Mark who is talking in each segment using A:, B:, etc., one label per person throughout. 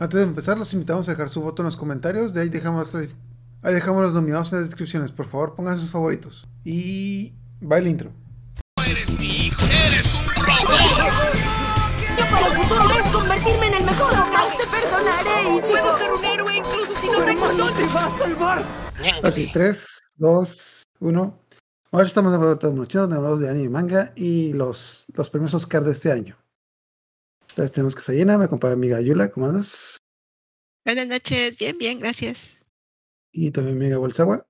A: Antes de empezar, los invitamos a dejar su voto en los comentarios. De ahí dejamos, ahí dejamos los nominados en las descripciones. Por favor, pongan sus favoritos. Y va el intro.
B: Eres mi hijo. Eres un robot.
C: Yo para el futuro es convertirme en el mejor. Jamás te perdonaré, Ichigo.
D: Puedo ser un héroe incluso si no tengo dónde.
C: te va a salvar.
A: Ok, 3, 2, 1. Ahora estamos de vuelta con hablamos de anime y manga y los, los premios Oscar de este año. Esta vez tenemos casa llena, me acompaña mi amiga Yula, ¿cómo andas?
E: Buenas noches, bien, bien, gracias.
A: Y también mi amiga Bolsagua.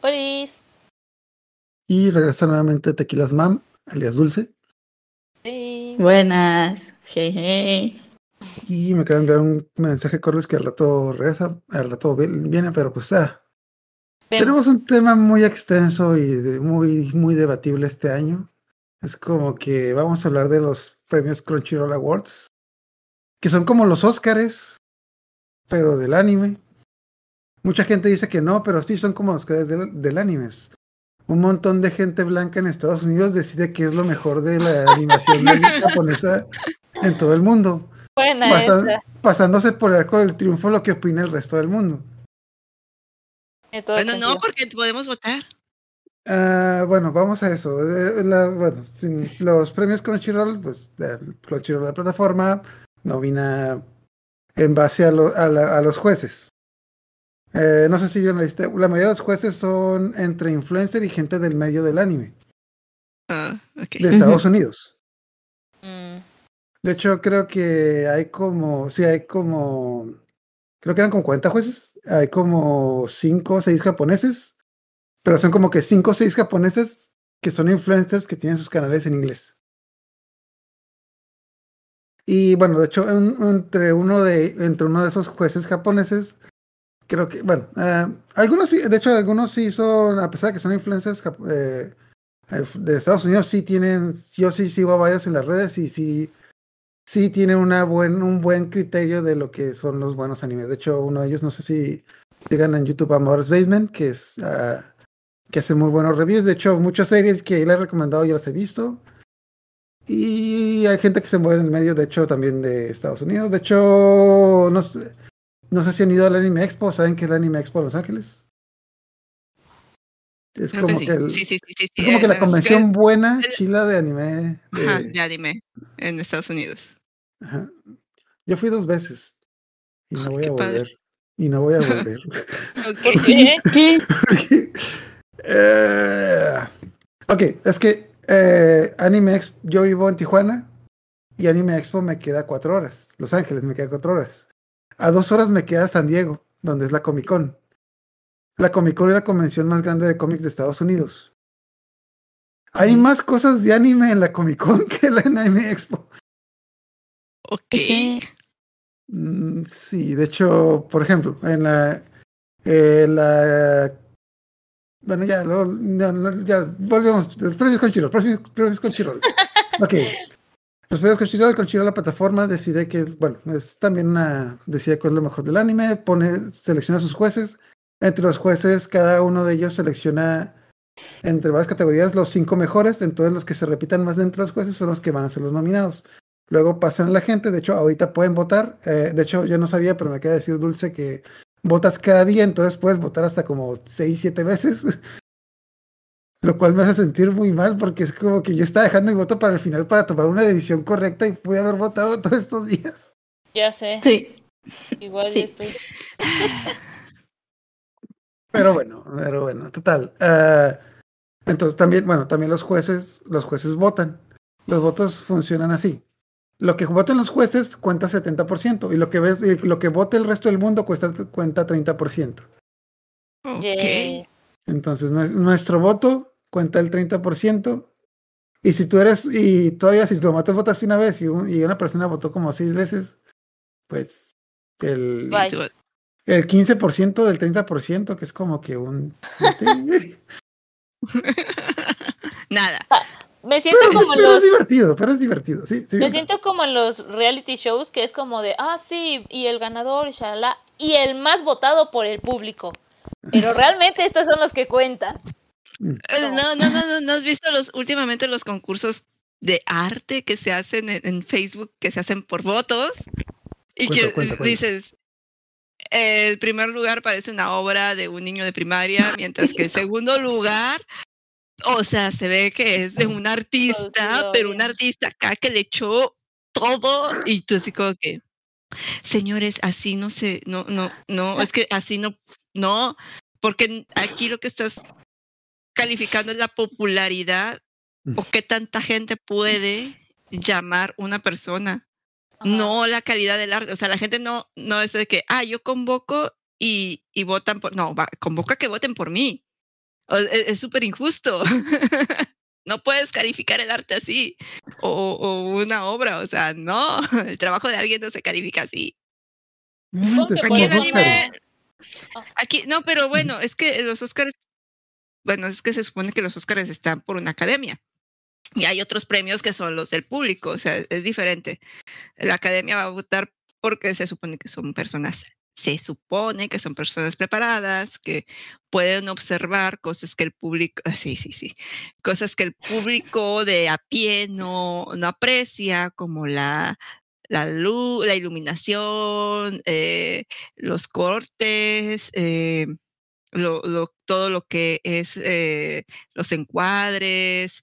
F: Olis.
A: Y regresa nuevamente Tequilas Mam, alias Dulce.
F: Sí.
G: Buenas. Jeje.
A: Y me acaba de enviar un mensaje Corbis que al rato regresa, al rato vi- viene, pero pues ah, tenemos un tema muy extenso y de- muy, muy debatible este año. Es como que vamos a hablar de los premios Crunchyroll Awards, que son como los Óscares, pero del anime. Mucha gente dice que no, pero sí son como los Óscares del, del anime. Un montón de gente blanca en Estados Unidos decide que es lo mejor de la animación japonesa en todo el mundo
F: Buena
A: pasa-
F: esa.
A: pasándose por el arco del triunfo lo que opina el resto del mundo.
E: Bueno, no, porque podemos votar.
A: Ah, bueno, vamos a eso. Eh, la- bueno, sin- los premios Crunchyroll, pues eh, Crunchyroll, la plataforma, nomina en base a, lo- a la- a los jueces. Eh, no sé si vieron la lista. La mayoría de los jueces son entre influencer y gente del medio del anime,
E: Ah, ok.
A: de Estados Unidos.
F: Mm,
A: De hecho, creo que hay como, sí, hay como, creo que eran como 40 jueces, hay como 5 o 6 japoneses, pero son como que 5 o 6 japoneses que son influencers que tienen sus canales en inglés. Y bueno, de hecho, entre, uno de, entre uno de esos jueces japoneses, creo que, bueno, eh, algunos sí, de hecho, algunos sí son, a pesar de que son influencers eh, eh, de Estados Unidos, sí tienen, yo sí sigo a varios en las redes y sí sí tiene una buen, un buen criterio de lo que son los buenos animes. De hecho, uno de ellos, no sé si sigan en YouTube a Amoris Basement, que es ah, que hace muy buenos reviews. De hecho, muchas series que le he recomendado ya las he visto. Y hay gente que se mueve en el medio, de hecho, también de Estados Unidos. De hecho, no sé, no sé si han ido al Anime Expo, ¿saben qué es el Anime Expo de Los Ángeles? Es
E: Creo
A: como
E: que
A: que, el-
E: sí, sí,
A: es como que la convención buena, chila de anime. de-
E: Ajá, de anime en Estados Unidos.
A: Ajá. Yo fui dos veces y no
E: Ay,
A: voy a
E: padre.
A: volver. Y no voy a volver.
E: Ok.
F: ¿Qué?
G: ¿Qué?
A: Porque, eh, ok, es que eh, Anime Expo, yo vivo en Tijuana y Anime Expo me queda cuatro horas. Los Ángeles me queda cuatro horas. A dos horas me queda San Diego, donde es la Comic Con. La Comic Con es la convención más grande de cómics de Estados Unidos. Hay más cosas de anime en la Comic Con que en la Anime Expo.
E: Ok.
A: Mm, Sí, de hecho, por ejemplo, en la, eh, la bueno, ya, lo- ya, volvemos. Los premios con Chirol, premios, premios con Chirol. Ok. Los premios con Chirol, con Chirol la plataforma decide que, bueno, es también una, decide cuál es lo mejor del anime, pone, selecciona a sus jueces. Entre los jueces, cada uno de ellos selecciona entre varias categorías los cinco mejores, entonces los que se repitan más dentro de los jueces son los que van a ser los nominados. Luego pasan la gente, de hecho ahorita pueden votar, eh, de hecho yo no sabía, pero me de decir Dulce que votas cada día, entonces puedes votar hasta como 6, 7 veces, lo cual me hace sentir muy mal porque es como que yo estaba dejando mi voto para el final para tomar una decisión correcta y pude haber votado todos estos días.
F: Ya sé.
G: Sí.
F: Igual
G: Sí.
F: estoy.
A: Pero bueno, pero bueno, total. ah, entonces también, bueno, también los jueces, los jueces votan. Los votos funcionan así. Lo que voten los jueces cuenta 70% y lo que ves, y lo que vote el resto del mundo cuesta, cuenta 30%.
F: Yay.
E: Ok.
A: Entonces, nue- nuestro voto cuenta el 30%. Y si tú eres, y todavía si lo matas votaste una vez y, un- y una persona votó como seis veces, pues el,
F: Bye.
A: el 15% del 30%, que es como que un...
E: Nada.
F: Me siento
A: pero,
F: como
A: pero
F: los.
A: es divertido, pero es divertido, sí. sí
F: Me siento como en los reality shows que es como de, ah, sí, y el ganador, y shalala, y el más votado por el público. Pero realmente estos son los que cuentan.
A: Mm.
E: Eh, No, no, no, no, ¿no has visto los últimamente los concursos de arte que se hacen en, en Facebook, que se hacen por votos? Y
A: Cuenta,
E: que
A: cuenta, cuenta.
E: dices, el primer lugar parece una obra de un niño de primaria, mientras que el segundo lugar, o sea, se ve que es de un artista,
F: Producido
E: pero un artista acá que le echó todo y tú así como que, señores, así no se, no, no, no, es que así no, no, porque aquí lo que estás calificando es la popularidad o qué tanta gente puede llamar una persona
F: Ajá.
E: no la calidad del arte. O sea, la gente no, no es de que, ah, yo convoco y, y votan por. No, va, convoca que voten por mí. E- es súper injusto. no puedes calificar el arte así. O, o una obra. O sea, no. El trabajo de alguien no se califica así. Aquí el anime.
F: Ah.
E: Aquí, no, pero bueno, es que los Oscars. Bueno, es que se supone que los Oscars están por una academia. Y hay otros premios que son los del público, o sea, es diferente. La academia va a votar porque se supone que son personas, se supone que son personas preparadas, que pueden observar cosas que el público, ah, sí, sí, sí, cosas que el público de a pie no, no aprecia, como la, la luz, la iluminación, eh, los cortes, eh, todo lo que es eh, los encuadres,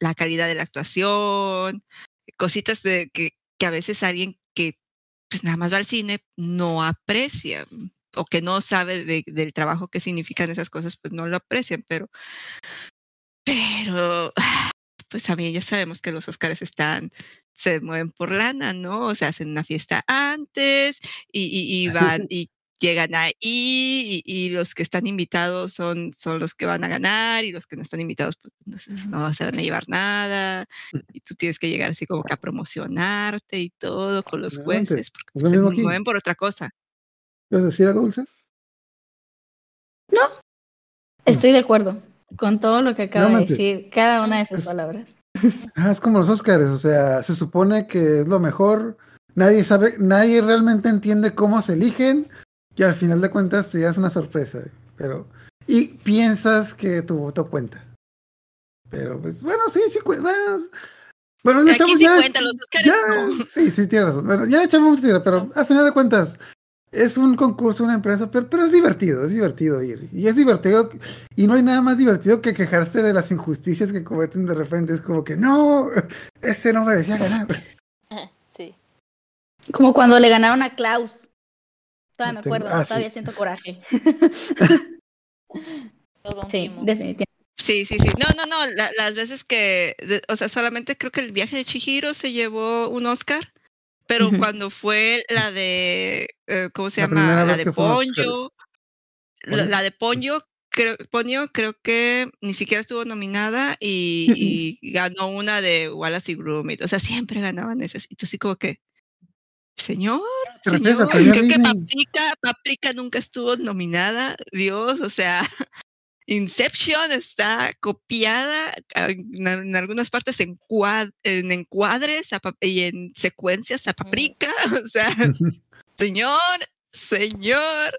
E: la calidad de la actuación, cositas que, que a veces alguien que pues nada más va al cine no aprecia o que no sabe de- del trabajo que significan esas cosas, pues no lo aprecian, pero pero pues a mí ya sabemos que los Oscars están se mueven por lana, ¿no? O sea, hacen una fiesta antes y, y, y van y llegan ahí y, y los que están invitados son, son los que van a ganar y los que no están invitados pues, no, no se van a llevar nada y tú tienes que llegar así como que a promocionarte y todo con los jueces porque se
A: aquí.
E: mueven por otra cosa.
A: ¿Quieres decir algo, Dulce?
G: Estoy de acuerdo con todo lo que acaba de decir cada una de sus
A: Es-
G: palabras.
A: Ah, es como los Óscares, o sea, se supone que es lo mejor. Nadie sabe, nadie realmente entiende cómo se eligen y al final de cuentas te es una sorpresa. Pero y piensas que tu voto cuenta. Pero pues bueno, sí, sí cuenta. Bueno, le echamos
E: sí
A: ya-
E: los
A: ya-
E: no.
A: Sí, sí, tienes razón. Bueno, ya le echamos un tiro, pero al final de cuentas es un concurso, una empresa, pero, pero es divertido, es divertido ir. Y es divertido, y no hay nada más divertido que quejarse de las injusticias que cometen de repente. Es como que, no, ese no merecía ganar.
F: Sí.
G: Como cuando le ganaron a Klaus. Todavía me
A: Tengo-
G: acuerdo,
A: ah, sí.
G: todavía siento coraje. Sí, definitivamente.
E: Sí, sí, sí. No, no, no. la- las veces que, de- o sea, solamente creo que el viaje de Chihiro se llevó un Oscar, pero cuando fue la de, eh, ¿cómo se
A: La
E: llama? La de Ponyo. La, de Ponyo, creo, Ponyo creo que ni siquiera estuvo nominada y, ganó una de Wallace y Gromit. O sea, siempre ganaban esas. Y tú así como que, señor,
A: ¿Te refieres al
E: señor, creo que? Paprika, Paprika nunca estuvo nominada. Dios, o sea, Inception está copiada ah, en, en algunas partes en, cuad- en encuadres a pa- y en secuencias a Paprika. O sea, señor, señor.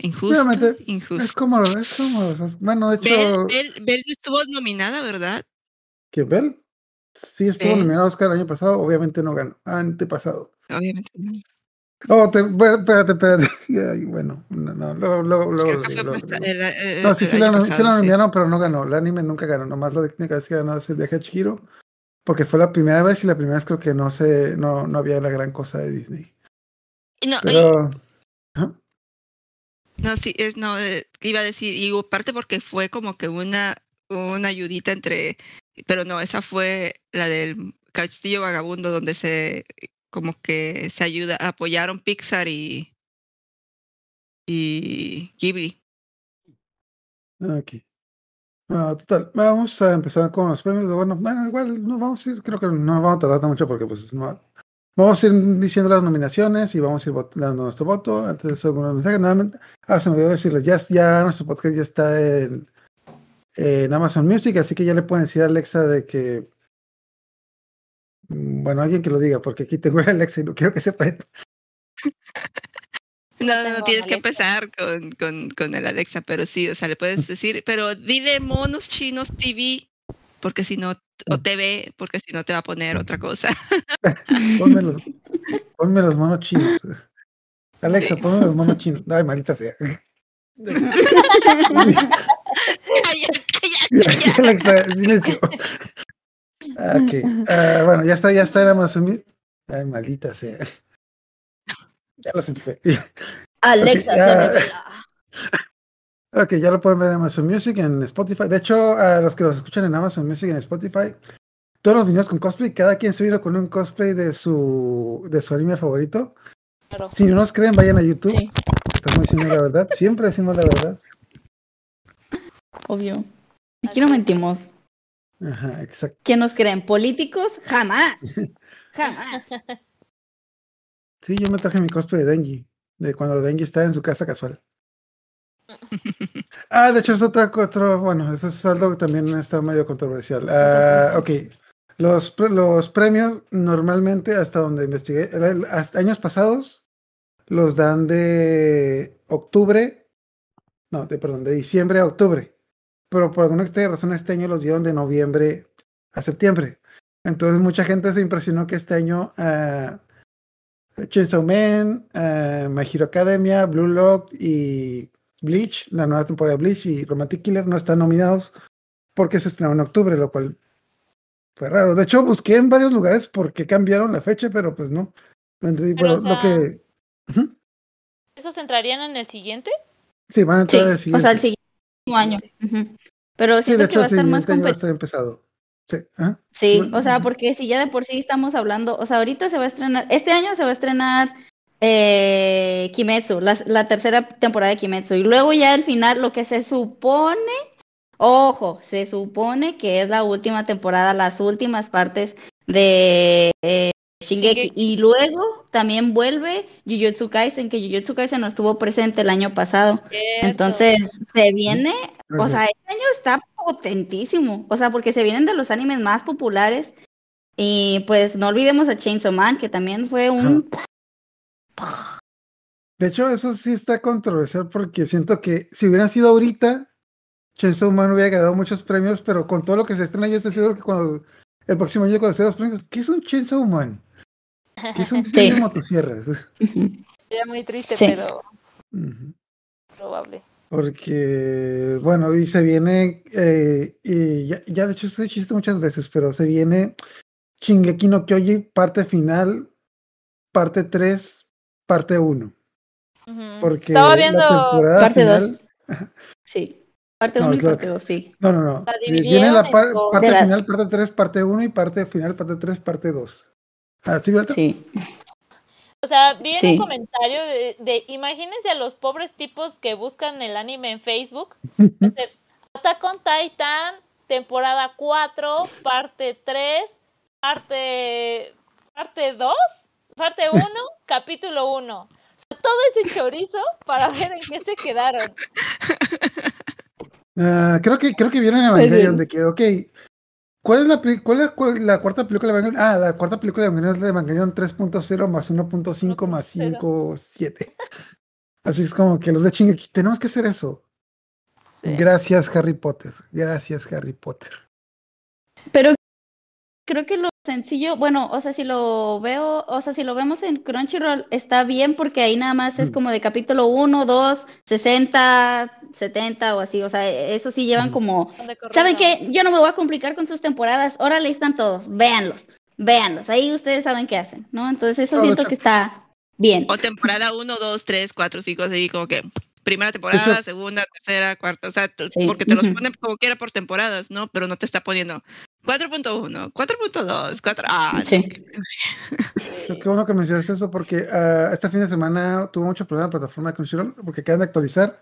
E: Injusto,
A: Obviamente, Es
E: injusto.
A: como, es como, bueno, de hecho,
E: Bell- Bell estuvo nominada, ¿verdad?
A: que Bell sí estuvo
E: Bell.
A: nominado a Oscar el año pasado, obviamente no ganó, antepasado.
E: Obviamente no.
A: Oh, te, espérate, espérate. Ay, bueno, no, no, luego, luego, luego
E: eh,
A: No, sí, sí la, nom- sí la
E: pasado, sí.
A: nominaron, pero no ganó. El anime nunca ganó. Nomás de única vez que ganó es el viaje a Chihiro. Porque fue la primera vez y la primera vez creo que no se, no, no había la gran cosa de Disney.
E: Y No, y-
A: Pero,
E: No, sí, es, no, eh, iba a decir, y aparte porque fue como que una, una ayudita entre, pero no, esa fue la del Castillo Vagabundo, donde se, como que se ayuda, apoyaron Pixar y, y Ghibli.
A: aquí. Ah, total, vamos a empezar con los premios. Bueno, bueno, igual no vamos a ir, creo que no vamos a tardar mucho porque pues no. Vamos a ir diciendo las nominaciones y vamos a ir dando nuestro voto. Antes de eso, algunos mensajes. Nuevamente, ah, se me olvidó decirles, ya, ya nuestro podcast ya está en, en Amazon Music, así que ya le pueden decir a Alexa de que. mm, Bueno, alguien que lo diga, porque aquí tengo a Alexa y no quiero que sepa.
E: No, no, tienes que empezar con, con, con el Alexa, pero sí, o sea, le puedes decir, pero dile monos chinos TV porque si no, o TV, porque si no te va a poner otra cosa.
A: Ponme los, ponme los monos chinos. Alexa, ponme los monos chinos. Ay, maldita sea.
E: Calla.
A: Alexa, bueno, ya está, ya está el Amazon. Ay, maldita sea. Ya lo simplifiqué.
G: Alexa,
A: Ok, ya. Ok, ya lo pueden ver en Amazon Music, en Spotify. De hecho, a los que los escuchan en Amazon Music, en Spotify, todos los videos con cosplay, cada quien se vino con un cosplay de su, de su anime favorito. Si no nos creen, vayan a YouTube. Estamos diciendo la verdad. Siempre decimos la verdad.
G: Obvio. Aquí no mentimos.
A: Ajá, exacto.
G: ¿Quién nos creen? ¿Políticos? Jamás. Jamás.
A: Sí, yo me traje mi cosplay de Denji, de cuando Denji está en su casa casual. Ah, de hecho es otra cosa, bueno, eso es algo que también está medio controversial. Ah, ok, los, los premios normalmente, hasta donde investigué, el- el- hasta años pasados, los dan de octubre, no, de, perdón, de diciembre a octubre, pero por alguna extraña razón este año los dieron de noviembre a septiembre. Entonces mucha gente se impresionó que este año ah, Chainsaw Man, ah, My Hero Academia, Blue Lock y Bleach, la nueva temporada de Bleach y Romantic Killer no están nominados porque se estrenó en octubre, lo cual fue raro. De hecho, busqué en varios lugares por qué cambiaron la fecha, pero pues no. entendí.
F: Pero,
A: Bueno,
F: o
A: lo que.
F: ¿Esos entrarían en el siguiente?
A: Sí, van a
G: Sí,
A: entrar el
G: o sea, el
A: siguiente.
G: Siguiente año. Pero
A: Sí, de
G: siento que
A: hecho,
G: va a estar más
A: año va a
G: competitivo.
A: estar empezado. Sí, ajá.
G: Sí,
A: bueno,
G: o sea, porque si ya de por sí estamos hablando, o sea, ahorita se va a estrenar, este año se va a estrenar eh, Kimetsu, la, la tercera temporada de Kimetsu, y luego ya al final lo que se supone, ojo, se supone que es la última temporada, las últimas partes de eh, Shingeki,
F: Shingeki.
G: y luego también vuelve Jujutsu Kaisen, que Jujutsu Kaisen no estuvo presente el año pasado,
F: Cierto.
G: entonces se viene o sea, este año está potentísimo. O sea, porque se vienen de los animes más populares. Y pues no olvidemos a Chainsaw Man, que también fue un...
A: De hecho, eso sí está controversial porque siento que si hubiera sido ahorita, Chainsaw Man hubiera ganado muchos premios, pero con todo lo que se estrena, yo estoy seguro que cuando el próximo año cuando sea los premios, ¿qué es un Chainsaw Man? ¿Qué es un
G: Sí.
A: sí. motosierras?
F: Sería muy triste,
G: Sí.
F: pero
A: Ujú.
F: probable.
A: Porque, bueno, y se viene, eh, y ya, ya de hecho este chiste muchas veces, pero se viene Shingeki no Kyoji, parte final, parte 3, parte 1.
F: Ujú.
A: Porque
F: Estaba
A: la
F: viendo
A: temporada
G: Parte
A: final,
G: 2. Sí. Parte
A: No,
G: 1 y
A: es lo
G: parte
A: que-
G: 2, sí.
A: No, no, no.
F: La
A: Eh, Viene la par- parte
G: De la-
A: final, parte 3, parte 1 y parte final, parte 3, parte 2. Ah, ¿sí, verdad?
G: Sí.
F: O sea, vi en
G: Sí.
F: un comentario de, de- imagínense a los pobres tipos que buscan el anime en Facebook. Hacer Attack on Titan, temporada 4, parte 3, parte parte 2, parte 1, capítulo 1. O sea, todo ese chorizo para ver en qué se quedaron.
A: Ah, creo que creo que vieron en Evangelion
G: sí.
A: de que, ok, ¿cuál es la, cuál es cuál- la cuarta película de Evangelion? Ah, la cuarta película de Evangelion es la de Evangelion 3.0 más 1.5 más 5, 7. Así es como que los de Shingeki, tenemos que hacer eso.
F: Sí.
A: Gracias Harry Potter, gracias Harry Potter.
G: Pero creo que lo sencillo, bueno, o sea, si lo veo, o sea, si lo vemos en Crunchyroll, está bien porque ahí nada más es
A: Mm.
G: como de capítulo 1, 2, 60, 70 o así, o sea, eso sí llevan
A: Ujú.
G: como. ¿Saben qué? Yo no me voy a complicar con sus temporadas. Órale, están todos. Véanlos. Véanlos. Ahí ustedes saben qué hacen, ¿no? Entonces eso siento que está bien.
E: O temporada 1, 2, 3, 4, 5, así como que primera temporada, segunda, tercera, cuarta, o sea,
G: Sí,
E: porque te los ponen como quiera por temporadas, ¿no? Pero no te está poniendo 4.1, 4.2, 4. Ah,
G: Sí.
A: Pero Qué bueno que mencionaste eso porque ah, este fin de semana tuvo mucho problema la plataforma de Crunchyroll porque acaban de actualizar.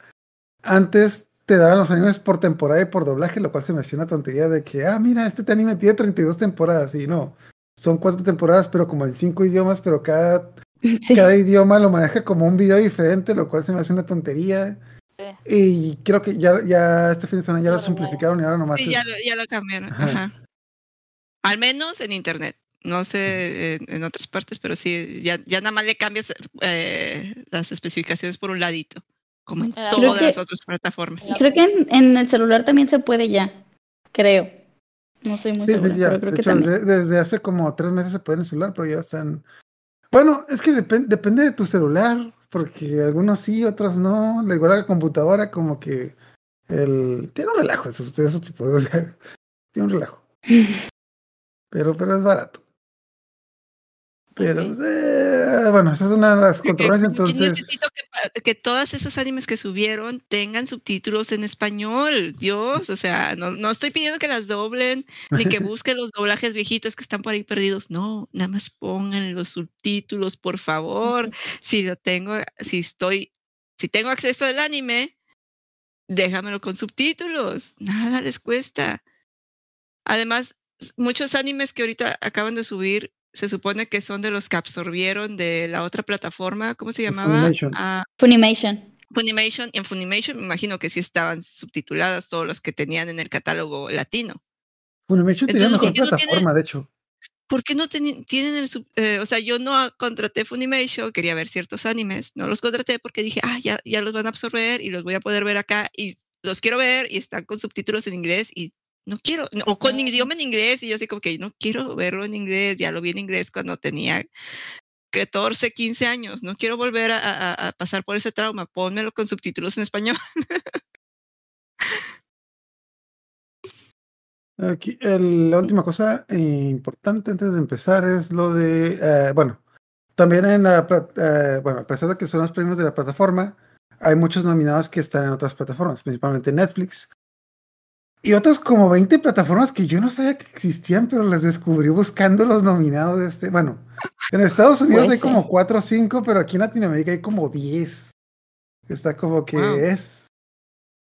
A: Antes te daban los animes por temporada y por doblaje, lo cual se me hacía una tontería de que, ah, mira, este anime tiene 32 temporadas y no. Son cuatro temporadas, pero como en cinco idiomas, pero cada,
G: Sí.
A: cada idioma lo maneja como un video diferente, lo cual se me hace una tontería.
F: Sí.
A: Y creo que ya, ya este fin de semana ya lo simplificaron y ahora nomás
E: Sí, ya, lo- ya lo cambiaron.
A: Ajá.
E: Ajá. Al menos en internet. No sé en, en otras partes, pero sí, ya, ya nada más le cambias eh, las especificaciones por un ladito, como en
F: Ah,
E: todas
G: que-
E: las otras plataformas.
G: Creo que en, en el celular también se puede ya. Creo. No estoy muy
A: Sí,
G: segura,
A: sí, ya.
G: pero creo
A: De
G: que
A: hecho,
G: también.
A: desde, desde hace como tres meses se pueden celular, pero ya están. Bueno, es que depen- depende de tu celular, porque algunos sí, otros no. La igual a la computadora, como que el tiene un relajo esos, esos tipos, o sea, tiene un relajo. Pero, pero es barato. Pero, eh, bueno, esa es una de las controversias, entonces.
E: Necesito que, que todos esos animes que subieron tengan subtítulos en español. Dios, o sea, no, no estoy pidiendo que las doblen ni que busquen los doblajes viejitos que están por ahí perdidos. No, nada más pongan los subtítulos, por favor. Si lo tengo, si estoy, si tengo acceso al anime, déjamelo con subtítulos. Nada les cuesta. Además, muchos animes que ahorita acaban de subir se supone que son de los que absorbieron de la otra plataforma, ¿cómo se llamaba?
A: Funimation.
E: Ah,
G: Funimation.
E: Funimation. Y en Funimation me imagino que sí estaban subtituladas todos los que tenían en el catálogo latino.
A: Funimation tenía mejor
E: ¿por qué no tiene-
A: plataforma, de hecho.
E: ¿Por qué no teni- tienen el sub- eh, o sea, yo no contraté Funimation, quería ver ciertos animes, no los contraté porque dije, ah, ya, ya los van a absorber y los voy a poder ver acá y los quiero ver y están con subtítulos en inglés y no quiero, o con idioma en inglés y yo así como que no quiero verlo en inglés, ya lo vi en inglés cuando tenía 14, 15 años, no quiero volver a, a- a pasar por ese trauma, pónmelo con subtítulos en español.
A: Aquí, el- la última cosa importante antes de empezar es lo de, eh, bueno, también en la, eh, bueno, a pesar de que son los premios de la plataforma, hay muchos nominados que están en otras plataformas, principalmente Netflix. Y otras como 20 plataformas que yo no sabía que existían, pero las descubrí buscando los nominados de este. Bueno, en Estados Unidos hay
G: Pues
A: como 4 o 5, pero aquí en Latinoamérica hay como 10. Está como que
E: Wow.
A: es.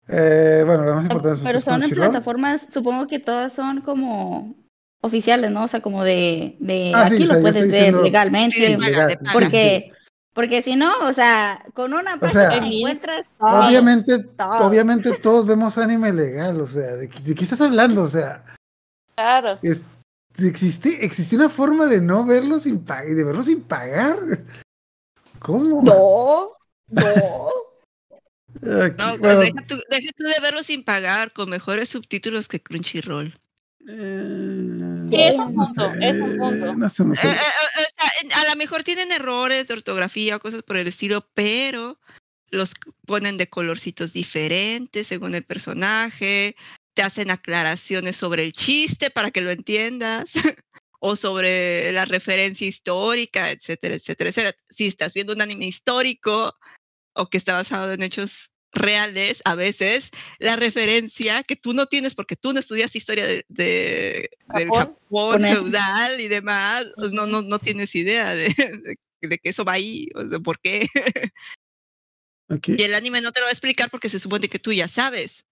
A: eh, bueno, lo más importante
G: Pero
A: es
G: son en plataformas, supongo que todas son como oficiales, ¿no? O sea, como de, de
A: Ah, sí,
G: aquí
A: o sea,
G: lo puedes ver
A: diciendo-
G: legalmente.
E: Sí,
A: legal, sí.
G: Porque, si no, o sea, con una
A: O
G: página
A: sea,
G: encuentras todo.
A: Obviamente,
G: todo.
A: obviamente todos vemos anime legal, o sea, ¿de, qué- de qué estás hablando? O sea,
F: Claro.
A: es- existe, existe una forma de no verlo sin pagar, de verlo sin pagar. ¿Cómo?
G: No, no.
A: Aquí,
E: No,
A: bueno,
E: deja, tú, deja tú de verlo sin pagar, con mejores subtítulos que Crunchyroll.
A: eh,
F: Sí, es un
A: no
F: punto,
A: sé,
F: es un punto.
A: No sé, no sé.
E: eh, eh, o a lo mejor tienen errores de ortografía o cosas por el estilo, pero los ponen de colorcitos diferentes según el personaje, te hacen aclaraciones sobre el chiste para que lo entiendas, o sobre la referencia histórica, etcétera, etcétera, etcétera. Si estás viendo un anime histórico o que está basado en hechos reales, a veces la referencia que tú no tienes porque tú no estudiaste historia de, de- del
F: Japón.
E: Feudal y demás, no, no, no tienes idea de, de- de que eso va ahí, o de por qué. Y el anime no te lo va a explicar porque se supone que tú ya sabes.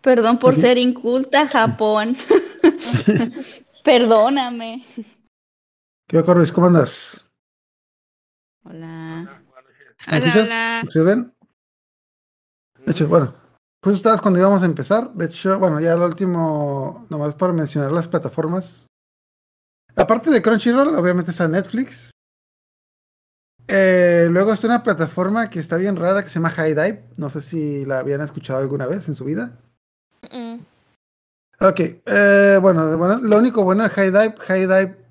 G: Perdón por ser inculta, Japón. Perdóname.
A: ¿Qué Corbis? ¿Cómo andas?
G: Hola.
A: ¿Me
E: Hola,
A: escuchas?
E: hola.
A: ¿Me ven? De hecho, bueno, pues estabas cuando íbamos a empezar. De hecho, bueno, ya lo último, nomás para mencionar las plataformas. Aparte de Crunchyroll, obviamente está Netflix. Eh, luego está una plataforma que está bien rara que se llama High Dive. No sé si la habían escuchado alguna vez en su vida.
F: Mm,
A: Ok, eh, bueno, bueno, lo único bueno de High Dive, High Dive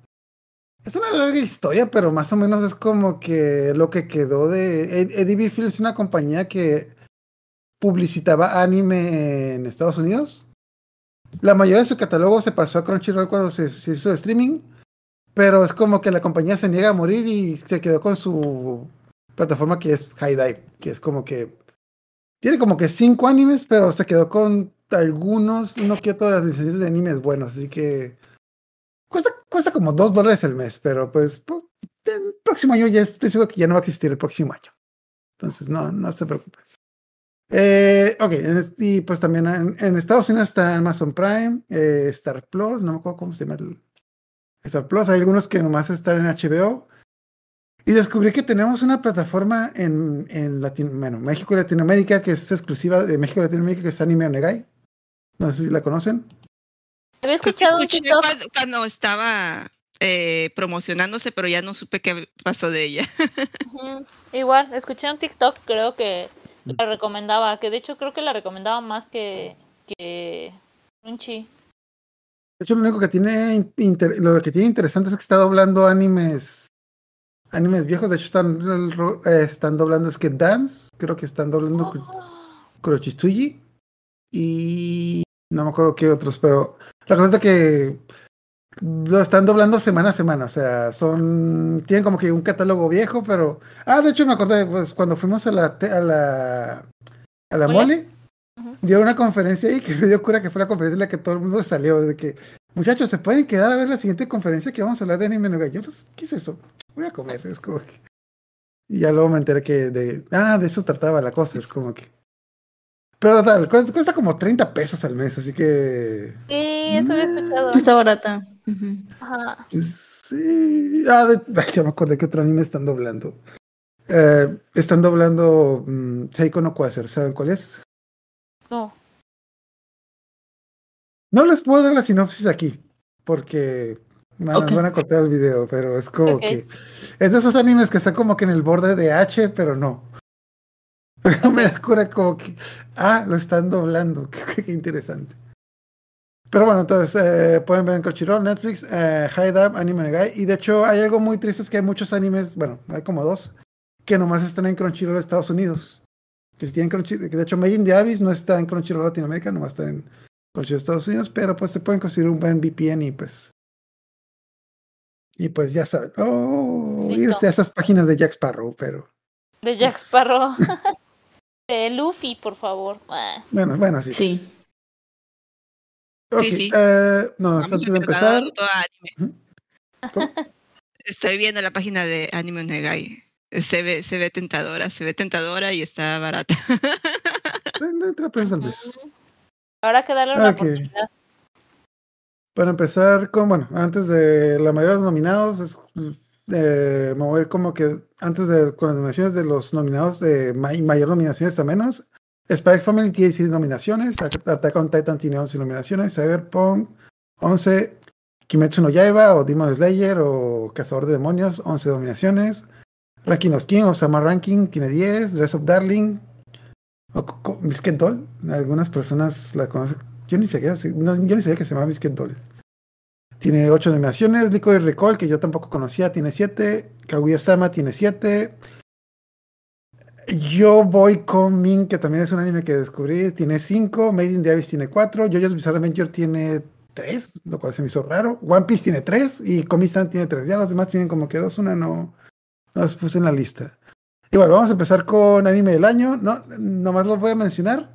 A: es una larga historia, pero más o menos es como que lo que quedó de Ed- Eddie Film es una compañía que publicitaba anime en Estados Unidos. La mayoría de su catálogo se pasó a Crunchyroll cuando se, hizo streaming, pero es como que la compañía se niega a morir y se quedó con su plataforma que es High Dive, que es como que tiene como que cinco animes, pero se quedó con algunos, uno que otro de las licencias de animes buenos, así que cuesta, cuesta como dos dólares el mes, pero pues pu- el próximo año ya estoy seguro que ya no va a existir el próximo año. Entonces, no, no se preocupen. Eh, ok, y pues también en, en Estados Unidos está Amazon Prime, eh, Star Plus, no me acuerdo cómo se llama el Star Plus, hay algunos que nomás están en HBO. Y descubrí que tenemos una plataforma en, en Latino, bueno, México y Latinoamérica que es exclusiva de México y Latinoamérica, que es Anime Onegai. No sé si la conocen.
F: Había
E: que
F: escuchado
E: escuché
F: TikTok.
E: cuando, cuando estaba eh, promocionándose, pero ya no supe qué pasó de ella.
F: Igual, escuché un TikTok, creo que la recomendaba, que de hecho creo que la recomendaba más que, que Crunchy.
A: De hecho, lo único que tiene inter- lo que tiene interesante es que está doblando animes animes viejos. De hecho, están, eh, están doblando Skate Dance. Creo que están doblando Ku- Kurochitsuji. Y no me acuerdo qué otros, pero la cosa es que lo están doblando semana a semana. O sea, son. Tienen como que un catálogo viejo, pero. Ah, de hecho, me acordé, pues cuando fuimos a la te- a la a la
F: Mole.
A: dio una conferencia ahí que me dio cura que fue la conferencia en la que todo el mundo salió. De que, muchachos, ¿se pueden quedar a ver la siguiente conferencia que vamos a hablar de anime no Yo, pues, ¿qué es eso? Voy a comer. Es como que. Y ya luego me enteré que de. Ah, de eso trataba la cosa. Es como que. Pero total, cuesta cuesta como 30 pesos al mes, así que.
F: Sí, eso había escuchado.
G: Está barata.
F: Ajá.
A: pues, sí. Ah, de- ay, ya me acordé que otro anime están doblando. Eh, están doblando mm, Seiko no Quasar. ¿Saben cuál es?
F: No.
A: No les puedo dar la sinopsis aquí, porque van,
G: Ok.
A: van a cortar el video, pero es como que es de esos animes que están como que en el borde de H, pero no. Me da cura como que, ah, lo están doblando, qué, qué interesante. Pero bueno, entonces eh, pueden ver en Crunchyroll, Netflix, eh, Up, Anime Negai, y de hecho hay algo muy triste, es que hay muchos animes, bueno, hay como dos, que nomás están en Crunchyroll de Estados Unidos. Que, tienen Crunchyroll, que de hecho Made in the Abyss no está en Crunchyroll Latinoamérica, nomás está en Crunchyroll Estados Unidos, pero pues se pueden conseguir un buen VPN y pues y pues ya saben, oh,
F: Listo.
A: irse a esas páginas de Jack Sparrow, pero
F: De Jack Sparrow. De Luffy, por favor. Ah.
A: bueno, bueno, sí.
G: Sí.
A: Ok,
E: Sí, sí.
A: eh, no,
E: Vamos
A: antes de empezar,
E: anime.
A: ¿cómo?
E: Estoy viendo la página de Anime Negai. Se ve, se ve tentadora, se ve tentadora y está barata.
A: 30 pesos al mes.
F: Habrá que darle una oportunidad.
A: Para empezar con, bueno, antes de la mayoría de los nominados, es, eh, ir como que antes de con las nominaciones de los nominados de may- mayor nominaciones a menos. Spy Family tiene 6 nominaciones, At- Attack on Titan tiene 11 nominaciones, Cyberpunk 11, Kimetsu no Yaiba o Demon Slayer o Cazador de Demonios 11 nominaciones, Ranking of King o Summer Ranking tiene 10, Dress of Darling o Co- Biscuit Doll, algunas personas la conocen, yo ni sabía, no, yo ni sabía que se llamaba Biscuit Doll. Tiene 8 nominaciones. Licorice Recall, que yo tampoco conocía, tiene 7. Kaguya-sama tiene 7. Yo voy con Min, que también es un anime que descubrí, tiene 5. Made in the Abyss tiene 4. JoJo's Bizarre Adventure tiene 3, lo cual se me hizo raro. One Piece tiene 3 y Komi-san tiene 3. Ya los demás tienen como que 2, una no, no puse en la lista. Igual, vamos a empezar con anime del año. No, nomás los voy a mencionar.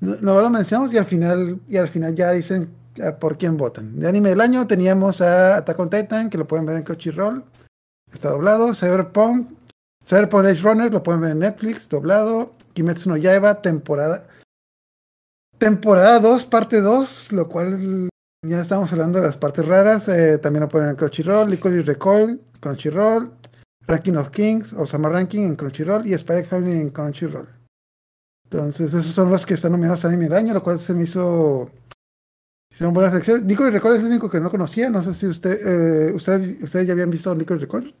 A: No, nomás lo mencionamos y al final, y al final ya dicen por quién votan. De anime del año teníamos a Attack on Titan, que lo pueden ver en Crunchyroll. Está doblado. Cyberpunk. Cyberpunk Edge Runners lo pueden ver en Netflix, doblado. Kimetsu no Yaiba, temporada. Temporada 2, parte 2, lo cual ya estamos hablando de las partes raras. eh, también lo pueden ver en Crunchyroll. Licorice Recoil, Crunchyroll. Ranking of Kings, Osama Ranking en Crunchyroll y Spy Family en Crunchyroll. Entonces, esos son los que están nominados a anime del año, lo cual se me hizo. Hicieron buenas secciones. Nicole Recall es el único que no conocía. No sé si usted, eh, usted, ustedes ya habían visto Nicole Recall.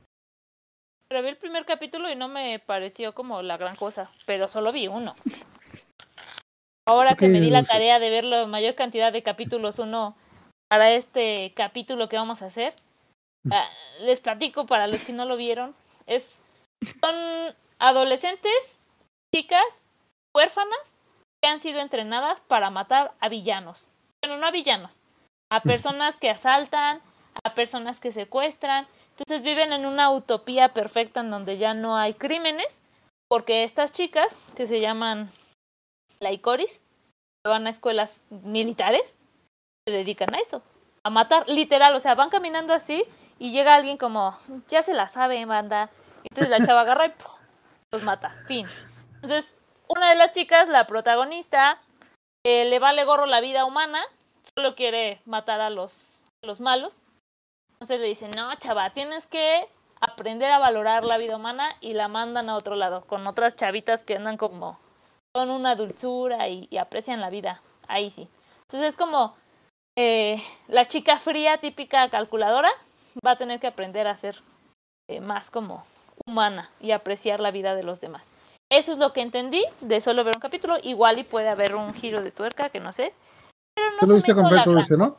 F: Pero vi el primer capítulo y no me pareció como la gran cosa, pero solo vi uno. Ahora que me di la tarea de ver la mayor cantidad de capítulos uno para este capítulo que vamos a hacer, ah, les platico para los que no lo vieron. Es son adolescentes, chicas, huérfanas que han sido entrenadas para matar a villanos. Bueno, no a villanos, a personas que asaltan, a personas que secuestran. Entonces viven en una utopía perfecta en donde ya no hay crímenes, porque estas chicas, que se llaman laicoris, van a escuelas militares, se dedican a eso, a matar, literal, o sea, van caminando así y llega alguien como, ya se la sabe, banda. Entonces la chava agarra y los mata, fin. Entonces, una de las chicas, la protagonista, eh, le vale gorro la vida humana, solo quiere matar a los, los malos. Entonces le dicen, no, chava, tienes que aprender a valorar la vida humana y la mandan a otro lado, con otras chavitas que andan como con una dulzura y, y aprecian la vida. Ahí sí. Entonces es como eh, la chica fría, típica calculadora, va a tener que aprender a ser eh, más como humana y apreciar la vida de los demás. Eso es lo que entendí de solo ver un capítulo. Igual y puede haber un giro de tuerca, que no sé. Pero no
A: Tú
F: se
A: lo viste completo, dice, ¿no?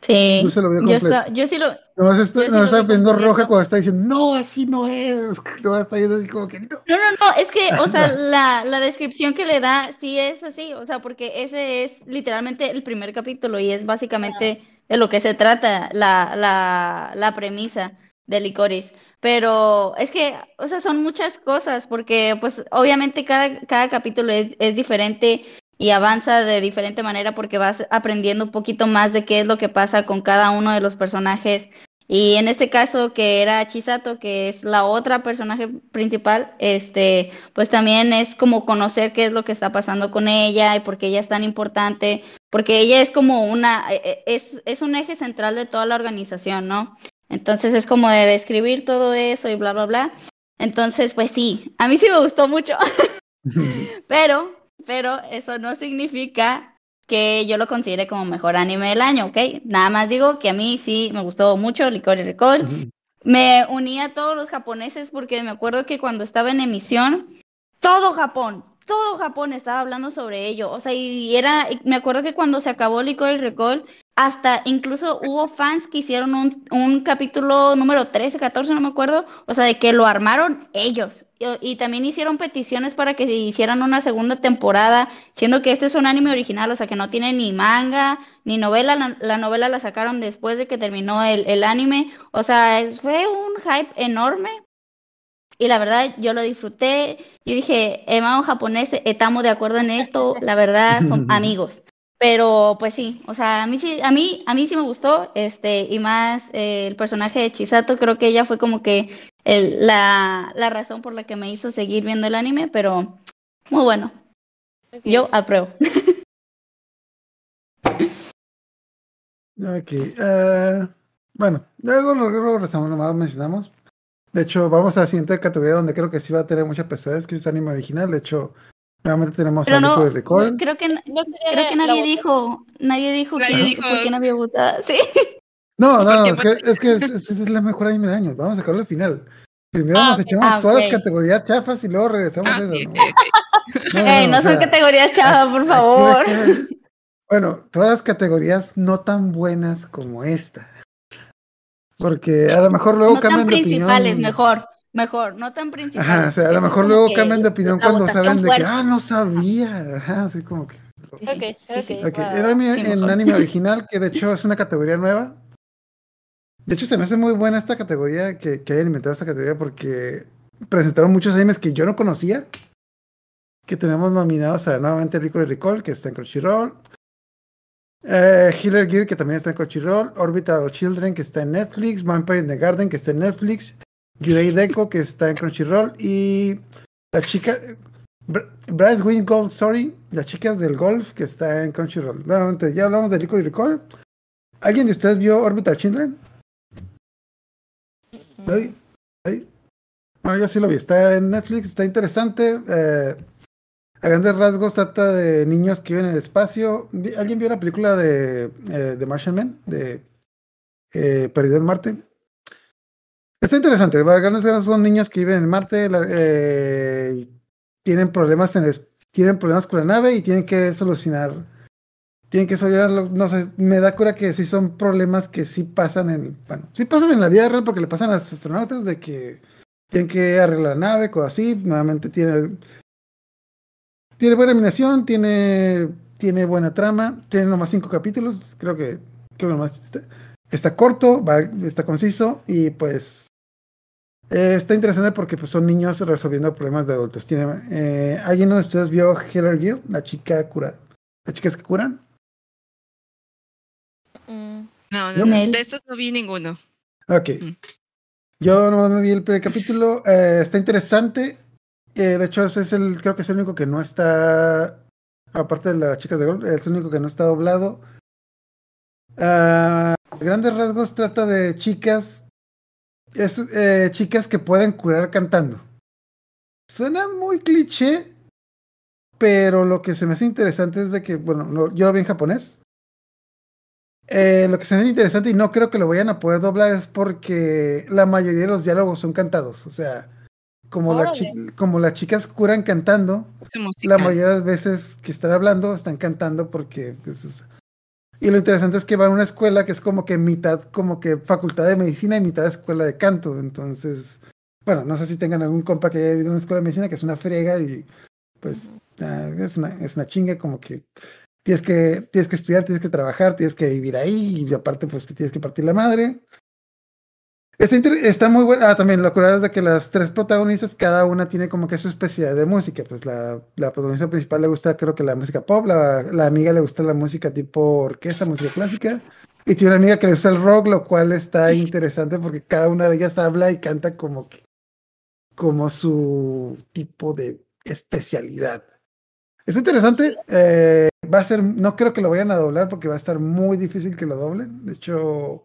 G: Sí.
A: Tú se lo vio
G: Yo,
A: completo.
G: está- yo sí lo.
A: Nomás está,
G: Yo sí
A: nomás
G: lo
A: está
G: vi
A: viendo roja cuando está diciendo, no, así no es. Nomás está viendo así como que no.
G: No, no, no, es que, o sea, la, la descripción que le da sí es así, o sea, porque ese es literalmente el primer capítulo y es básicamente de lo que se trata la, la, la premisa de Licorice. Pero es que, o sea, son muchas cosas, porque pues obviamente cada, cada capítulo es, es diferente y avanza de diferente manera porque vas aprendiendo un poquito más de qué es lo que pasa con cada uno de los personajes. Y en este caso, que era Chisato, que es la otra personaje principal, este, pues también es como conocer qué es lo que está pasando con ella y por qué ella es tan importante, porque ella es como una, eh, eh, es, es un eje central de toda la organización, ¿no? Entonces es como de describir todo eso y bla, bla, bla. Entonces, pues sí, a mí sí me gustó mucho, pero, pero eso no significa que yo lo considere como mejor anime del año, ¿ok? Nada más digo que a mí sí me gustó mucho Licor y Recall. Me uní a todos los japoneses porque me acuerdo que cuando estaba en emisión, todo Japón, todo Japón estaba hablando sobre ello. O sea, y era, me acuerdo que cuando se acabó Licor y Recall, hasta incluso hubo fans que hicieron un, un capítulo número 13, 14, no me acuerdo, o sea, de que lo armaron ellos. Y, y también hicieron peticiones para que hicieran una segunda temporada, siendo que este es un anime original, o sea, que no tiene ni manga, ni novela. La, la novela la sacaron después de que terminó el, el anime. O sea, fue un hype enorme. Y la verdad, yo lo disfruté. Yo dije, hermano japonés, estamos de acuerdo en esto. La verdad, son amigos. Pero pues sí, o sea, a mí sí, a mí, a mí sí me gustó, este, y más eh, el personaje de Chisato, creo que ella fue como que el- la, la razón por la que me hizo seguir viendo el anime, pero muy bueno. Yo apruebo.
A: Ok. eh, bueno, luego, luego regresamos, nomás mencionamos. De hecho, vamos a la siguiente categoría donde creo que sí va a tener mucha pesadez, que es anime original. De hecho, nuevamente tenemos
G: Pero
A: a
G: no,
A: y Recall.
G: creo que,
F: No
G: creo que nadie dijo, nadie dijo
E: Nadie
G: que,
E: dijo-
G: por quién había votado. Sí.
A: No, no, no, es que, es que es, es- es la mejor anime del año. Vamos a sacarlo al final. Primero
F: Ah,
A: nos echamos
G: Ah,
A: todas las categorías chafas y luego regresamos
E: Ah,
A: a eso. ¿no?
G: Ey, son
A: sea,
G: categorías chavas, por favor.
A: Bueno, todas las categorías no tan buenas como esta. Porque a lo mejor luego
G: No tan
A: cambian de opinión.
G: principales, mejor, mejor, no tan principales.
A: Ajá, o sea, a lo mejor luego cambian de opinión cuando saben de que, ah, no sabía. Ajá, así como que.
G: Sí,
F: Ok,
G: sí, sí.
F: ok.
A: Ok,
F: va,
A: era mi,
G: sí,
A: en
G: mejor.
A: anime original, que de hecho es una categoría nueva. De hecho, se me hace muy buena esta categoría, que, que hayan inventado esta categoría, porque presentaron muchos animes que yo no conocía. Que tenemos nominados a nuevamente Rico y Recall, que está en Crunchyroll. Eh, Healer Gear, que también está en Crunchyroll. Orbital Children, que está en Netflix. Vampire in the Garden, que está en Netflix. Yurei Deco, que está en Crunchyroll. Y la chica. Br- Bryce Wing Gold Story, las chicas del golf, que está en Crunchyroll. Nuevamente, ya hablamos de Rico y Recall. ¿Alguien de ustedes vio Orbital Children? ¿Nadie? ¿Nadie? Bueno, yo sí lo vi. Está en Netflix, está interesante. eh, a grandes rasgos trata de niños que viven en el espacio. ¿Alguien vio la película de, eh, de Martian Man? De eh, Perdido en Marte. Está interesante. Rasgos son niños que viven en Marte. la- eh, tienen problemas en el tienen problemas con la nave y tienen que solucionar. Tienen que solucionarlo. No sé, me da cura que sí son problemas que sí pasan en. Bueno, sí pasan en la vida real porque le pasan a los astronautas de que tienen que arreglar la nave, cosas así. Nuevamente tiene. Tiene buena animación, tiene, tiene buena trama, tiene nomás cinco capítulos, creo que, creo que está, está corto, va- está conciso y pues eh, está interesante porque pues, son niños resolviendo problemas de adultos. Tiene, eh, ¿Alguien de ustedes vio Healer Gear? La chica cura, las chicas que curan.
F: Mm,
E: No, de estos no vi ninguno.
A: Ok.
E: Mm.
A: Yo no me vi el primer capítulo. eh, está interesante. eh, de hecho, ese es el, creo que es el único que no está, aparte de las chicas de gol, es el único que no está doblado. A grandes rasgos trata de chicas, es, eh, chicas que pueden curar cantando. Suena muy cliché, pero lo que se me hace interesante es de que, bueno, no- yo lo vi en japonés. Eh, lo que se me hace interesante y no creo que lo vayan a poder doblar es porque la mayoría de los diálogos son cantados. O sea, como, la como las chicas curan cantando, la mayoría de las veces que están hablando están cantando porque pues, es- y lo interesante es que van a una escuela que es como que mitad como que facultad de medicina y mitad escuela de canto. Entonces bueno no sé si tengan algún compa que haya vivido en una escuela de medicina que es una frega y pues ah, es una es una chinga como que tienes que tienes que estudiar tienes que trabajar tienes que vivir ahí y aparte pues que tienes que partir la madre Está, está muy buena. Ah, también la curada es de que las tres protagonistas, cada una tiene como que su especialidad de música. Pues la, la protagonista principal le gusta, creo que la música pop, la, la amiga le gusta la música tipo orquesta, música clásica. Y tiene una amiga que le gusta el rock, lo cual está interesante porque cada una de ellas habla y canta como que, como su tipo de especialidad. Es interesante. eh, va a ser, no creo que lo vayan a doblar porque va a estar muy difícil que lo doblen. De hecho,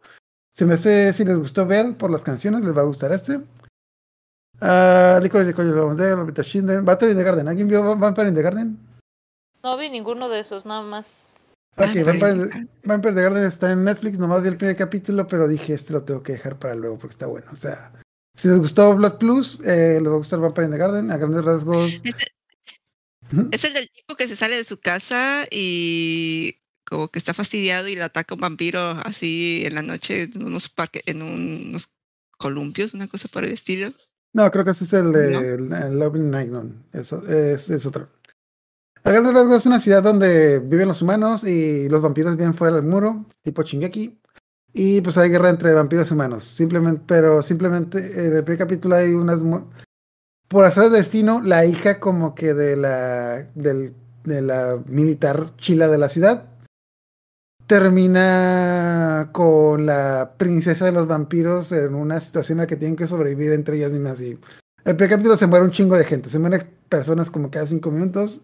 A: se me hace, si les gustó ver por las canciones, les va a gustar este. Ah, Licorice Licorice Lavender, Orbita Children, Battle in the Garden. ¿Alguien vio Vampire in the Garden?
F: No vi ninguno de esos, nada más.
E: Ah,
A: Ok, Vampire,
E: in the
A: in the-
E: Garden.
A: Vampire the Garden está en Netflix, nomás vi el primer capítulo, pero dije, este lo tengo que dejar para luego porque está bueno. O sea, si les gustó Blood Plus, eh, les va a gustar Vampire in the Garden, a grandes rasgos.
E: Este-. Es el del tipo que se sale de su casa y como que está fastidiado y le ataca un vampiro así en la noche en unos parques, en unos columpios, una cosa por el estilo.
A: No, creo que ese es el de
E: ¿No?
A: el- el Lovely Night, no, eso es, es otro. A grandes rasgos es una ciudad donde viven los humanos y los vampiros viven fuera del muro, tipo Shingeki. Y pues hay guerra entre vampiros y humanos. Simplemente, pero simplemente en el primer capítulo hay unas por hacer destino, la hija como que de la del, de la militar chila de la ciudad termina con la princesa de los vampiros en una situación en la que tienen que sobrevivir entre ellas mismas. Y el primer capítulo se muere un chingo de gente, se mueren personas como cada cinco minutos.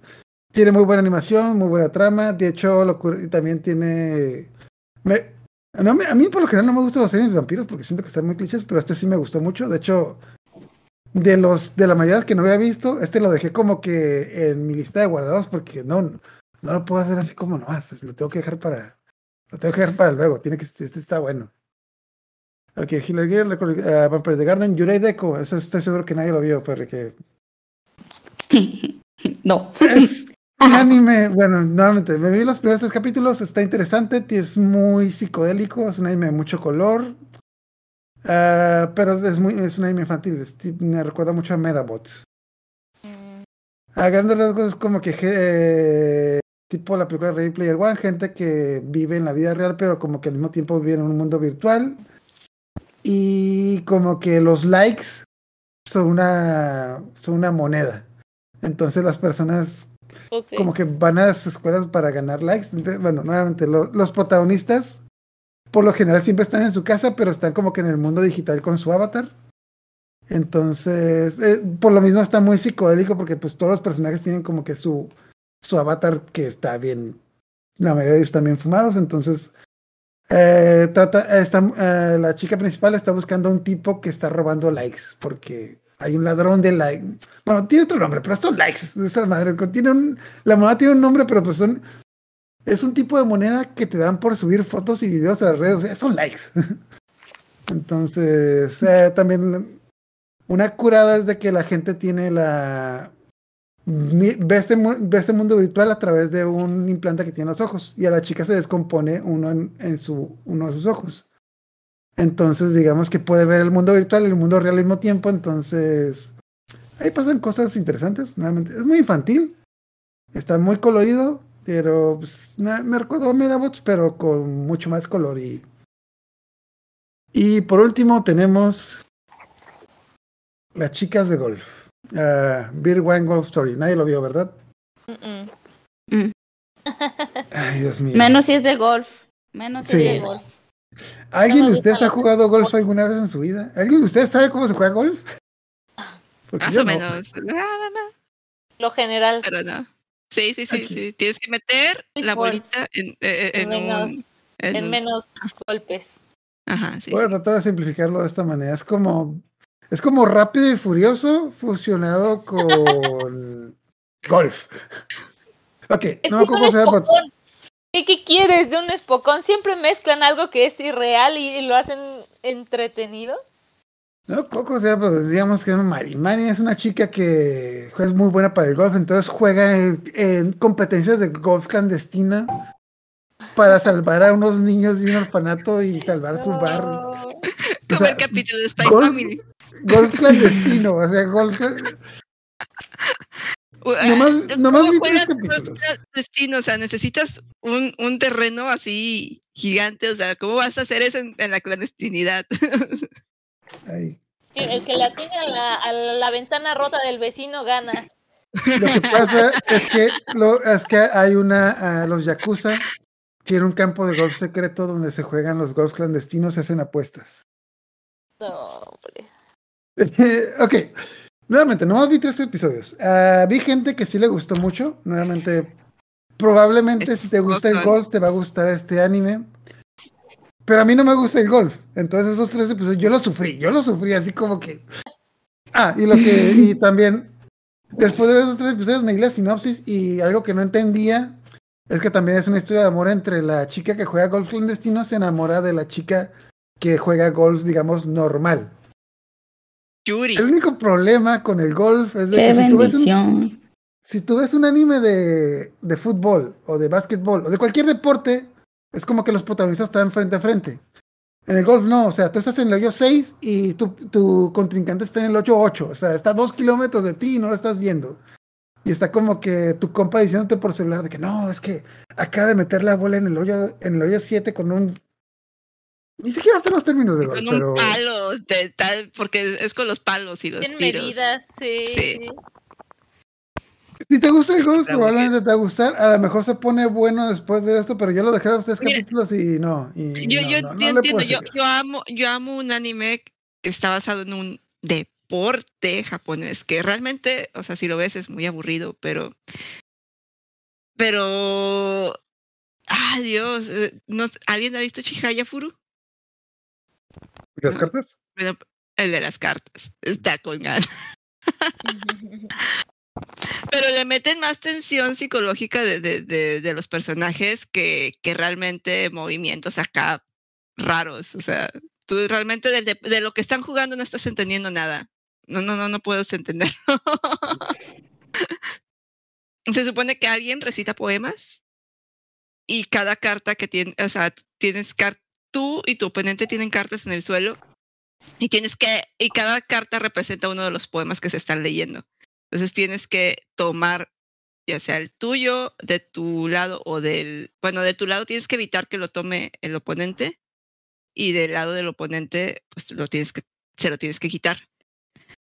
A: Tiene muy buena animación, muy buena trama. De hecho, lo también tiene. me- no a mí, por lo general, no me gustan los series de vampiros porque siento que están muy clichés, pero este sí me gustó mucho. De hecho, de los de la mayoría que no había visto, este lo dejé como que en mi lista de guardados porque no, no lo puedo hacer así como nomás. Lo tengo que dejar para. Lo tengo que dejar para luego. Tiene que. Este está bueno. Ok, Healer Gear, eh, Vampire the Garden, Yurei Deco. Eso estoy seguro que nadie lo vio, pero que.
G: no.
A: Es un anime, bueno, nuevamente, me vi los primeros tres capítulos, está interesante, es muy psicodélico, es un anime de mucho color, ah, pero es, muy, es un anime infantil, es me recuerda mucho a Medabots.
F: Mm,
A: A grandes rasgos es como que eh, tipo la película Ready Player One, gente que vive en la vida real, pero como que al mismo tiempo vive en un mundo virtual. Y como que los likes son una, son una moneda. Entonces las personas como que van a las escuelas para ganar likes. Entonces, bueno, nuevamente, lo- los protagonistas por lo general siempre están en su casa, pero están como que en el mundo digital con su avatar. Entonces, eh, por lo mismo está muy psicodélico porque pues todos los personajes tienen como que su, su avatar que está bien, la mayoría de ellos están bien fumados, entonces eh, trata, está, eh, la chica principal está buscando a un tipo que está robando likes porque hay un ladrón de likes. Bueno, tiene otro nombre, pero son likes. Esas madres, tiene un, la moneda tiene un nombre, pero pues son, es un tipo de moneda que te dan por subir fotos y videos a las redes, o son likes. Entonces, eh, también una curada es de que la gente tiene la... Ve este, ve este mundo virtual a través de un implante que tiene en los ojos y a la chica se descompone uno en, su, uno de sus ojos. Entonces, digamos que puede ver el mundo virtual y el mundo real al mismo tiempo. Entonces, ahí pasan cosas interesantes. Nuevamente, es muy infantil, está muy colorido, pero pues, me recuerdo a Medabots, pero con mucho más color. Y, y por último, tenemos las chicas de golf. Ah, Beer Wine Golf Story. Nadie lo vio, ¿verdad?
F: Mm, mm.
G: Mm.
A: Ay, Dios mío.
G: Menos si es de golf. Menos si
A: Sí.
G: es de golf.
A: ¿Alguien
F: No
A: de ustedes ha jugado golf alguna vez en su vida? ¿Alguien de ustedes sabe cómo se juega golf? Porque
E: Más
A: yo
E: o
A: no.
E: menos. No,
F: Lo general.
E: pero no. Sí, sí, sí, sí. Tienes que meter la bolita en, eh,
F: En
E: en,
F: menos,
E: un... en
F: menos golpes.
E: Ajá, sí.
A: Voy a tratar de simplificarlo de esta manera. Es como, es como rápido y furioso fusionado con golf. Ok,
F: Es
A: no cómo
F: es
A: se llama.
F: ¿Qué, qué quieres de un espocón? Siempre mezclan algo que es irreal y, y lo hacen entretenido.
A: No, Coco, o sea, pues digamos que Mari. Mari es una chica que es muy buena para el golf, entonces juega en, en competencias de golf clandestina para salvar a unos niños de un orfanato y salvar su barrio.
E: Como
A: sea,
E: el capítulo de Spy
A: golf-
E: Family.
A: Golf clandestino, o sea, golf.
E: U-
A: Nomás- nomás
E: ¿cómo
A: vi tres
E: juegas
A: capítulos.
E: golf clandestino? O sea, necesitas un, un terreno así gigante. O sea, ¿cómo vas a hacer eso en, en la clandestinidad?
A: Ay.
F: Sí, el que la tiene a la, a la ventana rota del vecino gana.
A: Lo que pasa es que, lo, es que hay una, ah, los Yakuza tienen un campo de golf secreto donde se juegan los golf clandestinos y hacen apuestas.
F: No, hombre.
A: ok, nuevamente, nomás vi tres episodios. Ah, vi gente que sí le gustó mucho. Nuevamente, probablemente
E: Es
A: si te gusta el golf, te va a gustar este anime. Pero a mí no me gusta el golf. Entonces, esos tres episodios yo los sufrí. Yo los sufrí así como que. Ah, y lo que. Y también, después de ver esos tres episodios, me di la sinopsis y algo que no entendía es que también es una historia de amor entre la chica que juega golf clandestino, se enamora de la chica que juega golf, digamos, normal.
E: Yuri.
A: El único problema con el golf es de
G: Qué
A: que si tú ves un, si tú ves un anime de, de fútbol o de básquetbol o de cualquier deporte, es como que los protagonistas están frente a frente. En el golf no, o sea, tú estás en el hoyo 6 y tu, tu contrincante está en el hoyo 8, o sea, está a dos kilómetros de ti y no lo estás viendo. Y está como que tu compa diciéndote por celular de que no, es que acaba de meter la bola en el hoyo, en el hoyo 7 con un... Ni siquiera están los términos de golf,
E: Con un
A: pero...
E: palo, de tal, porque es con los palos y los
F: Tienen
E: tiros.
F: medidas, sí.
A: Si te gusta el golf,
E: Está
A: probablemente te va a gustar. A lo mejor se pone bueno después de esto, pero yo lo dejé a los tres
E: Mira,
A: capítulos y no. Y
E: Yo,
A: no,
E: yo,
A: no, no
E: yo
A: le
E: entiendo, yo, amo, yo amo un anime que está basado en un deporte japonés, que realmente, o sea, si lo ves es muy aburrido, pero, pero, ah, Dios, eh, no sé, ¿alguien ha visto Chihaya Furu?
A: ¿Las cartas?
E: Bueno, el de las cartas, está con ganas. Pero le meten más tensión psicológica de, de, de, de los personajes que, que realmente movimientos acá raros. O sea, tú realmente de, de, de lo que están jugando no estás entendiendo nada. No, no, no, no puedes entenderlo. Se supone que alguien recita poemas y cada carta que tiene, o sea, tienes car tú y tu oponente tienen cartas en el suelo y tienes que, y cada carta representa uno de los poemas que se están leyendo. Entonces tienes que tomar, ya sea el tuyo, de tu lado o del, bueno, de tu lado tienes que evitar que lo tome el oponente y del lado del oponente, pues lo tienes que, se lo tienes que quitar.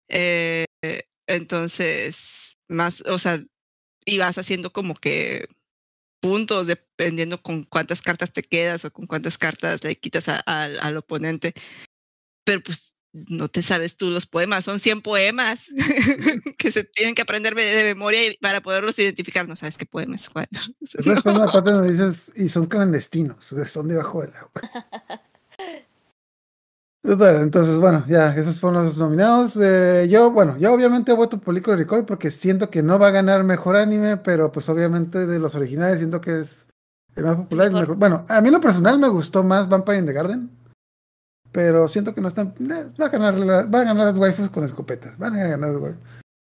E: Eh, entonces, más, o sea, y vas haciendo como que puntos dependiendo con cuántas cartas te quedas o con cuántas cartas le quitas a- al- al oponente. Pero pues no te sabes tú los poemas, son 100 poemas que se tienen que aprender de, de memoria y para poderlos identificar. No sabes qué poema es cuál.
A: Parte dices, y son clandestinos, son debajo del agua. Total, entonces, bueno, ya, esos fueron los nominados. Eh, yo, bueno, yo obviamente voto por Liquid Recall porque siento que no va a ganar mejor anime, pero pues obviamente de los originales siento que es el más popular. el
F: Mejor.
A: Bueno, a mí en lo personal me gustó más Vampire in the Garden, pero siento que no están. eh, Va a ganar, la- va a ganar las waifus con escopetas. Van a ganar las waifus.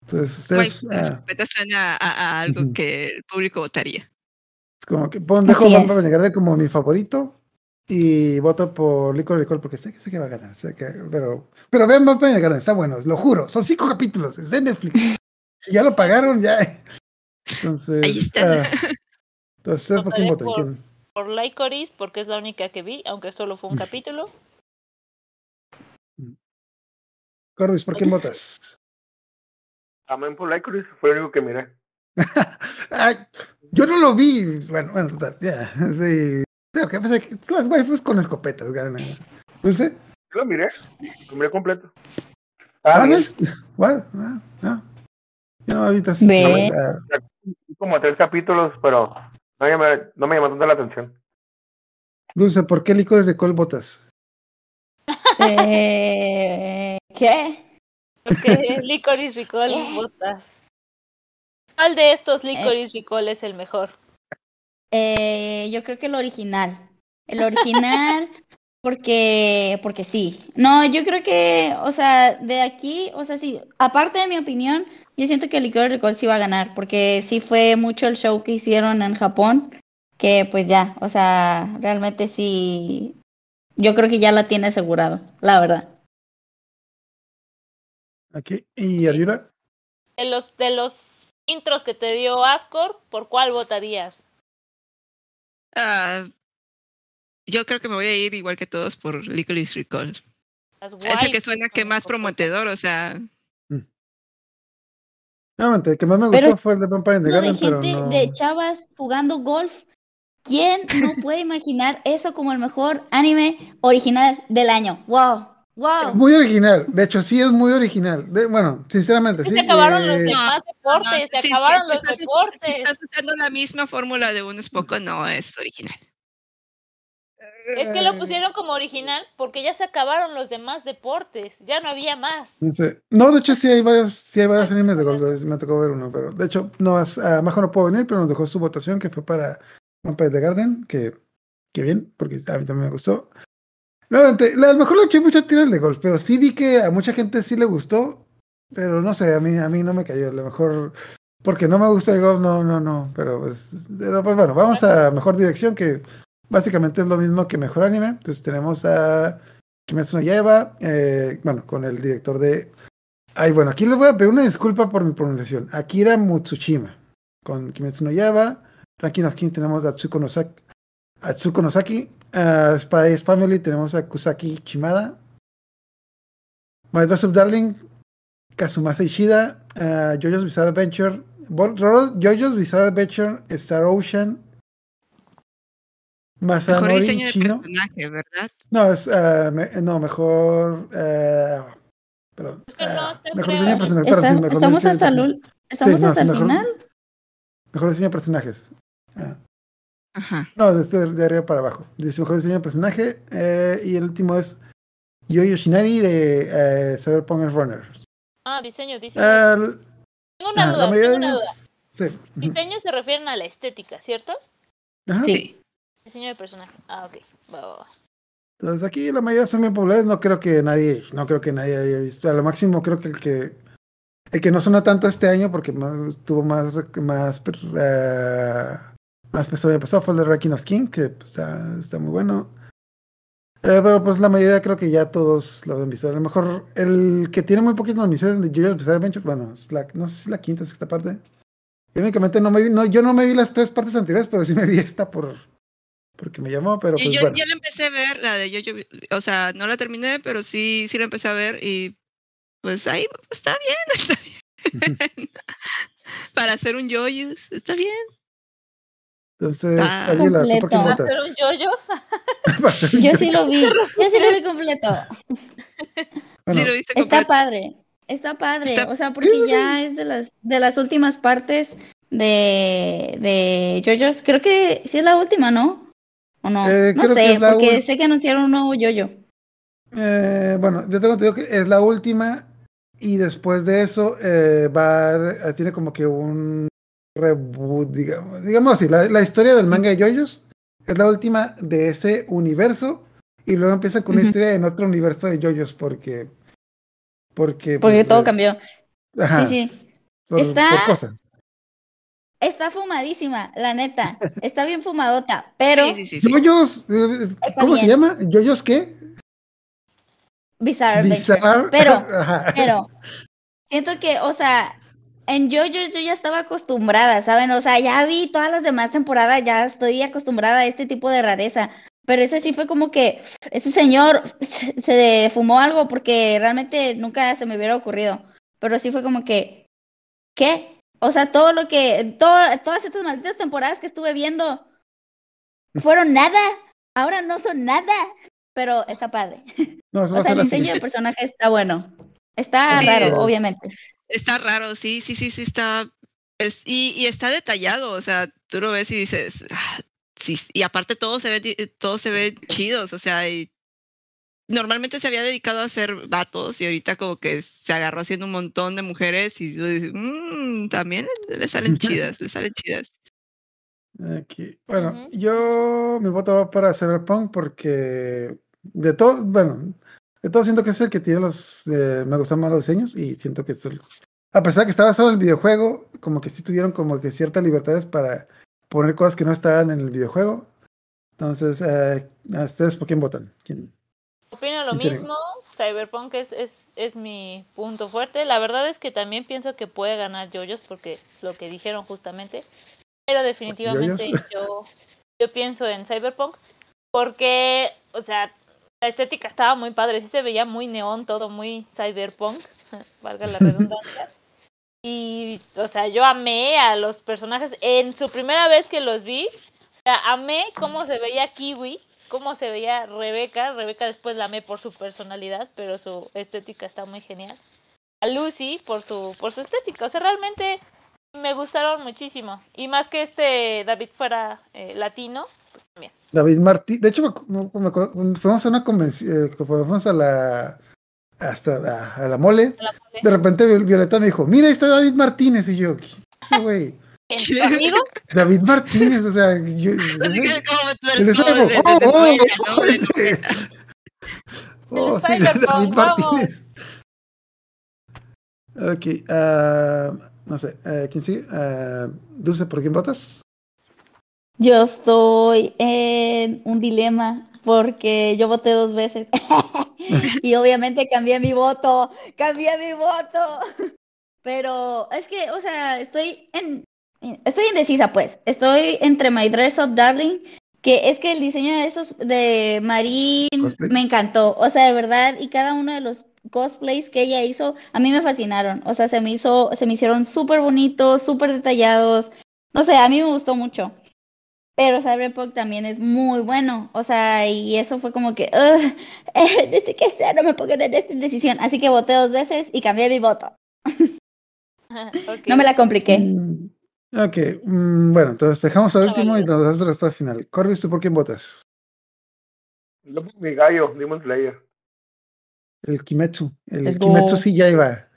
A: Entonces, ustedes.
E: La
A: ah,
E: escopeta suena a, a algo que el público votaría.
A: Es como que pon, dejo. Vampire in the Garden como mi favorito y voto por Liquid Recall porque sé, que- sé que va a ganar. sé que- pero, pero vean in the Garden, está bueno, lo juro. Son cinco capítulos, es de Netflix. Si ya lo pagaron, ya. Entonces,
E: Ahí está.
A: ah, entonces ¿ustedes por quién votan?
F: por-
A: ¿Quién?
F: Por Lycoris, porque es la única que vi, aunque solo fue un capítulo.
A: Corbis, ¿por quién votas?
H: Amén por Lycoris fue el único que miré.
A: Ay, yo no lo vi. Bueno, bueno, total, ya. Sí. Pensé que las waifus con escopetas ganan. ¿Dulce?
H: Yo lo miré, lo miré completo.
A: ¿Ah,
H: Ah,
A: no? ¿What? Ah, no. Yo no ahorita sí. Ah,
H: como tres capítulos, pero no me, no me llamó tanto la atención.
A: Dulce, ¿por qué Liquid Recall votas?
G: Eh, ¿Qué?
F: Porque Licorice Recall botas. ¿Cuál de estos Licorice Recall es el mejor?
G: Eh, yo creo que el original. El original, Porque, porque sí. No, yo creo que, o sea, de aquí, o sea, sí, aparte de mi opinión, yo siento que Licor Recall sí va a ganar, porque sí fue mucho el show que hicieron en Japón, que pues ya, o sea, realmente sí, yo creo que ya la tiene asegurado, la verdad.
A: Aquí. ¿Y Ariura?
F: De los, de los intros que te dio Ascor, ¿por cuál votarías?
E: Ah, yo creo que me voy a ir igual que todos por Licorice Recall. Es el que suena que más prometedor, o sea,
A: Nuevamente, el que más me
G: Pero
A: gustó fue el de Vampire in the
G: No, de
A: pero
G: gente,
A: no.
G: de chavas jugando golf. ¿Quién no puede imaginar eso como el mejor anime original del año? ¡Wow!
A: Es
G: ¡Wow!
A: muy original. De hecho, sí es muy original. De- bueno, sinceramente,
F: Es
A: sí.
F: que se acabaron los
A: eh,
F: demás deportes,
E: no,
F: se
E: si-
F: acabaron los
E: estás- si
F: deportes.
E: estás usando la misma fórmula de un Spoco, no es original.
F: Es que lo pusieron como original porque ya se acabaron los demás deportes, ya no había más.
A: No sé. No, de hecho sí hay varios, sí hay varios animes de Gold, me tocó ver uno, pero de hecho no, Majo no puedo venir, pero nos dejó su votación que fue para Vampire the Garden, que, que bien, porque a mí también me gustó. Nuevamente, a lo mejor le eché mucho tiro al de golf, pero sí vi que a mucha gente sí le gustó, pero no sé, a mí, a mí no me cayó, a lo mejor porque no me gusta el golf, no, no, no, pero pues, pero, pues bueno, vamos a mejor dirección, que básicamente es lo mismo que mejor anime, entonces tenemos a Kimetsu no Yaiba, eh, bueno, con el director de... Ay, bueno, aquí les voy a pedir una disculpa por mi pronunciación. Akira Mutsushima, con Kimetsu no Yaiba. Ranking of King tenemos a Atsuko. Atsuko Nosaki. Uh, Spy X Family tenemos a Kusaki Shimada. My Dress of Darling, Kazumasa Ishida. Uh, JoJo's Bizarre Adventure. JoJo's Bizarre Adventure, Star Ocean.
E: Mejor
A: Masanori
E: diseño de personaje, ¿verdad?
A: No, es, ah, me- no, mejor. eh, perdón.
F: Es que no
A: ah, mejor diseño de personajes. perdón, sí,
G: Está-
A: mejor
G: estamos hasta el, estamos
A: no,
G: hasta el
A: mejor-
G: final.
A: Mejor diseño de personajes. Ah,
E: Ajá.
A: no, desde de arriba para abajo. Dice mejor diseño de personaje. eh, y el último es Yo Yoshinari de eh, Cyberpunk Runner.
F: Ah, diseño, diseño.
A: El-
F: tengo una
A: ah,
F: duda, tengo una duda.
A: Sí.
F: Diseño se refieren a la estética, ¿cierto?
A: Ajá.
G: Sí.
F: Diseño de personaje. Ah, ok. Va, va, va.
A: Entonces aquí la mayoría son bien populares, no creo que nadie, no creo que nadie haya visto. A lo máximo creo que el que el que no suena tanto este año porque más, tuvo más más eh, más el año pasado fue el de Ranking of King, que pues, está, está muy bueno. Eh, pero pues la mayoría creo que ya todos lo han visto. A lo mejor el que tiene muy poquitos nominaciones de JoJo's Bizarre Adventure, bueno, es la- no sé si es la quinta o sexta parte. Yo únicamente no me vi, no, yo no me vi las tres partes anteriores, pero sí me vi esta por porque me llamó, pero
E: Yo,
A: pues
E: yo,
A: bueno.
E: yo la empecé a ver, la de yo, o sea, no la terminé, pero sí, sí la empecé a ver y pues ahí pues, está bien, está bien. Para hacer un yoyos, está bien.
A: Entonces,
E: Ah.
A: Ariela, ¿tú por
G: Completo.
A: votas?
F: ¿Hacer un
A: un
G: Yo
A: yo-
G: sí lo vi. Yo sí lo vi completo.
A: Bueno,
E: sí lo viste
G: Está
E: completo.
G: padre. Está padre.
E: Está-
G: O sea, porque ya es de las de las últimas partes de de JoJo's. Creo que sí es la última, ¿no? ¿O no?
A: Eh,
G: no
A: creo que
G: sé,
A: es la
G: porque sé que anunciaron un nuevo JoJo.
A: eh, bueno, yo tengo entendido que es la última y después de eso eh, va, a- tiene como que un reboot, digamos, digamos así, la, la historia del manga de JoJo's es la última de ese universo y luego empieza con una historia en otro universo de JoJo's porque porque
G: Porque
A: pues,
G: todo
A: eh,
G: cambió.
A: ajá,
G: Sí, sí.
A: por,
G: Está-
A: por cosas.
G: Está fumadísima, la neta. Está bien fumadota, pero
E: Sí, sí, sí, sí.
A: JoJo's, eh, ¿cómo se llama? ¿JoJo's qué?
G: Bizarre.
A: Bizarre.
G: Pero, pero, siento que, o sea, en JoJo yo ya estaba acostumbrada, ¿saben? O sea, ya vi todas las demás temporadas, ya estoy acostumbrada a este tipo de rareza. Pero ese sí fue como que ese señor se fumó algo porque realmente nunca se me hubiera ocurrido. Pero sí fue como que, ¿qué? O sea, todo lo que, todo- todas estas malditas temporadas que estuve viendo fueron nada. Ahora no son nada. Pero está padre.
A: No,
G: O sea, el diseño de personaje está bueno. Está
E: Sí,
G: raro,
A: es-
G: obviamente.
E: Está raro, sí, sí, sí, sí, está. Es, y, y está detallado, o sea, tú lo ves y dices, "Ah, sí, y aparte todo se ve, todo se ve chidos, o sea, y normalmente se había dedicado a hacer vatos y ahorita como que se agarró haciendo un montón de mujeres y tú dices, "Mm, también le salen chidas, le salen chidas.
A: Aquí. Bueno, yo mi voto va para Cyberpunk porque De todo, bueno, de todo siento que es el que tiene los, eh, me gustan más los diseños y siento que es el, a pesar de que está basado en el videojuego, como que sí tuvieron como que ciertas libertades para poner cosas que no estaban en el videojuego. Entonces, eh, ¿a ¿ustedes por quién votan? ¿Quién?
F: Opino lo mismo. Cyberpunk es, es, es mi punto fuerte. La verdad es que también pienso que puede ganar Yoyos porque lo que dijeron justamente. Pero definitivamente
A: ¿Yoyos?
F: yo, yo pienso en Cyberpunk porque, o sea, la estética estaba muy padre. Sí se veía muy neón todo, muy cyberpunk, valga la redundancia. Y, o sea, yo amé a los personajes. En su primera vez que los vi, o sea, amé cómo se veía Kiwi, cómo se veía Rebeca. Rebeca después la amé por su personalidad, pero su estética está muy genial. A Lucy por su, por su estética. O sea, realmente me gustaron muchísimo. Y más que este David fuera eh, latino, pues también.
A: David Martí, de hecho, me, me- fuimos a una convención, fuimos a la, hasta la, a la mole,
F: La mole.
A: de repente Viol- Violeta me dijo, mira, ahí está David Martínez, y yo, ¿quién es ese güey?
F: ¿En tu amigo?
A: David Martínez, o sea, yo, oh, oh, oh. Oh, sí, David. Martínez. Ok, ah, no sé, eh, ¿quién sigue? Ah, Dulce, ¿por quién votas?
G: Yo estoy en un dilema porque yo voté dos veces y obviamente cambié mi voto, cambié mi voto. Pero es que, o sea, estoy en, estoy indecisa, pues. Estoy entre My Dress Up Darling, que es que el diseño de esos de Marín
A: Cosplay.
G: me encantó, o sea, de verdad, y cada uno de los cosplays que ella hizo, a mí me fascinaron, o sea, se me hizo, se me hicieron súper bonitos, súper detallados, no sé, a mí me gustó mucho. Pero Cyberpunk también es muy bueno, o sea, y eso fue como que, "Ugh, eh, no sé qué hacer, no me pongan en esta indecisión, así que voté dos veces y cambié mi voto. No me la compliqué.
A: Mm, Ok, mm, bueno, entonces dejamos al
F: Ah,
A: último y nos das la respuesta final. Corbis, ¿tú por quién votas?
H: Mi gallo, Demon Slayer.
A: El Kimetsu. El
G: Let's go.
A: Kimetsu sí ya iba.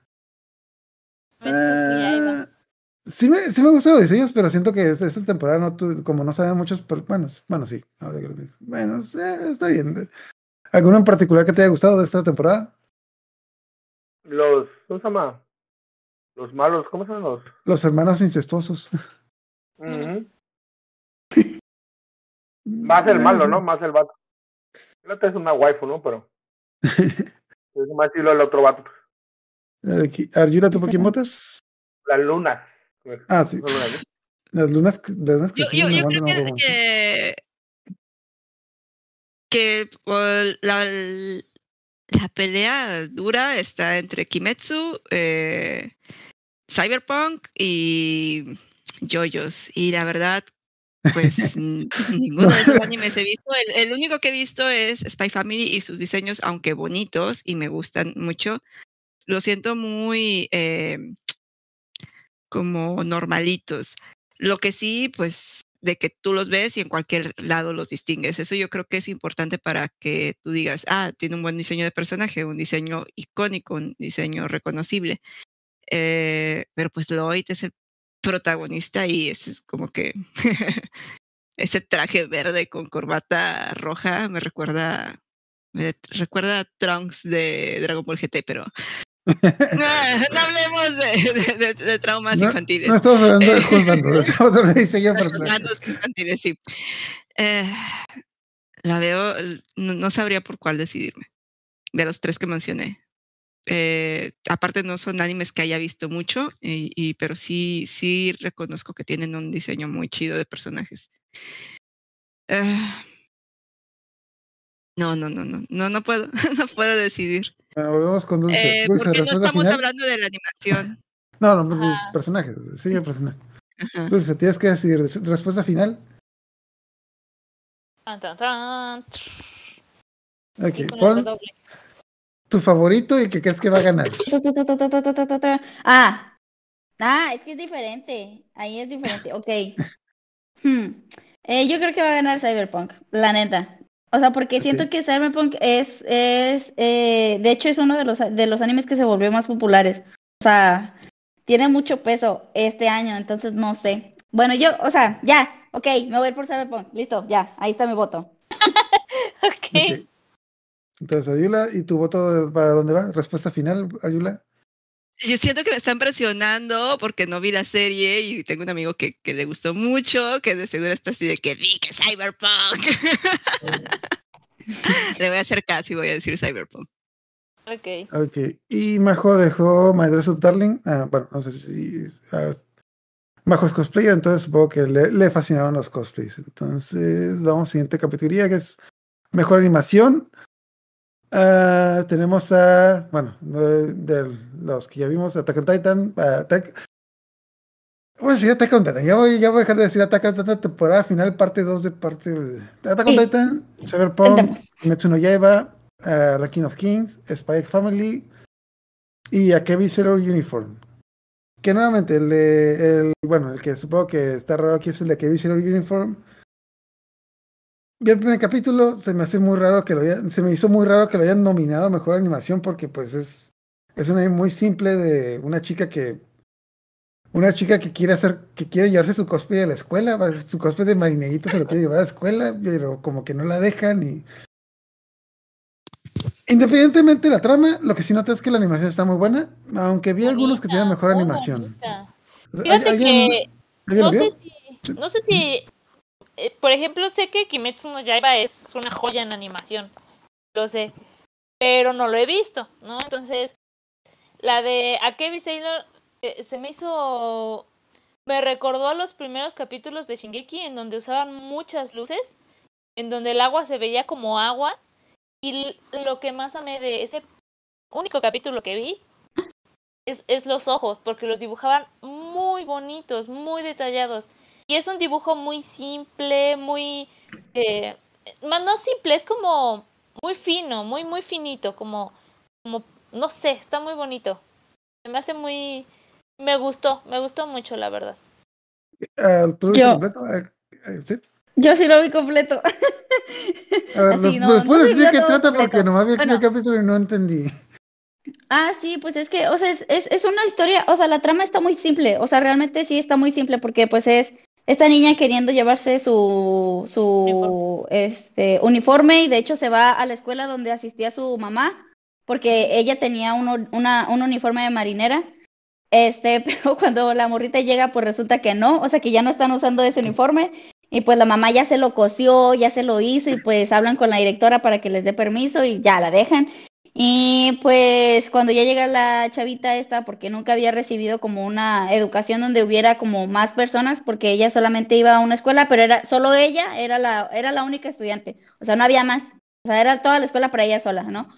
F: Kimetsu sí ya iba.
A: Ah, Sí me, sí me gustan los diseños, pero siento que esta, esta temporada no tu- como no saben muchos, pero bueno, bueno, sí, ahora que. Bueno, eh, está bien. ¿Alguno en particular que te haya gustado de esta temporada?
H: Los, ¿cómo se llama? Los malos, ¿cómo se llaman los?
A: Los hermanos incestuosos.
H: Más el malo, ¿no? Más el vato. El otro es una waifu, ¿no? Pero es más estilo el otro vato.
A: Aquí, Arjuna, ¿tú por quién votas?
H: Las lunas.
A: Ah, sí. Las lunas, que- las lunas que
E: Yo, yo, creo que, que, que uh, la, la pelea dura está entre Kimetsu, eh, Cyberpunk y JoJo's. Y la verdad, pues ninguno de esos animes he visto. El, el único que he visto es Spy Family y sus diseños, aunque bonitos y me gustan mucho, lo siento muy eh, como normalitos. Lo que sí, pues, de que tú los ves y en cualquier lado los distingues. Eso yo creo que es importante para que tú digas, ah, tiene un buen diseño de personaje, un diseño icónico, un diseño reconocible. Eh, pero pues Lloyd es el protagonista y ese es como que ese traje verde con corbata roja me recuerda me recuerda a Trunks de Dragon Ball GT, pero no, no hablemos de, de- traumas
A: No,
E: infantiles.
A: no estamos hablando de juzgando, estamos hablando de diseño
E: datos infantiles, sí. Eh, la veo, no, no sabría por cuál decidirme, de los tres que mencioné. Eh, aparte no son animes que haya visto mucho, y, y- pero sí, sí reconozco que tienen un diseño muy chido de personajes. Eh, no, no, no, no, no, no puedo, no puedo decidir.
A: Bueno, volvemos con Dulce.
E: Eh, porque no estamos hablando de la animación.
A: no, no,
F: ah.
A: personajes, sigue el personaje.
E: Ajá.
A: Dulce, tienes que decidir. Respuesta final. Ok,
F: Paul,
A: tu favorito y que crees que va a ganar.
G: Ah, ah, es que es diferente. Ahí es diferente. Ok. Hmm. Eh, yo creo que va a ganar Cyberpunk, la neta. O sea, porque siento que Cyberpunk es, es, eh, de hecho, es uno de los, de los animes que se volvió más populares. O sea, tiene mucho peso este año, entonces no sé. Bueno, yo, o sea, ya, ok, me voy a ir por Cyberpunk. Listo, ya, ahí está mi voto.
F: Ok.
A: Ok. Entonces, Ayula, ¿y tu voto para dónde va? Respuesta final, Ayula.
E: Yo siento que me están presionando porque no vi la serie y tengo un amigo que, que le gustó mucho, que de seguro está así de que vi que Cyberpunk. le voy a hacer caso y voy a decir Cyberpunk.
F: Ok.
A: Ok. Y Majo dejó My Dress Up Darling. Ah, bueno, no sé si. ah, Majo es cosplayer, entonces supongo que le, le fascinaron los cosplays. Entonces, vamos a siguiente categoría que es mejor animación. Ah, tenemos a. Bueno, de, los que ya vimos, Attack on Titan. ah, Attack- Voy a decir Attack on Titan. Ya voy, ya voy a dejar de decir Attack on Titan, temporada final, parte 2 de parte. Attack on
G: Sí.
A: Titan, Cyberpunk,
G: Entendemos.
A: Kimetsu no Yaiba, uh, Ranking of Kings, Spy X Family y Akebi Zero Uniform. Que nuevamente, el, de- el, bueno, el que supongo que está raro aquí es el de Akebi Zero Uniform. Vi el primer capítulo, se me hace muy raro que lo hayan, se me hizo muy raro que lo hayan nominado a mejor animación porque pues es, es una muy simple de una chica que una chica que quiere hacer, que quiere llevarse su cosplay a la escuela, su cosplay de marinerito se lo quiere llevar a la escuela, pero como que no la dejan y Independientemente de la trama, lo que sí noto es que la animación está muy buena, aunque vi algunos que tienen mejor animación.
F: bonita. Fíjate
A: ¿alguien-
F: que
A: alguien
F: no sé si, no sé si, eh, por ejemplo, sé que Kimetsu no Yaiba es una joya en animación, lo sé, pero no lo he visto, ¿no? Entonces, la de Akebi Sailor eh, se me hizo, me recordó a los primeros capítulos de Shingeki en donde usaban muchas luces, en donde el agua se veía como agua y lo que más amé de ese único capítulo que vi es, es los ojos, porque los dibujaban muy bonitos, muy detallados. Y es un dibujo muy simple, muy... Eh, más no simple, es como muy fino, muy, muy finito, como, como, no sé, está muy bonito. Se me hace muy... Me gustó, me gustó mucho, la verdad.
A: Ah, ¿Tú lo
G: Yo-
A: completo? Ah, eh, sí.
G: Yo sí lo vi completo.
A: A ver,
G: Así,
A: ¿nos,
G: no,
A: puedes decir qué trata?
G: completo.
A: Porque nomás vi
G: Bueno.
A: el capítulo y no entendí.
G: Ah, sí, pues es que, o sea, es, es, es una historia, o sea, la trama está muy simple, o sea, realmente sí está muy simple porque pues es esta niña queriendo llevarse su, su
F: Uniforme.
G: este, uniforme y de hecho se va a la escuela donde asistía su mamá porque ella tenía uno- una, un uniforme de marinera, este, pero cuando la morrita llega pues resulta que no, o sea, que ya no están usando ese uniforme y pues la mamá ya se lo cosió, ya se lo hizo y pues hablan con la directora para que les dé permiso y ya la dejan. Y pues cuando ya llega la chavita esta, porque nunca había recibido como una educación donde hubiera como más personas, porque ella solamente iba a una escuela, pero era solo ella, era la, era la única estudiante, o sea, no había más, o sea, era toda la escuela para ella sola, ¿no?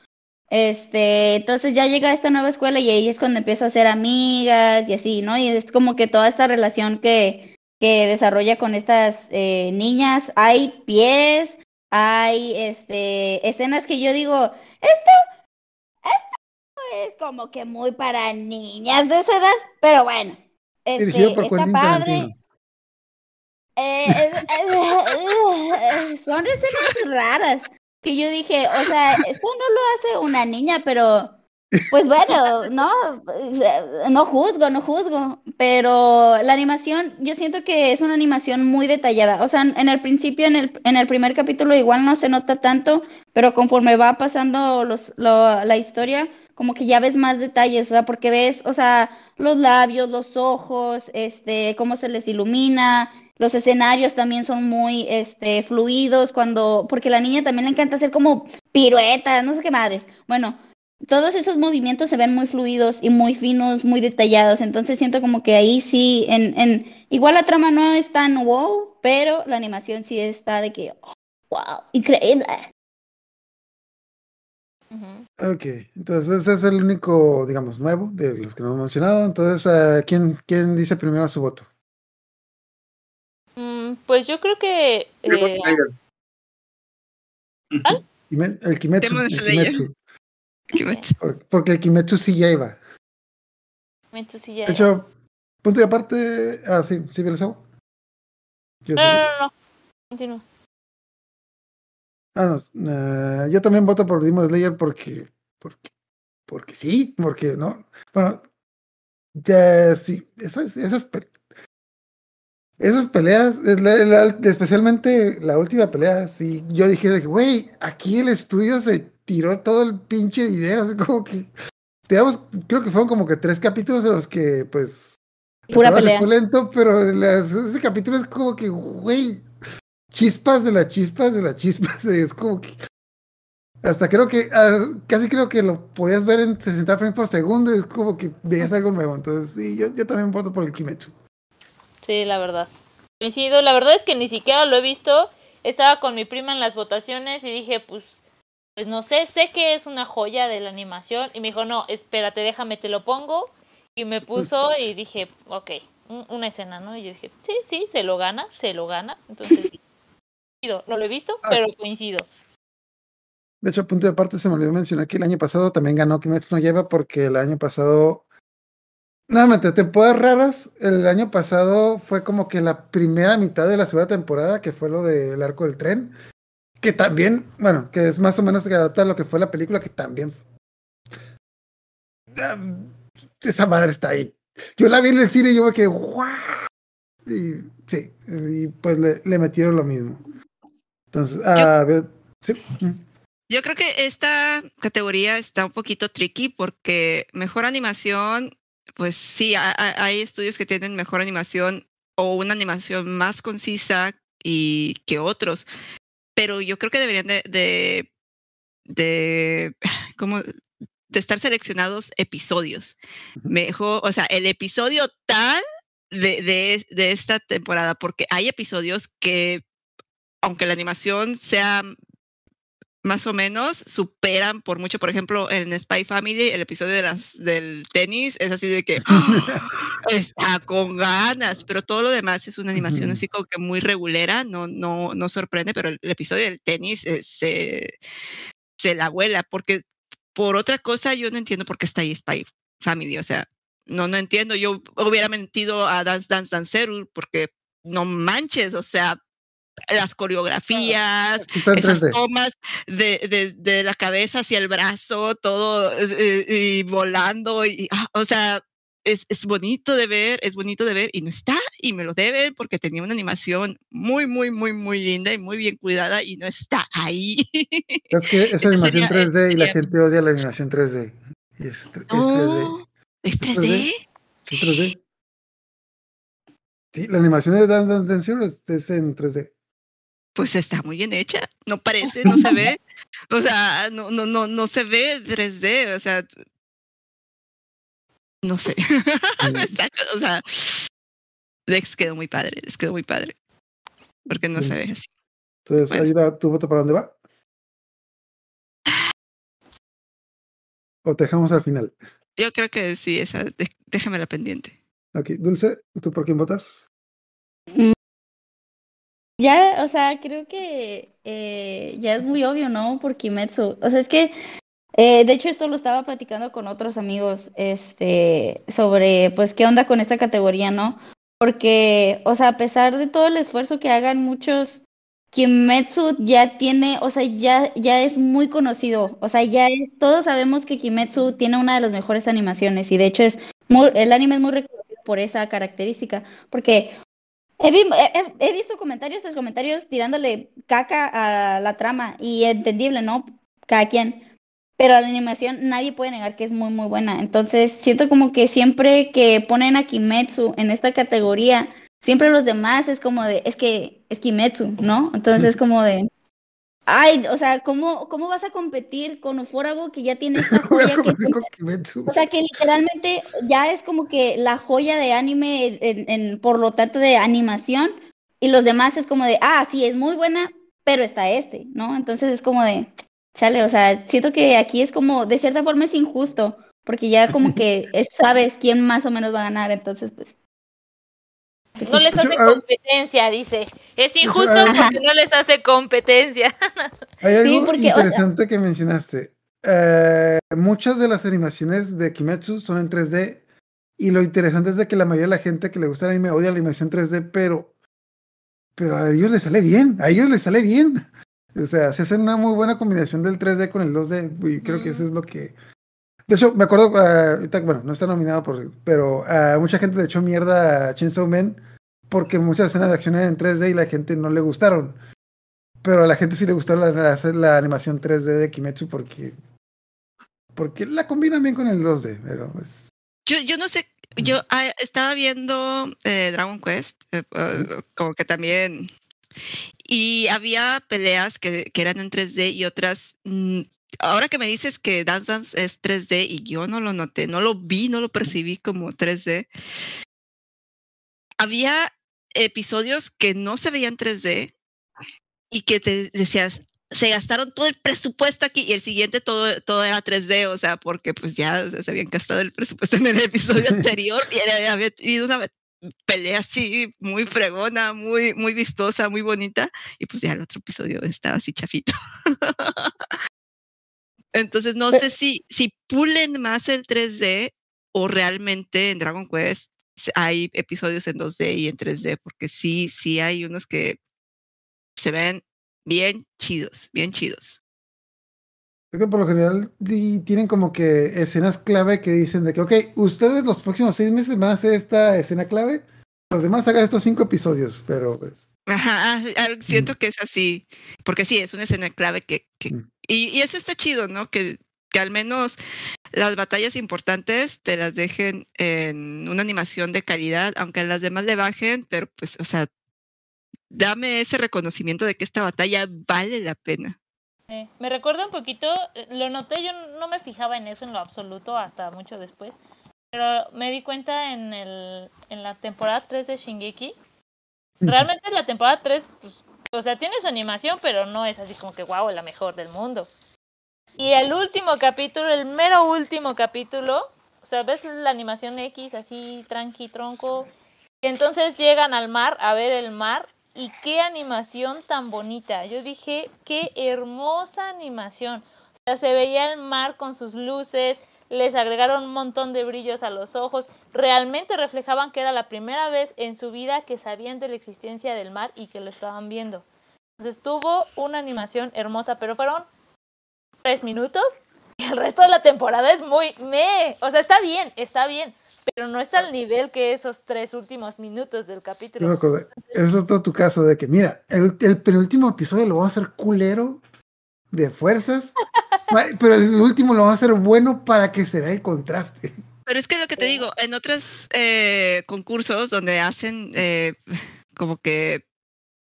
G: Este, entonces ya llega a esta nueva escuela y ahí es cuando empieza a hacer amigas y así, ¿no? Y es como que toda esta relación que, que desarrolla con estas eh, niñas, hay pies, hay este, escenas que yo digo, esto es como que muy para niñas de esa edad, pero bueno, este,
A: Dirigido por
G: está padre. Eh, eh, son escenas raras que yo dije, o sea, esto no lo hace una niña, pero pues bueno, no, no juzgo, no juzgo, pero la animación, yo siento que es una animación muy detallada, o sea, en el principio, en el, en el primer capítulo igual no se nota tanto, pero conforme va pasando los, lo- la historia, como que ya ves más detalles, o sea, porque ves, o sea, los labios, los ojos, este, cómo se les ilumina, los escenarios también son muy, este, fluidos cuando, porque la niña también le encanta hacer como piruetas, no sé qué madres. Bueno, todos esos movimientos se ven muy fluidos y muy finos, muy detallados, entonces siento como que ahí sí, en, en, igual la trama no es tan wow, pero la animación sí está de que, oh, wow, increíble.
F: Ujú.
A: Ok, entonces ese es el único, digamos, nuevo de los que no hemos mencionado. Entonces, ah, ¿quién, ¿quién dice primero su voto?
F: Mm, pues yo creo que eh.
A: Kime- El Kimetsu. El. Kimetsu,
E: Kimetsu.
A: por- porque el Kimetsu sí ya iba.
F: Kimetsu sí ya
A: De hecho, punto y aparte. Ah, sí, sí. Yo
F: No, no, no, no. Continúa.
A: Ah, no, ah, yo también voto por Demon Slayer porque, porque, porque sí, porque no. Bueno, ya sí, esas, esas, pe- esas peleas, es la- la- especialmente la última pelea, sí, yo dije, de que, güey, aquí el estudio se tiró todo el pinche dinero, así como que, digamos, creo que fueron como que tres capítulos en los que, pues,
G: Pura pelea.
A: fue lento, pero ese capítulo es como que, güey, chispas de las chispas de las chispas, es como que, hasta creo que, ah, casi creo que lo podías ver en 60 frames por segundo, es como que veías algo nuevo, entonces, sí, yo, yo también voto por el Kimetsu.
F: Sí, la verdad. Coincido, la verdad es que ni siquiera lo he visto. Estaba con mi prima en las votaciones y dije, pues, pues no sé, sé que es una joya de la animación. Y me dijo, no, espérate, déjame, te lo pongo. Y me puso y dije, ok, un- una escena, ¿no? Y yo dije, sí, sí, se lo gana, se lo gana. Entonces. No lo he visto,
A: Ah.
F: pero coincido.
A: De hecho, a punto de parte se me olvidó mencionar que el año pasado también ganó Kimetsu no lleva porque el año pasado. Nuevamente, temporadas raras. El año pasado fue como que la primera mitad de la segunda temporada, que fue lo del arco del tren. Que también, bueno, que es más o menos que adapta a lo que fue la película, que también. Ah, Esa madre está ahí. Yo la vi en el cine y yo me quedé, ¡guau! Y sí, y pues le, le metieron lo mismo. Entonces, a ver, sí.
E: Yo creo que esta categoría está un poquito tricky porque mejor animación, pues sí, ha- ha- hay estudios que tienen mejor animación o una animación más concisa y que otros, pero yo creo que deberían de, de, de ¿cómo? de estar seleccionados episodios. Mejor, o sea, el episodio tal de, de, de esta temporada, porque hay episodios que, aunque la animación sea más o menos superan por mucho. Por ejemplo, en Spy Family, el episodio de las, del tenis es así de que ¡ah! está con ganas, pero todo lo demás es una animación así como que muy regulera, no, no, no sorprende, pero el, el episodio del tenis eh, se, se la vuela, porque por otra cosa yo no entiendo por qué está ahí Spy Family, o sea, no, no entiendo, yo hubiera mentido a Dance Dance Danceru porque no manches, o sea, las coreografías,
A: en
E: esas
A: 3D.
E: tomas de, de, de la cabeza hacia el brazo, todo eh, y volando, y, ah, o sea, es, es bonito de ver, es bonito de ver y no está y me lo deben porque tenía una animación muy, muy, muy, muy linda y muy bien cuidada y no está ahí.
A: Es que es animación
E: sería-
A: 3D y la gente odia la animación 3D. Y es, tr- es 3D.
E: No, ¿es
A: ¿Es
E: 3D?
A: ¿Es 3D? Sí, la animación de Dance Dance Dance es en 3D.
E: Pues está muy bien hecha, no parece, no se ve, o sea, no, no, no, no se ve 3D, o sea, no sé, o sea, les quedó muy padre, les quedó muy padre, porque no se
A: Pues-
E: ve así.
A: Entonces,
E: Bueno.
A: ayuda, ¿tu voto para dónde va? ¿O te dejamos al final?
E: Yo creo que sí, esa, de- déjame la pendiente.
A: Ok, Dulce, ¿tú por quién votas?
G: Ya, o sea, creo que eh, ya es muy obvio, ¿no? Por Kimetsu. O sea, es que, eh, de hecho, esto lo estaba platicando con otros amigos, este, sobre, pues, qué onda con esta categoría, ¿no? Porque, o sea, a pesar de todo el esfuerzo que hagan muchos, Kimetsu ya tiene, o sea, ya, ya es muy conocido. O sea, ya es, todos sabemos que Kimetsu tiene una de las mejores animaciones y de hecho es muy, el anime es muy reconocido por esa característica. Porque He, vi- he- he- visto comentarios comentarios tirándole caca a la trama y entendible, ¿no? Cada quien. Pero la animación nadie puede negar que es muy, muy buena. Entonces, siento como que siempre que ponen a Kimetsu en esta categoría, siempre los demás es como de, es que es Kimetsu, ¿no? Entonces es como de, ay, o sea, ¿cómo, cómo vas a competir con Ufotable que ya tiene esta joya que o sea que literalmente ya es como que la joya de anime, en, en- por lo tanto de animación, y los demás es como de, ah, sí, es muy buena, pero está este, ¿no? Entonces es como de, chale, o sea, siento que aquí es como, de cierta forma es injusto, porque ya como que es- sabes quién más o menos va a ganar, entonces pues...
F: No les
A: Yo,
F: hace
A: ah,
F: competencia, dice. Es injusto
A: ah,
F: porque no les hace competencia.
A: Hay algo
G: porque, o sea-
A: interesante que mencionaste. Eh, muchas de las animaciones de Kimetsu son en 3D y lo interesante es de que la mayoría de la gente que le gusta el anime odia la animación 3D, pero, pero a ellos les sale bien, a ellos les sale bien. O sea, se hace una muy buena combinación del 3D con el 2D y creo que eso es lo que... De hecho, me acuerdo, ahorita, bueno, no está nominado por, pero eh, mucha gente le echó mierda a Chainsaw Man porque muchas escenas de acción eran en 3D y la gente no le gustaron. Pero a la gente sí le gustó la, la- hacer la animación 3D de Kimetsu porque. Porque la combinan bien con el 2D, pero pues.
E: Yo, yo no sé, yo ah, estaba viendo eh, Dragon Quest, eh, eh, como que también, y había peleas que, que eran en 3D y otras, mm, ahora que me dices que Dance Dance es 3D y yo no lo noté, no lo vi, no lo percibí como 3D, había episodios que no se veían 3D y que te decías, se gastaron todo el presupuesto aquí y el siguiente todo, todo era 3D, o sea, porque pues ya se habían gastado el presupuesto en el episodio anterior y era- había habido una pelea así muy fregona, muy, muy vistosa, muy bonita, y pues ya el otro episodio estaba así chafito. Entonces no sé si, si pulen más el 3D o realmente en Dragon Quest hay episodios en 2D y en 3D, porque sí, sí hay unos que se ven bien chidos, bien chidos.
A: Es que por lo general tienen como que escenas clave que dicen de que, ok, ustedes los próximos seis meses van a hacer esta escena clave, los demás hagan estos cinco episodios, pero pues.
E: Ajá, ah, ah, siento que es así, porque sí, es una escena clave que, que
A: Mm.
E: Y, y eso está chido, ¿no? Que, que al menos las batallas importantes te las dejen en una animación de calidad, aunque las demás le bajen, pero pues, o sea, dame ese reconocimiento de que esta batalla vale la pena.
F: Eh, me recuerda un poquito, eh, lo noté, yo no me fijaba en eso en lo absoluto hasta mucho después, pero me di cuenta en, el, en la temporada 3 de Shingeki. Realmente la temporada 3, pues, o sea, tiene su animación, pero no es así como que, wow, la mejor del mundo. Y el último capítulo, el mero último capítulo, o sea, ves la animación X así, tranqui, tronco, y entonces llegan al mar a ver el mar y qué animación tan bonita. Yo dije, qué hermosa animación. O sea, se veía el mar con sus luces, les agregaron un montón de brillos a los ojos, realmente reflejaban que era la primera vez en su vida que sabían de la existencia del mar y que lo estaban viendo. Entonces tuvo una animación hermosa, pero fueron tres minutos y el resto de la temporada es muy me. O sea, está bien, está bien, pero no está al nivel que esos tres últimos minutos del capítulo.
A: acordé. Es otro tu caso de que, mira, el, el penúltimo episodio lo vamos a hacer culero de fuerzas, pero el último lo vamos a hacer bueno para que se vea el contraste.
E: Pero es que lo que te digo, en otros eh, concursos donde hacen eh, como que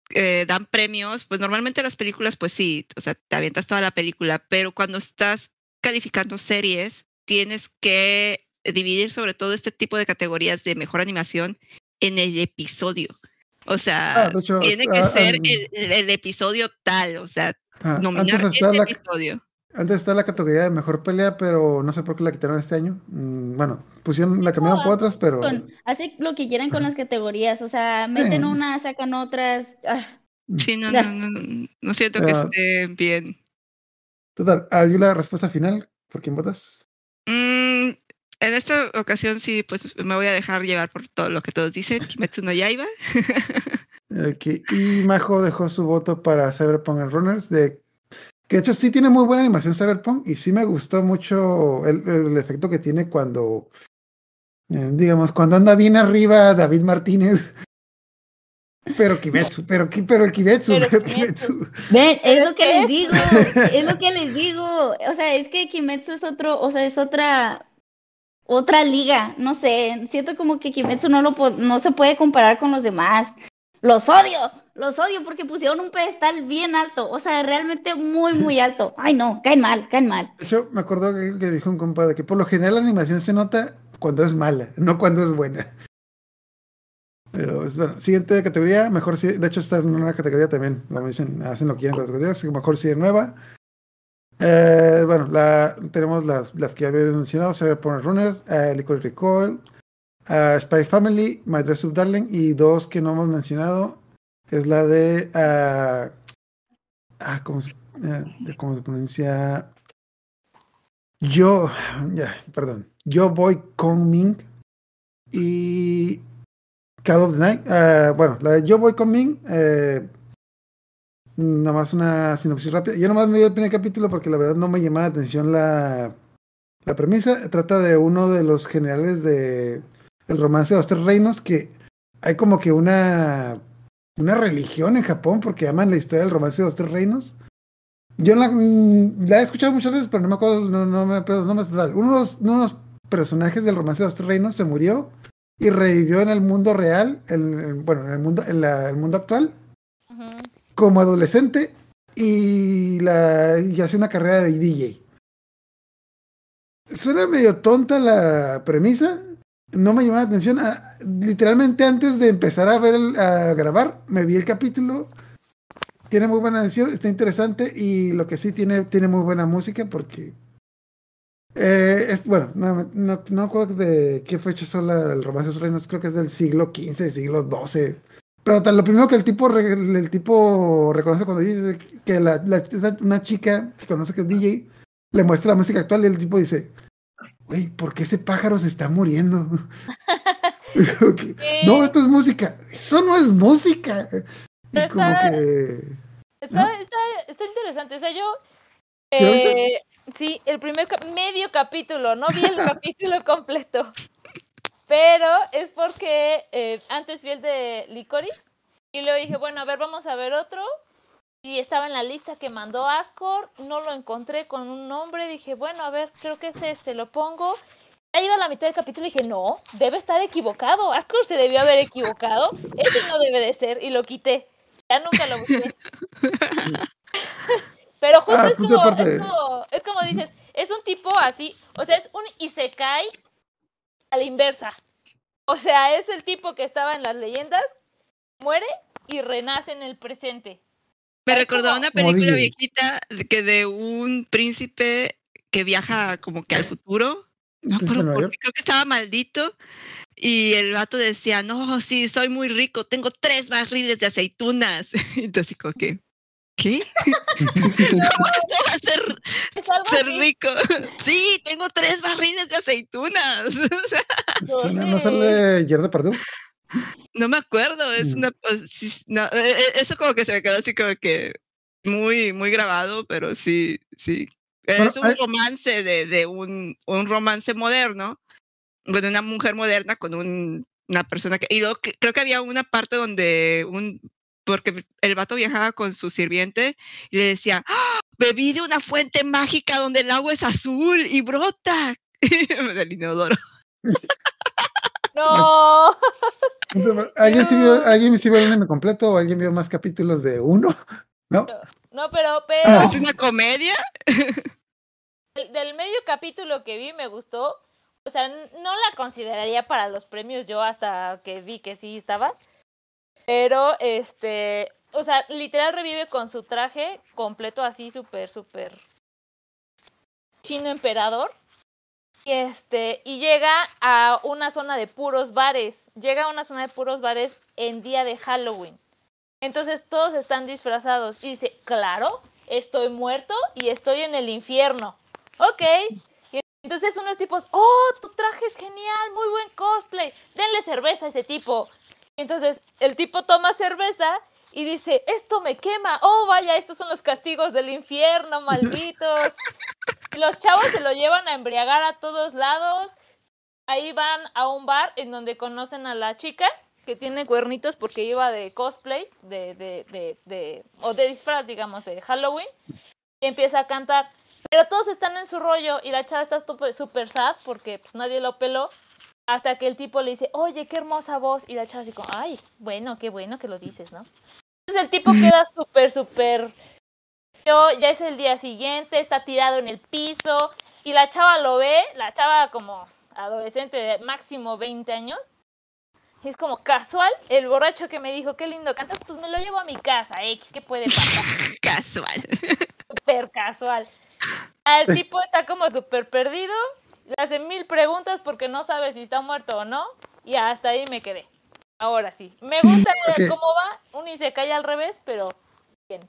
E: eh, dan premios, pues normalmente las películas, pues sí, o sea, te avientas toda la película, pero cuando estás calificando series, tienes que dividir sobre todo este tipo de categorías de mejor animación en el episodio. O sea,
A: Ah, hecho,
E: tiene que
A: ah,
E: ser
A: um,
E: el, el- el episodio tal, o sea,
A: Ah,
E: nominar
A: antes
E: este
A: la,
E: episodio.
A: antes está la categoría de mejor pelea, pero no sé por qué la quitaron este año. Mm, bueno, pusieron, la cambiaron por otras, pero
G: Con, hacen lo que quieran con las categorías, o sea, meten
A: Sí.
G: unas, sacan otras. ah,
E: Sí, no,
G: Ya.
E: no, no, no siento que
A: Ah.
E: esté bien.
A: total, ¿hay la respuesta final? ¿Por quién votas?
E: Mm, en esta ocasión sí, pues me voy a dejar llevar por todo lo que todos dicen. Kimetsu no Yaiba.
A: Ok, Y Majo dejó su voto para Cyberpunk and Runners, de, que de hecho sí tiene muy buena animación Cyberpunk y sí me gustó mucho el, el efecto que tiene cuando, eh, digamos, cuando anda bien arriba David Martínez. Pero Kimetsu, pero, pero el Kimetsu,
F: Pero
A: pero
F: Kimetsu.
G: Ven, es lo que les
F: es-
G: digo, es lo que les digo. O sea, es que Kimetsu es otro, o sea, es otra, otra liga. No sé, siento como que Kimetsu no lo no se puede comparar con los demás. Los odio, los odio porque pusieron un pedestal bien alto, o sea, realmente muy, muy alto. Ay, no, caen mal, caen mal.
A: Hecho, me acuerdo que, que dijo un compa de que por lo general la animación se nota cuando es mala, no cuando es buena. Pero es bueno. Siguiente categoría, mejor si, de hecho está en una categoría también, como dicen, hacen lo que quieran con las categorías, mejor si nueva. Eh, bueno, tenemos las, las que ya había mencionado, Cyberpunk Runner, uh, Liquid Recoil, uh, Spy Family, My Dress Up Darling y dos que no hemos mencionado, es la de, ah, ah, ¿cómo se, eh, cómo se pronuncia? Yo, ya, perdón, Yo Boy Con Ming y Call of the Night. eh, bueno, la de Yo Boy Con Ming, eh, nada más una sinopsis rápida. Yo nomás me vi el primer capítulo porque la verdad no me llamaba la atención la, la premisa. Trata de uno de los generales de el romance de los tres reinos que hay como que una una religión en Japón porque aman la historia del romance de los tres reinos. Yo la, mm, la he escuchado muchas veces, pero no me acuerdo, no, no me acuerdo, no me total. Uno de, los, uno de los personajes del romance de los tres reinos se murió y revivió en el mundo real, en- en- bueno, en el mundo, en la- el mundo actual,
F: Ujú.
A: Como adolescente y, la, y hace una carrera de DJ. Suena medio tonta la premisa, no me llamó la atención. Ah, literalmente antes de empezar a ver el- a grabar, me vi el capítulo. Tiene muy buena edición, está interesante y lo que sí tiene, tiene muy buena música porque eh, es, bueno, no, no, no acuerdo de qué fecha son la, el romance de los reinos, creo que es del siglo XV, siglo XII. Pero lo primero que el tipo, el tipo reconoce cuando dice que la, la- esa- una chica que conoce que es DJ le muestra la música actual y el tipo dice, güey, ¿por qué ese pájaro se está muriendo? No, esto es música. Eso no es música. Y
F: Pero
A: como
F: está-
A: que...
F: Está, está, está interesante. O sea, yo.
A: ¿Sí
F: eh, sí, el primer cap- medio capítulo, no vi el capítulo completo. Pero es porque eh, antes vi el de Licorice y luego dije, bueno, a ver, vamos a ver otro. Y estaba en la lista que mandó Ascor, no lo encontré con un nombre, dije, bueno, a ver, creo que es este, lo pongo. Ya iba a la mitad del capítulo y dije, no, debe estar equivocado, Ascor se debió haber equivocado, ese no debe de ser, y lo quité. Ya nunca lo busqué. Pero justo
A: Ah,
F: es, como, es, como, es como dices, es un tipo así, o sea, es un Isekai a la inversa. O sea, es el tipo que estaba en las leyendas, muere y renace en el presente.
E: Me recordó una película viejita de- que de un príncipe que viaja como que al futuro. No acuerdo por qué, creo que estaba maldito. Y el vato decía, no, sí, soy muy rico, tengo tres barriles de aceitunas. Entonces, como que, ¿qué? ¿Cómo esto va a ser,
F: Es algo
E: ser rico? Sí, tengo tres barriles de aceitunas.
A: ¿No, no sale Gerard Pardue?
E: no me acuerdo, es
A: Mm.
E: una... pues, no, eh, eh, eso como que se me quedó así como que muy, muy grabado, pero sí, sí.
A: Bueno,
E: Es un romance de, de un, un romance moderno, de una mujer moderna con un, una persona que... Y luego creo que había una parte donde un... Porque el vato viajaba con su sirviente y le decía, ¡Ah! bebí de una fuente mágica donde el agua es azul y brota del inodoro.
F: No,
A: ¿Alguien, sí vio, ¿Alguien sí vio el anime completo o alguien vio más capítulos de uno? ¿No?
F: no, pero, pero
A: Ah.
E: ¿Es una comedia?
F: del, del medio capítulo que vi me gustó. O sea, no la consideraría para los premios yo hasta que vi que sí estaba. Pero, este, o sea, literal revive con su traje completo así, súper, súper chino emperador. Y este, y llega a una zona de puros bares. Llega a una zona de puros bares en día de Halloween. Entonces todos están disfrazados. Y dice, claro, estoy muerto y estoy en el infierno. Ok. Entonces unos tipos, oh, tu traje es genial, muy buen cosplay. Denle cerveza a ese tipo. Entonces el tipo toma cerveza y dice, esto me quema. Oh, vaya, estos son los castigos del infierno, malditos. Y los chavos se lo llevan a embriagar a todos lados. Ahí van a un bar en donde conocen a la chica que tiene cuernitos porque iba de cosplay, de, de, de, de, o de disfraz, digamos, de Halloween. Y empieza a cantar. Pero todos están en su rollo y la chava está súper sad porque pues, nadie lo peló. Hasta que el tipo le dice, oye, qué hermosa voz. Y la chava así como, ay, bueno, qué bueno que lo dices, ¿no? Entonces el tipo queda súper, súper... Yo, ya es el día siguiente, está tirado en el piso. Y la chava lo ve, la chava como adolescente de máximo 20 años. Es como casual, el borracho que me dijo, qué lindo cantas, pues me lo llevo a mi casa, X, ¿qué puede pasar?
E: Casual.
F: Súper casual. El tipo está como súper perdido, le hace mil preguntas porque no sabe si está muerto o no, y hasta ahí me quedé. Ahora sí. Me gusta
A: Ok.
F: cómo va, un y se cae al revés, pero bien.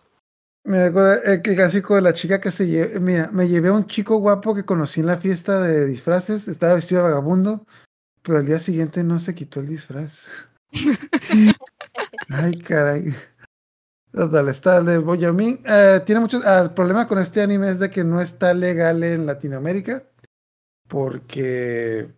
A: Me acuerdo el clásico de la chica que se lleva. Mira, me llevé a un chico guapo que conocí en la fiesta de disfraces. Estaba vestido de vagabundo, pero al día siguiente no se quitó el disfraz. Ay, caray. Total, está de Boyamin. Eh, tiene muchos. ah, el problema con este anime es de que no está legal en Latinoamérica. Porque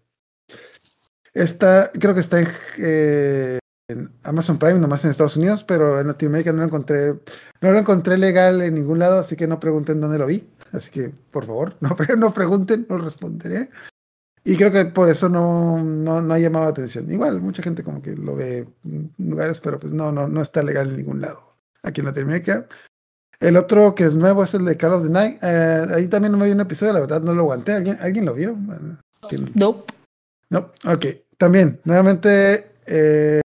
A: está, creo que está en, eh, en Amazon Prime, nomás en Estados Unidos, pero en Latinoamérica no lo encontré, no lo encontré legal en ningún lado, así que no pregunten dónde lo vi. Así que, por favor, no, no pregunten, no responderé. Y creo que por eso no, no, no ha llamado la atención. Igual, mucha gente como que lo ve en lugares, pero pues no, no, no está legal en ningún lado. Aquí en Latinoamérica. El otro que es nuevo es el de Call of the Night. Eh, ahí también no me vi un episodio, la verdad no lo aguanté. ¿Alguien, ¿alguien lo vio?
G: Nope.
A: No, ok. También, nuevamente. Eh,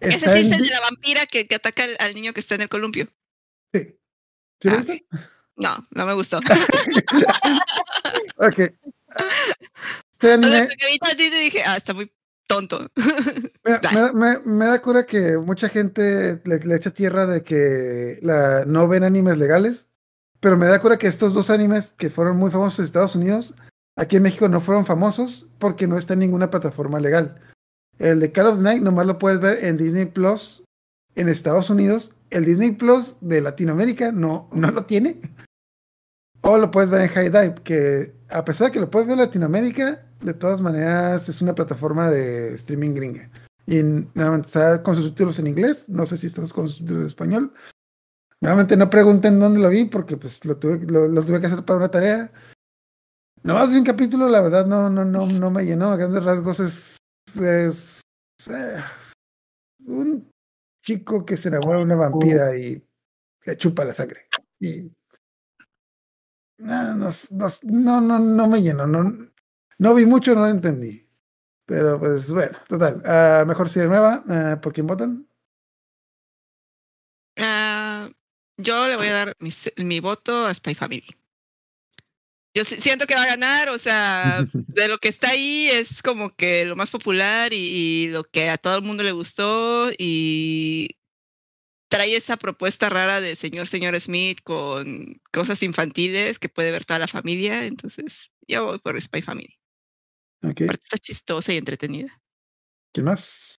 E: Ese sí es el de la vampira que, que ataca al, al niño que está en el columpio.
A: Sí. ¿Sí lo
E: Ah? No, no me gustó.
A: Ok. Este anime,
E: dije, ah, está muy tonto.
A: me, da cura que mucha gente le, le echa tierra de que la, no ven animes legales, pero me da cura que estos dos animes que fueron muy famosos en Estados Unidos, aquí en México no fueron famosos porque no está en ninguna plataforma legal. El de Call of Night nomás lo puedes ver en Disney Plus en Estados Unidos. El Disney Plus de Latinoamérica no, no lo tiene. O lo puedes ver en High Dive, que a pesar de que lo puedes ver en Latinoamérica, de todas maneras es una plataforma de streaming gringa. Y está con subtítulos en inglés. No sé si estás con subtítulos en español. Nuevamente no pregunten dónde lo vi porque pues lo tuve, lo, lo tuve que hacer para una tarea. Nomás de un capítulo, la verdad, no, no, no, no me llenó. A grandes rasgos es, es eh, un chico que se enamora de una vampira y le chupa la sangre. Y no, no, no, no, me llenó. No vi mucho, no lo entendí. Pero pues bueno, total. ah, mejor serie nueva. ah, ¿Por quién votan?
E: Ah, yo le voy a dar mi, mi voto a Spy Family. Yo si- siento que va a ganar, o sea, de lo que está ahí es como que lo más popular y, y lo que a todo el mundo le gustó y trae esa propuesta rara de señor, señor Smith con cosas infantiles que puede ver toda la familia, entonces yo voy por Spy Family.
A: Ok.
E: Aparte está chistosa y entretenida.
A: ¿Quién más?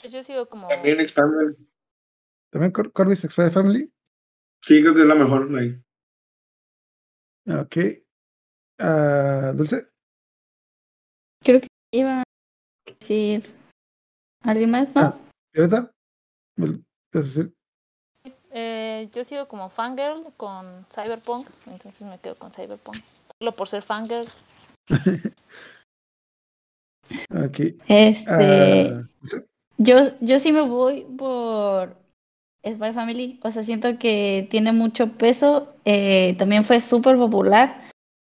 F: Pues yo sigo como.
H: También Expander.
A: ¿También Cor Corbis Spy Family?
H: Sí, creo que es la mejor. ahí.
A: Ok. Ah, Dulce.
G: Creo que iba a decir. ¿Alguien más? ¿No?
A: Ah. ¿Violeta? ¿Me- ¿Qué vas a decir?
F: Eh, yo sigo como fangirl con Cyberpunk, entonces me quedo con Cyberpunk. Solo por ser fangirl.
A: Ok.
G: Este.
A: Ah.
G: Yo, yo sí me voy por Spy Family, o sea, siento que tiene mucho peso, eh, también fue súper popular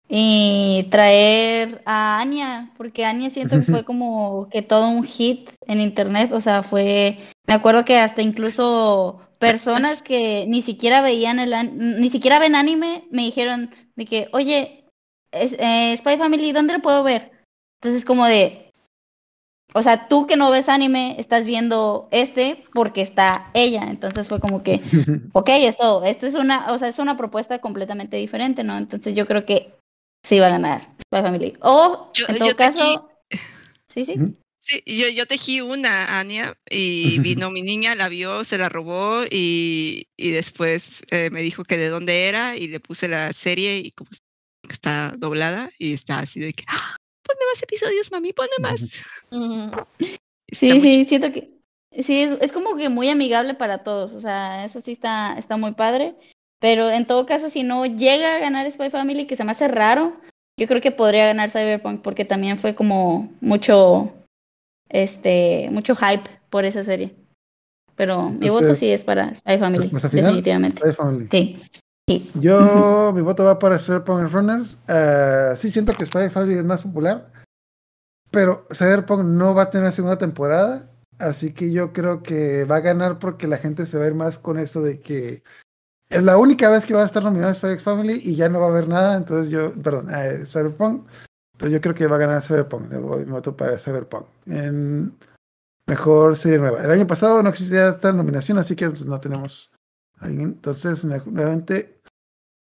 G: y traer a Anya, porque Anya siento que fue como que todo un hit en internet, o sea, fue, me acuerdo que hasta incluso personas que ni siquiera veían el, ni siquiera ven anime, me dijeron de que, oye, es- eh, Spy Family, ¿dónde lo puedo ver? Entonces como de, o sea, tú que no ves anime, estás viendo este porque está ella. Entonces fue como que, ok, esto, esto es una, o sea, es una propuesta completamente diferente, ¿no? Entonces yo creo que sí va a ganar Spy Family. O,
E: Yo-
G: en todo
E: te
G: caso, sí, sí.
A: Ujú.
E: Sí, yo, yo tejí una, Ania, y vino mi niña, la vio, se la robó y, y después eh, me dijo que de dónde era y le puse la serie y como está doblada y está así de que, "Ah, ponme más episodios, mami, ponme más.
G: Sí, sí, siento que sí, es, es como que muy amigable para todos, o sea, eso sí está, está muy padre, pero en todo caso, si no llega a ganar Spy Family, que se me hace raro, yo creo que podría ganar Cyberpunk porque también fue como mucho, este, mucho hype por esa serie. Pero mi voto
A: Entonces,
G: sí es para Spy Family,
A: respuesta final.
G: definitivamente.
A: Spy Family.
G: Sí,
A: Yo, mi voto va para Cyberpunk Runners. Ah, sí siento que Spy Family es más popular, pero Cyberpunk no va a tener segunda temporada, así que yo creo que va a ganar porque la gente se va a ir más con eso de que es la única vez que va a estar nominado Spy Family y ya no va a haber nada, entonces yo, perdón, eh, Cyberpunk, entonces yo creo que va a ganar Cyberpunk, le doy mi voto para Cyberpunk. En mejor serie nueva. El año pasado no existía esta nominación, así que pues, no tenemos ahí. Entonces, me- nuevamente,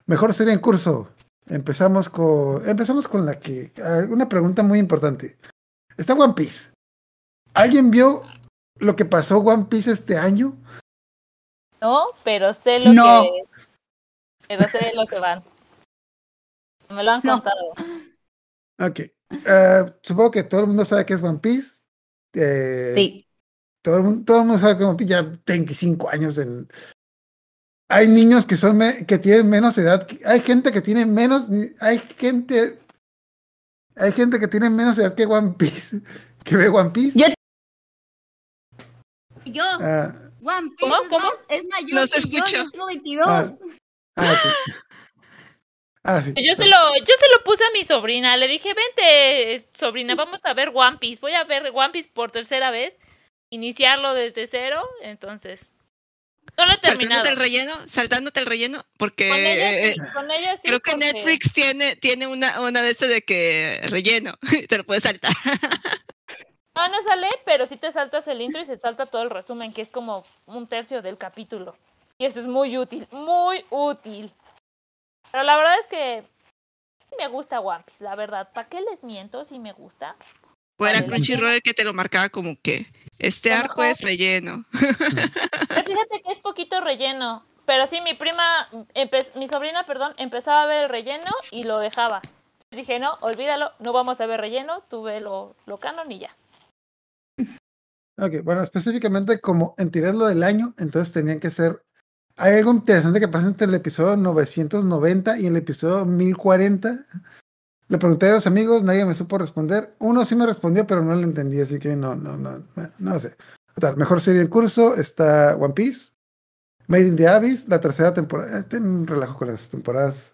A: mejor serie en curso. Empezamos con, empezamos con la que, ah, una pregunta muy importante. Está One Piece. ¿Alguien vio lo que pasó One Piece este año?
F: No, pero sé lo
G: No.
F: que. Pero sé lo que van. Me lo han
G: No.
F: contado.
A: Ok. Ah, supongo que todo el mundo sabe que es One Piece. Eh,
G: Sí.
A: todo el mundo, todo el mundo sabe que One Piece ya 25 años en... Hay niños que son me- que tienen menos edad, hay gente que tiene menos, hay gente, hay gente que tiene menos edad que One Piece, que ve One Piece.
G: Yo- Yo,
A: Ah,
G: One Piece
F: ¿Cómo?
G: es
F: ¿Cómo?
G: más- es mayor
E: No se
G: yo, tengo 22.
A: ah, ah. Ah, sí.
F: Yo se lo, yo se lo puse a mi sobrina, le dije, vente, sobrina, vamos a ver One Piece, voy a ver One Piece por tercera vez, iniciarlo desde cero, entonces, no lo he terminado.
E: Saltándote el relleno, saltándote el relleno, porque
F: Con ella
E: eh,
F: sí, con ella sí,
E: creo que
F: porque-
E: Netflix tiene, tiene una, una de estas de que relleno, te lo puedes saltar.
F: No, no sale, pero sí te saltas el intro y se salta todo el resumen, que es como un tercio del capítulo. Y eso es muy útil, muy útil. Pero la verdad es que me gusta One Piece, la verdad. ¿Para qué les miento si me gusta? Vale, la
E: Crunchyroll el que te lo marcaba como que este arco es relleno.
F: Pero fíjate que es poquito relleno. Pero sí, mi prima, mi sobrina, perdón, empezaba a ver el relleno y lo dejaba. Dije, no, olvídalo, no vamos a ver relleno, tú ve lo, lo canon y ya.
A: Ok, bueno, específicamente como en tirar lo del año, entonces tenían que ser. Hay algo interesante que pasa entre el episodio 990 y el episodio 1040. Le pregunté a los amigos, nadie me supo responder. Uno sí me respondió, pero no lo entendí, así que no, no, no, no, no sé. Mejor serie en curso está One Piece, Made in the Abyss, la tercera temporada. eh, Ten un relajo con las temporadas.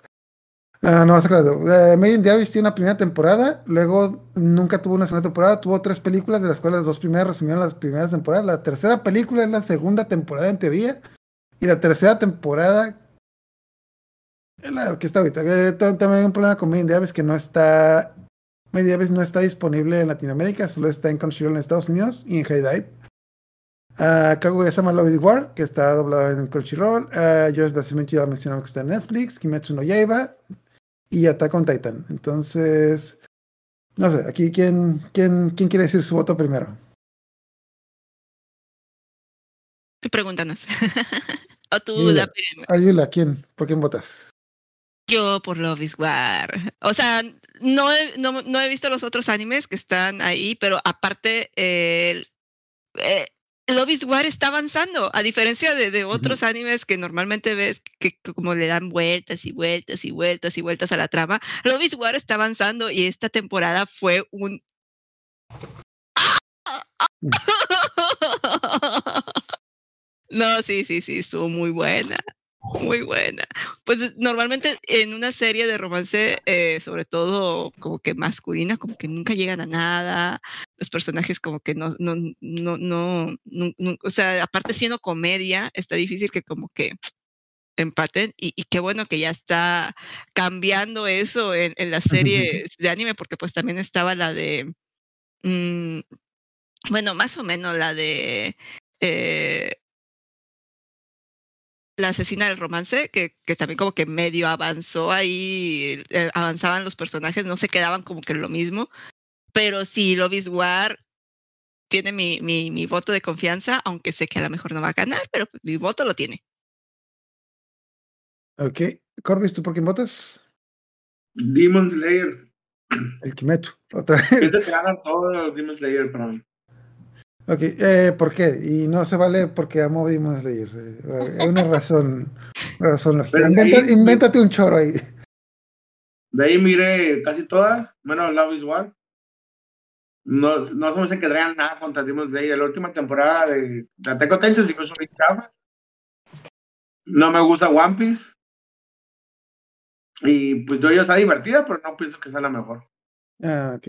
A: Ah, no, a claro. Eh, Made in the Abyss tiene una primera temporada, luego nunca tuvo una segunda temporada, tuvo tres películas, de las cuales las dos primeras resumieron las primeras temporadas. La tercera película es la segunda temporada en teoría, y la tercera temporada la que está ahorita. Eh, ta- También hay un problema con the Abyss que no está. Abyss no está disponible en Latinoamérica, solo está en Crunchyroll en Estados Unidos y en HeyDive. Uh, Kaguya-sama Love War, que está doblado en Crunchyroll. Uh, yo básicamente ya mencionamos que está en Netflix. Kimetsu no Yaiba y Attack on Titan. Entonces, no sé, aquí quién, quién, quién quiere decir su voto primero.
E: Tú pregúntanos. o tú, primero.
A: Ayula, ¿quién? ¿Por quién votas?
E: Yo por Love is War. O sea, no he, no, no he visto los otros animes que están ahí, pero aparte, eh, eh, Love is War está avanzando, a diferencia de, de otros animes que normalmente ves que, que como le dan vueltas y vueltas y vueltas y vueltas a la trama. Love is War está avanzando y esta temporada fue un... No, sí, sí, sí, estuvo muy buena. Muy buena. Pues normalmente en una serie de romance, eh, sobre todo como que masculina, como que nunca llegan a nada, los personajes como que no, no, no, no, no- no- o sea, aparte siendo comedia, está difícil que como que empaten y, y qué bueno que ya está cambiando eso en, en las series de anime, porque pues también estaba la de, mm, bueno, más o menos la de... eh, la asesina del romance, que, que también como que medio avanzó ahí, eh, avanzaban los personajes, no se quedaban como que en lo mismo. Pero sí, Love is War tiene mi, mi, mi voto de confianza, aunque sé que a lo mejor no va a ganar, pero pues mi voto lo tiene.
A: Ok. Corbis, ¿tú por quién votas?
I: Demon Slayer.
A: El Kimetsu. Otra vez.
I: Es el que gana todos los Demon Slayer para mí.
A: Ok, eh, ¿por qué? Y no se vale porque amo Demon Slayer. eh, Hay una razón, una razón lógica.
I: De ahí-
A: Inventa- invéntate un choro ahí.
I: De ahí miré casi todas, menos Love is War. No, no se me hace que traigan nada contra Demon Slayer. La última temporada de, de Attack on Titan sí muy chafa. No me gusta One Piece. Y pues yo, yo está divertida, pero no pienso que sea la mejor.
A: Ah, ok.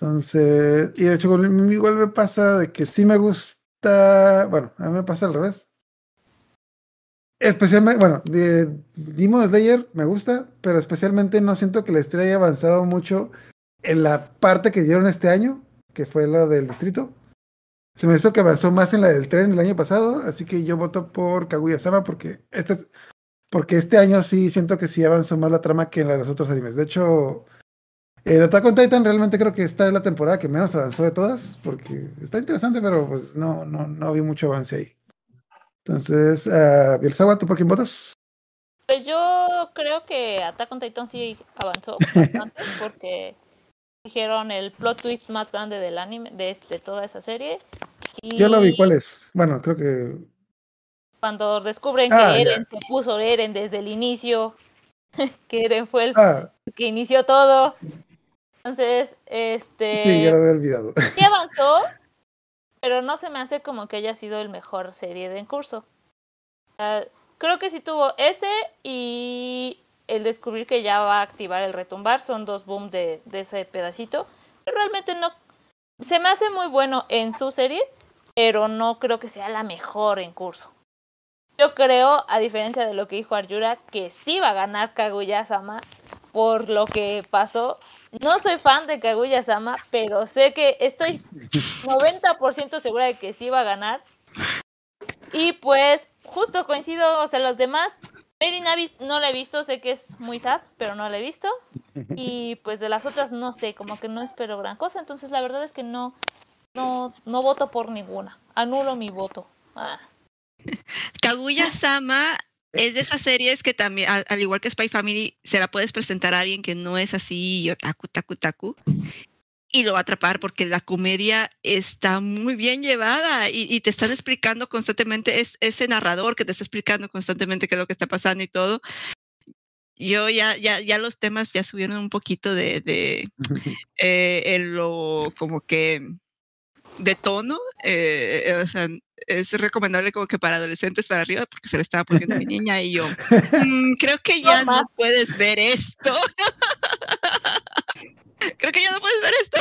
A: Entonces, y de hecho, igual me pasa de que sí me gusta. Bueno, a mí me pasa al revés. Especialmente, bueno, de Demon Slayer me gusta, pero especialmente no siento que la historia haya avanzado mucho en la parte que dieron este año, que fue la del distrito. Se me hizo que avanzó más en la del tren el año pasado, así que yo voto por Kaguya-sama porque este, es- porque este año sí siento que sí avanzó más la trama que en la de los otros animes. De hecho, en Attack on Titan realmente creo que esta es la temporada que menos avanzó de todas, porque está interesante, pero pues no, no, no vi mucho avance ahí. Entonces, uh, Bielsawa, ¿tú por quién votas?
F: Pues yo creo que Attack on Titan sí avanzó bastante porque dijeron el plot twist más grande del anime, de, de toda esa serie. Y
A: Yo lo vi, ¿cuál es? Bueno, creo que.
F: Cuando descubren
A: Ah,
F: que
A: ya.
F: Eren se puso Eren desde el inicio, que Eren fue el
A: Ah,
F: que inició todo. Entonces, este
A: sí, ya lo había olvidado.
F: sí avanzó, pero no se me hace como que haya sido el mejor serie de en curso. Creo que sí tuvo ese y el descubrir que ya va a activar el retumbar. Son dos boom de, de ese pedacito. Pero realmente no. Se me hace muy bueno en su serie, pero no creo que sea la mejor en curso. Yo creo, a diferencia de lo que dijo Arjura, que sí va a ganar Kaguya-sama por lo que pasó. No soy fan de Kaguya-sama, pero sé que estoy 90% segura de que sí va a ganar. Y pues, justo coincido, o sea, los demás. In Abyss no la he visto, sé que es muy sad, pero no la he visto. Y pues de las otras no sé, como que no espero gran cosa. Entonces la verdad es que no, no, no voto por ninguna. Anulo mi voto. Ah.
E: Kaguya-sama es de esas series que también, al, al igual que Spy Family, se la puedes presentar a alguien que no es así otaku, taku, taku, y lo va a atrapar porque la comedia está muy bien llevada y, y te están explicando constantemente, es ese narrador que te está explicando constantemente qué es lo que está pasando y todo. Yo ya, ya, ya los temas ya subieron un poquito de, de eh, en lo como que de tono, eh, eh, o sea, es recomendable como que para adolescentes para arriba porque se le estaba poniendo a mi niña y yo "Mm, creo que ya no puedes ver esto. Creo que ya no puedes ver esto.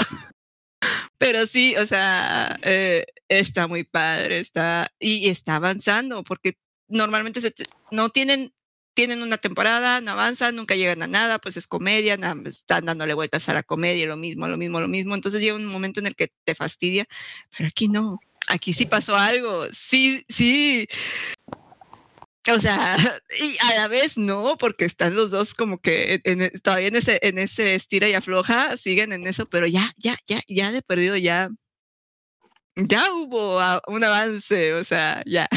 E: Pero sí o sea eh, está muy padre está y está avanzando porque normalmente se te- no tienen tienen una temporada, no avanzan, nunca llegan a nada, pues es comedia, nada están dándole vueltas a la comedia, lo mismo, lo mismo, lo mismo. Entonces llega un momento en el que te fastidia, pero aquí no, aquí sí pasó algo, sí, sí. O sea, y a la vez no, porque están los dos como que en- en- todavía en ese, en ese estira y afloja, siguen en eso, pero ya, ya, ya, ya de perdido ya, ya hubo a- un avance, o sea, ya.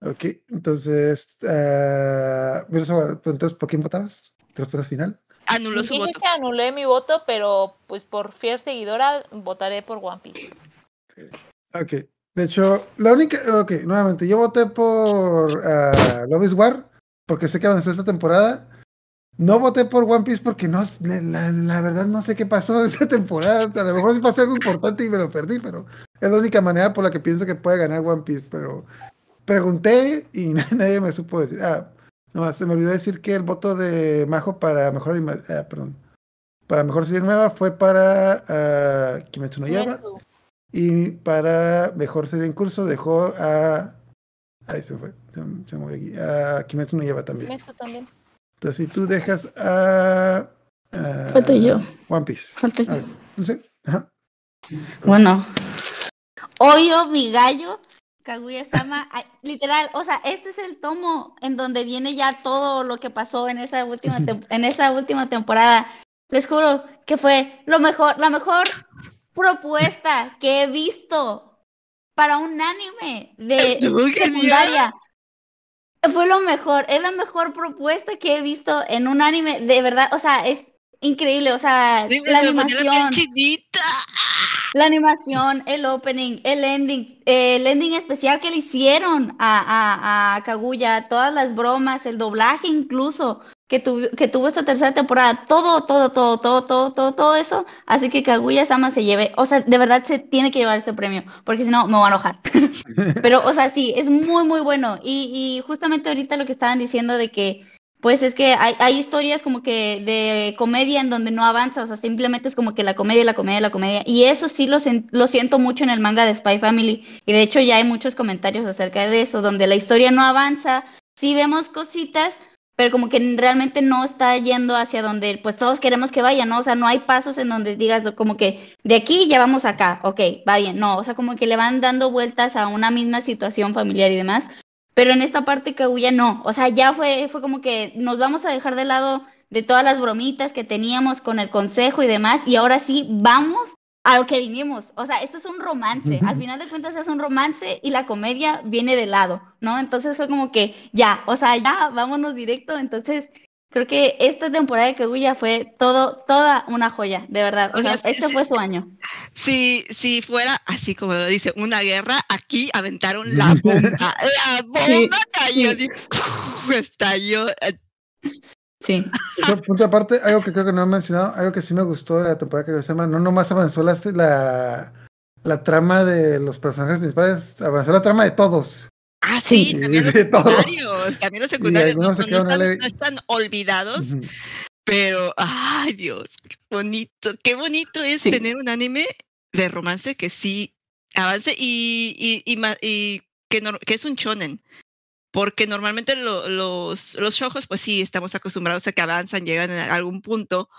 A: Ok, entonces. entonces, ¿por quién votabas? ¿Te respuesta final?
E: Anuló su
F: Dije
E: voto.
F: que anulé mi voto, pero pues por fiel seguidora votaré por One Piece.
A: Ok. De hecho, la única. Ok, nuevamente, yo voté por ah, Love is War porque sé que avanzó esta temporada. No voté por One Piece porque no, la, la- la verdad no sé qué pasó esta temporada. A lo mejor sí pasó algo importante y me lo perdí, pero es la única manera por la que pienso que puede ganar One Piece. Pero pregunté y nadie me supo decir. Ah, nomás se me olvidó decir que el voto de Majo para mejor, ah, perdón, para mejor serie nueva fue para ah, Kimetsu no.
F: Kimetsu.
A: Y para mejor serie en curso dejó a. Ahí se fue. Se, se me aquí. A Kimetsu no lleva también.
F: Kimetsu también.
A: Entonces, si tú dejas a. a
G: Falto yo.
A: One Piece.
G: Falta yo.
A: Ah, no sé. Ajá.
G: Bueno. Oyo, mi gallo, Kaguya-sama, literal, o sea, este es el tomo en donde viene ya todo lo que pasó en esa última en esa última temporada. Les juro que fue lo mejor, la mejor propuesta que he visto para un anime de secundaria. Fue lo mejor, es la mejor propuesta que he visto en un anime, de verdad, o sea, es increíble, o sea,
E: Sí,
G: la
E: piel
G: animación. La animación, el opening, el ending, el ending especial que le hicieron a, a, a Kaguya, todas las bromas, el doblaje incluso que, tuvo que tuvo esta tercera temporada, todo, todo, todo, todo, todo, todo, todo eso, así que Kaguya Sama se lleve, o sea, de verdad se tiene que llevar este premio, porque si no me voy a enojar. Pero, o sea, sí, es muy, muy bueno. Y, y justamente ahorita lo que estaban diciendo de que, pues es que hay, historias como que de comedia en donde no avanza, o sea, simplemente es como que la comedia, la comedia, la comedia. Y eso sí lo, lo siento mucho en el manga de Spy Family. Y de hecho ya hay muchos comentarios acerca de eso, donde la historia no avanza, sí vemos cositas, pero como que realmente no está yendo hacia donde pues todos queremos que vaya, ¿no? O sea, no hay pasos en donde digas como que de aquí ya vamos acá, ok, va bien, no, o sea, como que le van dando vueltas a una misma situación familiar y demás, pero en esta parte Kaguya no, o sea, ya fue, fue como que nos vamos a dejar de lado de todas las bromitas que teníamos con el consejo y demás, y ahora sí vamos a lo que vinimos. O sea, esto es un romance. Al final de cuentas es un romance y la comedia viene de lado, ¿no? Entonces fue como que ya, o sea, ya, vámonos directo. Entonces, creo que esta temporada de Kaguya fue todo, toda una joya, de verdad. O
E: O
G: sea,
E: sea,
G: este
E: sí,
G: fue su año.
E: si, si fuera así como lo dice, una guerra, aquí aventaron la bomba. La bomba cayó, así, estalló. eh,
G: Sí.
A: Punto aparte, algo que creo que no he mencionado, algo que sí me gustó de la temporada que se llama, no nomás avanzó la, la, la trama de los personajes principales, avanzó la trama de todos.
E: Ah, sí,
A: Sí,
E: también los secundarios, también los secundarios no, no
A: quedaron
E: están, no están olvidados, pero, ay Dios, qué bonito, qué bonito es
G: Sí.
E: tener un anime de romance que sí avance y, y, y, y que, no- que es un shonen. Porque normalmente lo- los, los shoujos, pues sí, estamos acostumbrados a que avanzan, llegan a algún punto,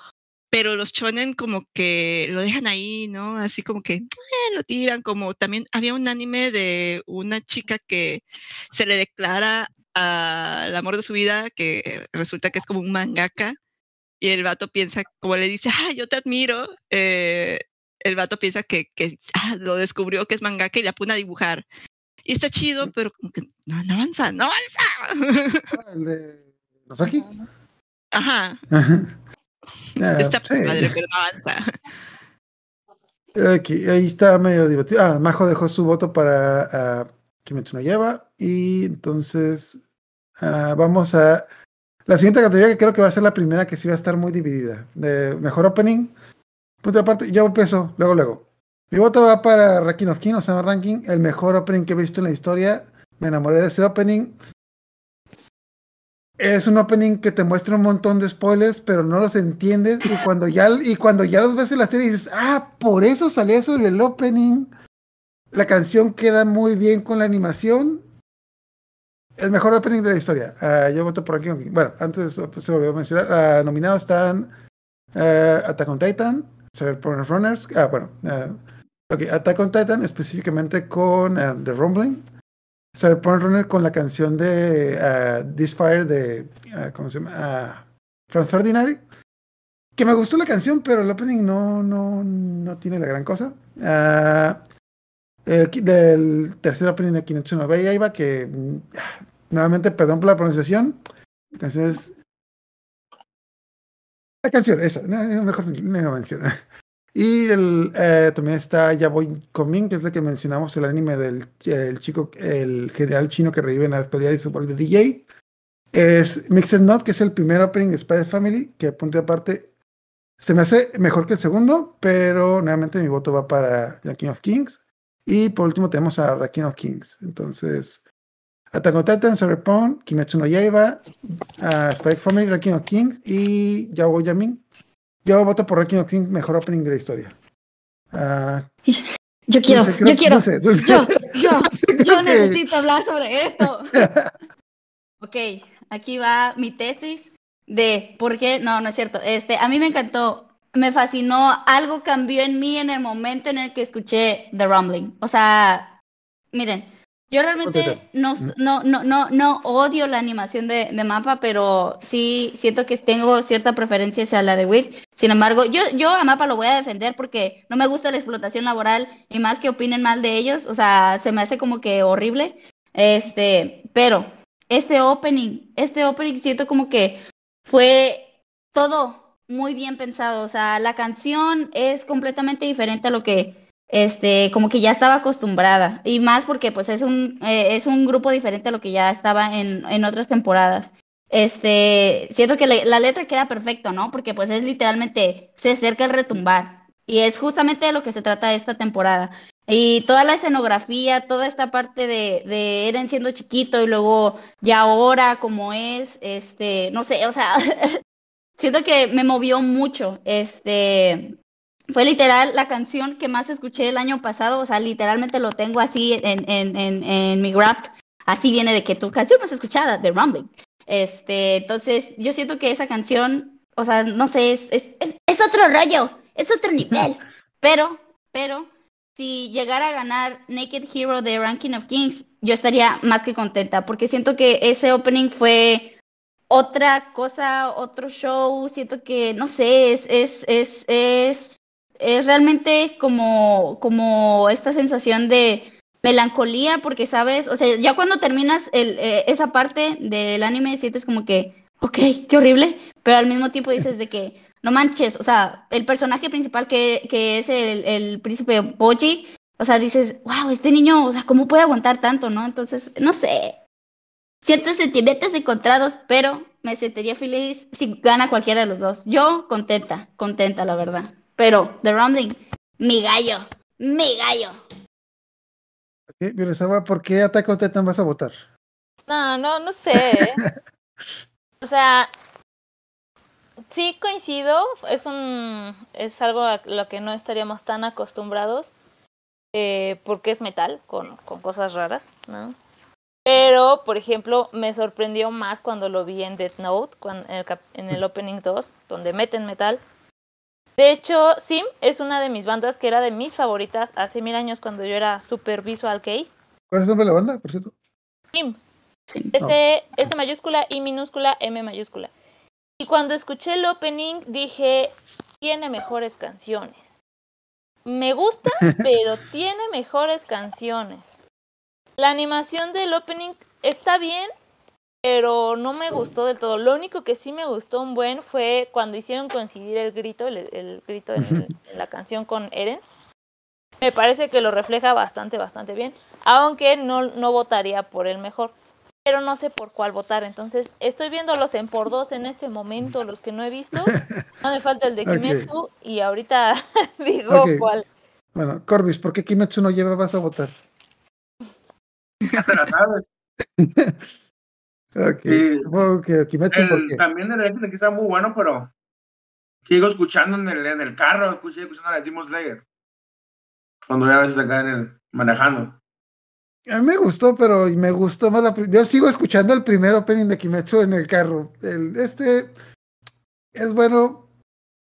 E: pero los shonen como que lo dejan ahí, ¿no? Así como que eh, lo tiran, como también había un anime de una chica que se le declara al amor de su vida, que resulta que es como un mangaka, y el vato piensa, como le dice, ah, yo te admiro, eh, el vato piensa que, que ah, lo descubrió que es mangaka y la pone a dibujar. Y está chido, pero como que no, no avanza, no avanza.
A: Ah, El de Nosaki.
E: Ajá,
A: Ah,
E: está
A: sí.
E: padre, pero no avanza.
A: Aquí, ahí está medio divertido. Ah, Majo dejó su voto para ah, Kimetsu no Yaiba. Y entonces ah, vamos a la siguiente categoría que creo que va a ser la primera que sí va a estar muy dividida. De mejor opening. Punto aparte, yo empiezo, luego, luego. Mi voto va para Ranking of King, o sea, ranking, el mejor opening que he visto en la historia. Me enamoré de ese opening. Es un opening que te muestra un montón de spoilers, pero no los entiendes. Y cuando ya, y cuando ya los ves en la serie dices, ah, por eso salía en el opening. La canción queda muy bien con la animación. El mejor opening de la historia. Ah, yo voto por aquí. Bueno, antes pues, se volvió a mencionar. ah, nominados están ah, Attack on Titan, Cyberpunk Runners. Ah, bueno. ok, Attack on Titan específicamente con The Rumbling. Cyberpunk Runner con la canción de ah, This Fire de, ah, ¿cómo se llama? Ah, Franz Ferdinand. Que me gustó la canción, pero el opening no, no, no tiene la gran cosa. Ah, eh, del tercer opening de Kimetsu no Yaiba, que nuevamente, perdón por la pronunciación. La canción es... La canción, esa, no, no, mejor ni la menciono. Y el, eh, también está Yaboy Komin, que es el que mencionamos, el anime del el chico, el general chino que revive en la actualidad y se vuelve DJ. Es Mixed Not, que es el primer opening de Spy Family, que punto aparte se me hace mejor que el segundo, pero nuevamente mi voto va para The King of Kings. Y por último tenemos a The King of Kings. Entonces, Attack on Titan, Cyberpunk, Kimetsu no Yaiba, uh, Spy Family, The King of Kings y Yaboy Yamin. Yo voto por Ranking of Kings, mejor opening de la historia. Ah,
G: Yo quiero,
A: Dulce, creo-
G: yo quiero.
A: Dulce, Dulce.
G: Yo, yo, yo
A: que-
G: necesito hablar sobre esto. Ok, aquí va mi tesis de por qué, no, no es cierto. Este, a mí me encantó, me fascinó, algo cambió en mí en el momento en el que escuché The Rumbling. O sea, miren, yo realmente no, no, no, no, no odio la animación de, de Mapa, pero sí siento que tengo cierta preferencia hacia la de Wick. Sin embargo, yo, yo a Mapa lo voy a defender porque no me gusta la explotación laboral y más que opinen mal de ellos, o sea, se me hace como que horrible. Este, pero este opening, este opening siento como que fue todo muy bien pensado, o sea, la canción es completamente diferente a lo que este como que ya estaba acostumbrada y más porque pues es un eh, es un grupo diferente a lo que ya estaba en, en otras temporadas. Este, siento que la letra queda perfecto, ¿no? Porque pues es literalmente se acerca el retumbar y es justamente de lo que se trata esta temporada. Y toda la escenografía, toda esta parte de, de Eren siendo chiquito y luego ya ahora como es, este, no sé, o sea, siento que me movió mucho. Este, fue literal la canción que más escuché el año pasado, o sea, literalmente lo tengo así en, en, en, en mi rap. Así viene de que tu canción más escuchada, de Rumbling. Este, entonces, yo siento que esa canción, o sea, no sé, es, es, es, es otro rollo, es otro nivel. Pero, pero, si llegara a ganar Naked Hero de Ranking of Kings, yo estaría más que contenta, porque siento que ese opening fue otra cosa, otro show, siento que, no sé, es, es, es, es, es realmente como, como esta sensación de melancolía, porque sabes, o sea, ya cuando terminas el, eh, esa parte del anime sientes como que, ok, qué horrible, pero al mismo tiempo dices de que, no manches, o sea, el personaje principal que, que es el, el príncipe Boji, o sea, dices, wow, este niño, o sea, ¿cómo puede aguantar tanto, no? Entonces, no sé. Siento sentimientos encontrados, pero me sentiría feliz si gana cualquiera de los dos. Yo contenta, contenta, la verdad. Pero, The Rumbling, mi gallo, mi gallo.
A: ¿por qué Attack on Titan vas a votar?
F: No, no, no sé. o sea, sí coincido, es un es algo a lo que no estaríamos tan acostumbrados eh, porque es metal con, con cosas raras, ¿no? Pero, por ejemplo, me sorprendió más cuando lo vi en Death Note, cuando, en, el, en el Opening 2, donde meten metal. De hecho, Sim es una de mis bandas que era de mis favoritas hace mil años cuando yo era super visual.
A: ¿Cuál es el nombre de la banda, por cierto?
F: Sim.
G: Sí.
F: S, S mayúscula, I minúscula, M mayúscula. Y cuando escuché el opening dije, tiene mejores canciones. Me gusta, pero tiene mejores canciones. La animación del opening está bien, pero no me gustó del todo. Lo único que sí me gustó un buen fue cuando hicieron coincidir el grito, el, el grito en, el- en la canción con Eren. Me parece que lo refleja bastante, bastante bien. Aunque no, no votaría por el mejor. Pero no sé por cuál votar. Entonces, estoy viéndolos en por dos en este momento, los que no he visto. No me falta el de. Kimetsu. Y ahorita digo cuál.
A: Bueno, Corbis, ¿por qué Kimetsu no lleva vas a votar?
I: Ya te la sabes.
A: Ok,
I: Sí.
A: supongo que Kimetsu, ¿por
I: El-
A: qué?
I: también el X aquí está muy bueno, pero sigo escuchando en el, en el carro, escuché escuchando a Demon Slayer. Cuando ya a veces acá en el, manejando.
A: A mí me gustó, pero me gustó más la Yo sigo escuchando el primer opening de Kimetsu en el carro. El, este es bueno,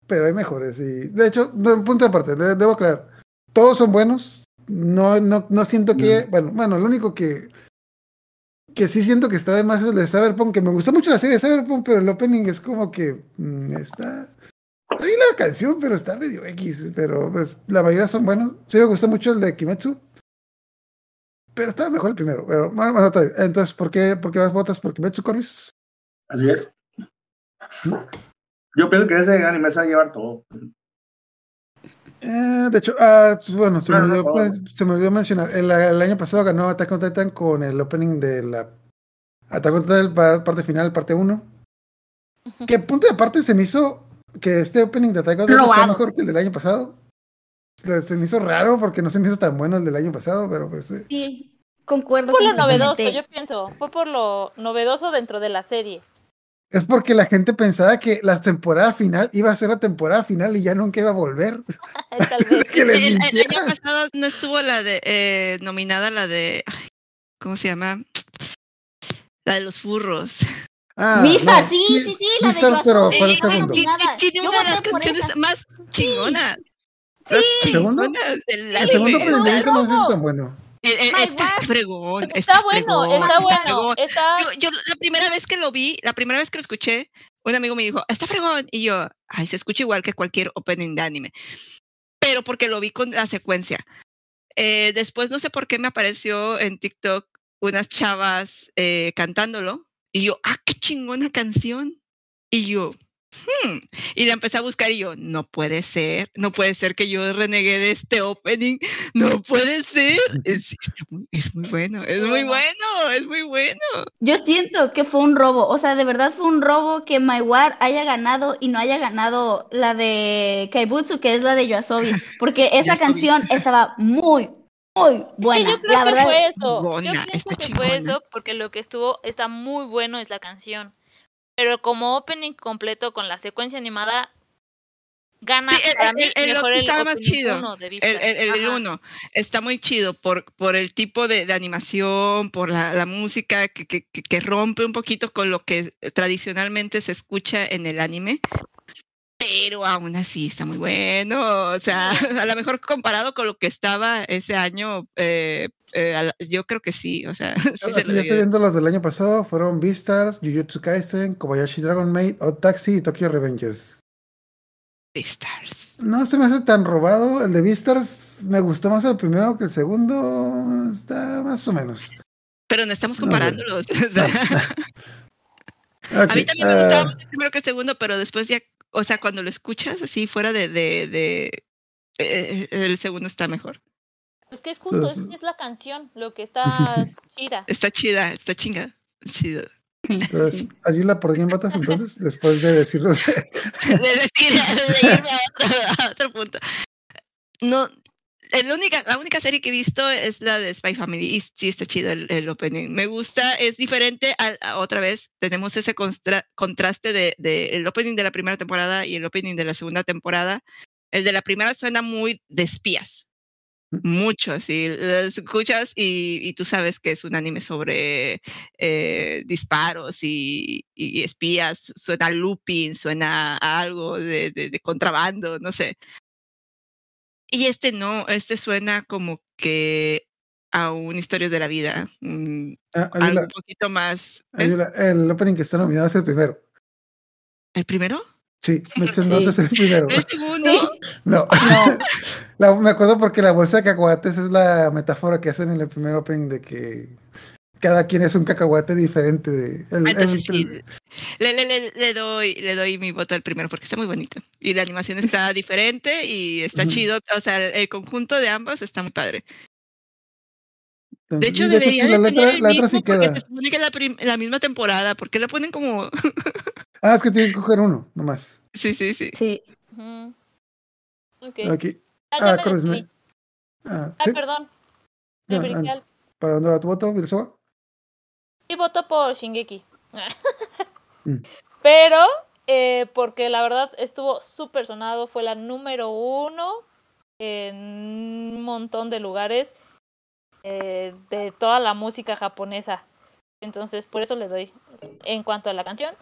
A: pero hay mejores. Y de hecho, de un punto aparte, de- debo aclarar. Todos son buenos. No, no, no siento que. Bueno, bueno, lo único que. Que sí siento que está de más el de Cyberpunk, que me gustó mucho la serie de Cyberpunk, pero el opening es como que mm, está. Está bien la canción, pero está medio X. Pero pues, la mayoría son buenos. Sí me gustó mucho el de Kimetsu. Pero estaba mejor el primero. Pero bueno, bueno, entonces, ¿por qué, por qué vas votas por Kimetsu Corbis?
I: Así es. Yo pienso que ese anime se va a llevar todo.
A: Eh, de hecho, ah, bueno, se me,
I: No, no,
A: olvidó,
I: no.
A: pues, se me olvidó mencionar. El, el año pasado ganó Attack on Titan con el opening de la Attack on Titan pa- parte final, parte 1. Que punto de aparte se me hizo que este opening de Attack on Titan está mejor que el del año pasado. Se me hizo raro porque no se me hizo tan bueno el del año pasado, pero pues eh,
G: Sí, concuerdo.
F: Por lo novedoso, yo pienso. Fue por lo novedoso dentro de la serie.
A: Es porque la gente pensaba que la temporada final iba a ser la temporada final y ya nunca iba a volver.
F: Tal vez.
A: que les
E: El, el año pasado no estuvo la de eh, nominada la de ¿cómo se llama? La de los furros.
A: Ah,
G: Mistar,
A: no,
G: sí, sí, sí, la de Sí, sí, sí, sí. Nada.
E: y tiene una de las canciones
G: esa.
E: más chingonas.
A: ¿El segundo?
E: chingonas
A: El segundo si
F: no.
A: es tan bueno.
E: Eh, eh,
G: My
E: está fregón.
F: Está bueno,
E: fregón,
F: está bueno.
E: fregón.
F: Está
E: Yo, yo la primera vez que lo vi, la primera vez que lo escuché, un amigo me dijo, está fregón. Y yo, ay, se escucha igual que cualquier opening de anime. Pero porque lo vi con la secuencia. Eh, después no sé por qué me apareció en TikTok unas chavas eh, cantándolo. Y yo, ah, qué chingona canción. Y yo, hmm. Y la empecé a buscar y yo, no puede ser, no puede ser que yo renegué de este opening. No puede ser. Es, muy- es muy bueno, es muy
F: Bueno.
E: es muy bueno.
G: Yo siento que fue un robo, o sea, de verdad fue un robo que Maiwar haya ganado y no haya ganado la de Kaibutsu, que es la de Yoasobi, porque esa canción estaba muy, muy buena.
F: yo creo
G: la
F: que
G: verdad,
F: fue eso. yo pienso que fue eso porque lo que estuvo está muy bueno es la canción. Pero como opening completo con la secuencia animada gana
E: Sí, el-
F: para
E: el-
F: mí
E: el- el
F: mejor
E: otro
F: el
E: estaba más chido.
F: uno de
E: El, uno está muy chido por, por el tipo de, de animación, por la, la música que, que- que rompe un poquito con lo que tradicionalmente se escucha en el anime. Pero aún así está muy bueno. O sea, a lo mejor comparado con lo que estaba ese año, eh, eh, yo creo que sí. O sea, sí se
A: Aquí
E: lo
A: ya estoy viendo los del año pasado. Fueron Beastars, Jujutsu Kaisen, Kobayashi Dragon Maid, Odd Taxi y Tokyo Revengers.
E: Beastars.
A: No se me hace tan robado. El de Beastars me gustó más el primero que el segundo. Está más o menos.
E: Pero no estamos
A: No sé.
E: comparándolos. o sea,
A: Ok,
E: A mí también me gustaba
A: ah,
E: más el primero que el segundo, pero después ya o sea, cuando lo escuchas así fuera de, de, de eh, el segundo está mejor.
F: Es que es justo, es,
A: Entonces-
F: es la canción lo que está chida.
E: Está chida, está chinga. Chida.
A: Entonces, Ayula, ¿por quién votas entonces? Después de decirlo.
E: de decir, de irme a otro, a otro punto. No, la única, la única serie que he visto es la de Spy Family y sí está chido el, el opening. Me gusta, es diferente a, a otra vez. Tenemos ese constra- contraste de, de el opening de la primera temporada y el opening de la segunda temporada. El de la primera suena muy de espías. Mucho, así lo escuchas y, y tú sabes que es un anime sobre eh, disparos y, y espías, suena looping, suena a algo de, de- de contrabando, no sé. Y este no, este suena como que a una historia de la vida, mm,
A: Ah,
E: algo un poquito más. ¿eh?
A: Ayula, el opening que está nominado es el primero.
E: ¿El primero?
A: Sí, me
G: Sí.
A: no, es el primero.
E: ¿El segundo?
A: No.
G: No.
A: La- me acuerdo porque la bolsa de cacahuates es la metáfora que hacen en el primer opening de que cada quien es un cacahuate diferente. De, el-
E: Entonces
A: el-
E: sí, le, le, le, le doy, le doy mi voto al primero porque está muy bonito. Y la animación está diferente y está chido. O sea, el, conjunto de ambos está muy padre. De hecho,
A: y de hecho,
E: debería
A: sí,
E: de
A: la
E: tener
A: letra,
E: el
A: la letra
E: mismo
A: sí
E: porque
A: queda.
E: se supone que es la, la misma temporada. ¿Por qué le ponen como...?
A: Ah, es que tienes que coger uno, nomás.
E: sí, sí, sí.
G: Sí.
F: Ujú. Ok.
A: Aquí.
F: Ah,
A: Ah,
F: me.
A: Ah,
F: perdón.
A: No, ah,
F: al-
A: ¿Para dónde va tu voto, Virsoa?
F: Sí, voto por Shingeki.
A: Mm.
F: Pero, eh, porque la verdad estuvo súper sonado, fue la número uno en un montón de lugares eh, de toda la música japonesa. Entonces, por eso le doy. En cuanto a la canción,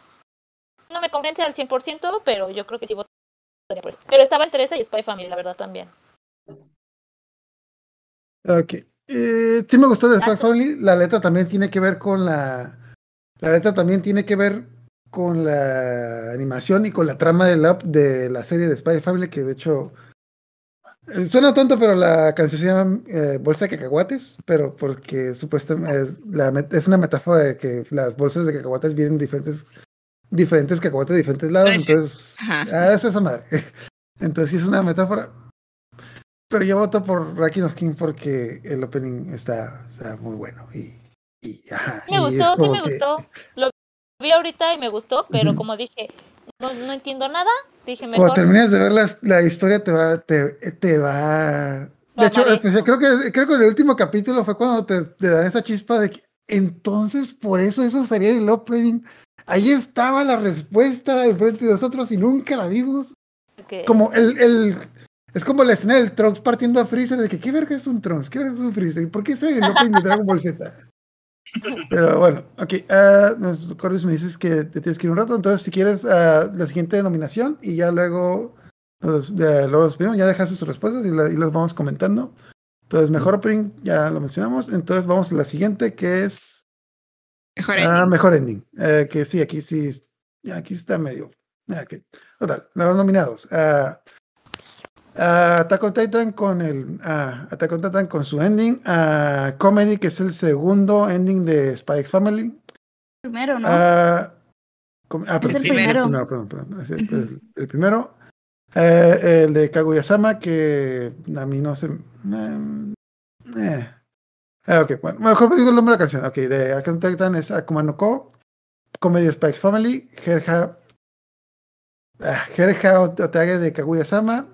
F: no me convence al 100%, pero yo creo que sí votaría por eso. Pero estaba entre esa y Spy Family, la verdad también.
A: Ok. Eh, sí me gustó de Spy
G: Dato.
A: Family. La letra también tiene que ver con la. La letra también tiene que ver con la animación y con la trama de la, de la serie de Spy Family, que de hecho. eh, Suena tonto, pero la canción se llama eh, Bolsa de Cacahuates, pero porque supuestamente met- es una metáfora de que las bolsas de cacahuates vienen diferentes, diferentes cacahuates de diferentes lados, entonces. Ah, es esa madre. Entonces sí es una metáfora. Pero yo voto por Raki no King porque el opening está, está muy bueno. Y, y, ajá,
F: Me
A: y
F: gustó, sí me
A: que-
F: gustó. Lo vi ahorita y me gustó, pero como dije, no, no entiendo nada, dije
A: Cuando
F: mejor.
A: termines de ver la, la historia te va, te, te va. De hecho, especial- creo que creo que el último capítulo fue cuando te, te dan esa chispa de que entonces por eso eso en el opening. Ahí estaba la respuesta enfrente de nosotros y nunca la vimos. como el, el es como la escena del Trunks partiendo a Freezer de que qué verga es un Trunks, qué verga es un Freezer, ¿y por qué está en el opening de Dragon Ball Z? Pero bueno, ok, Corvus me dices que te tienes que ir un rato, entonces si quieres ah, la siguiente nominación y ya luego nos, de- luego nos despedimos, ya dejaste sus respuestas y, la- y las vamos comentando. Entonces, mejor opening, ya lo mencionamos, entonces vamos a la siguiente que es
E: Mejor
A: Ah,
E: ending.
A: mejor ending. Eh, que sí, aquí sí. Aquí está medio. ah, ok. Total, los nominados. Ah, ah, Attack on Titan con el. ah, Attack on Titan con su ending. ah, Comedy, que es el segundo ending de X Family.
G: Primero, ¿no?
A: Ah, com- ah, perdón,
G: el
A: sí,
G: primero.
A: perdón, perdón, es el, es el primero. Eh, el de Kaguya-sama, que a mí no se. eh, eh. Ah, ok, bueno, mejor digo el nombre de la canción. Ok, de Attack on Titan es Akuma no Ko, Comedy Spikes Family, Herja. Ah, Herja Otage de Kaguya-sama,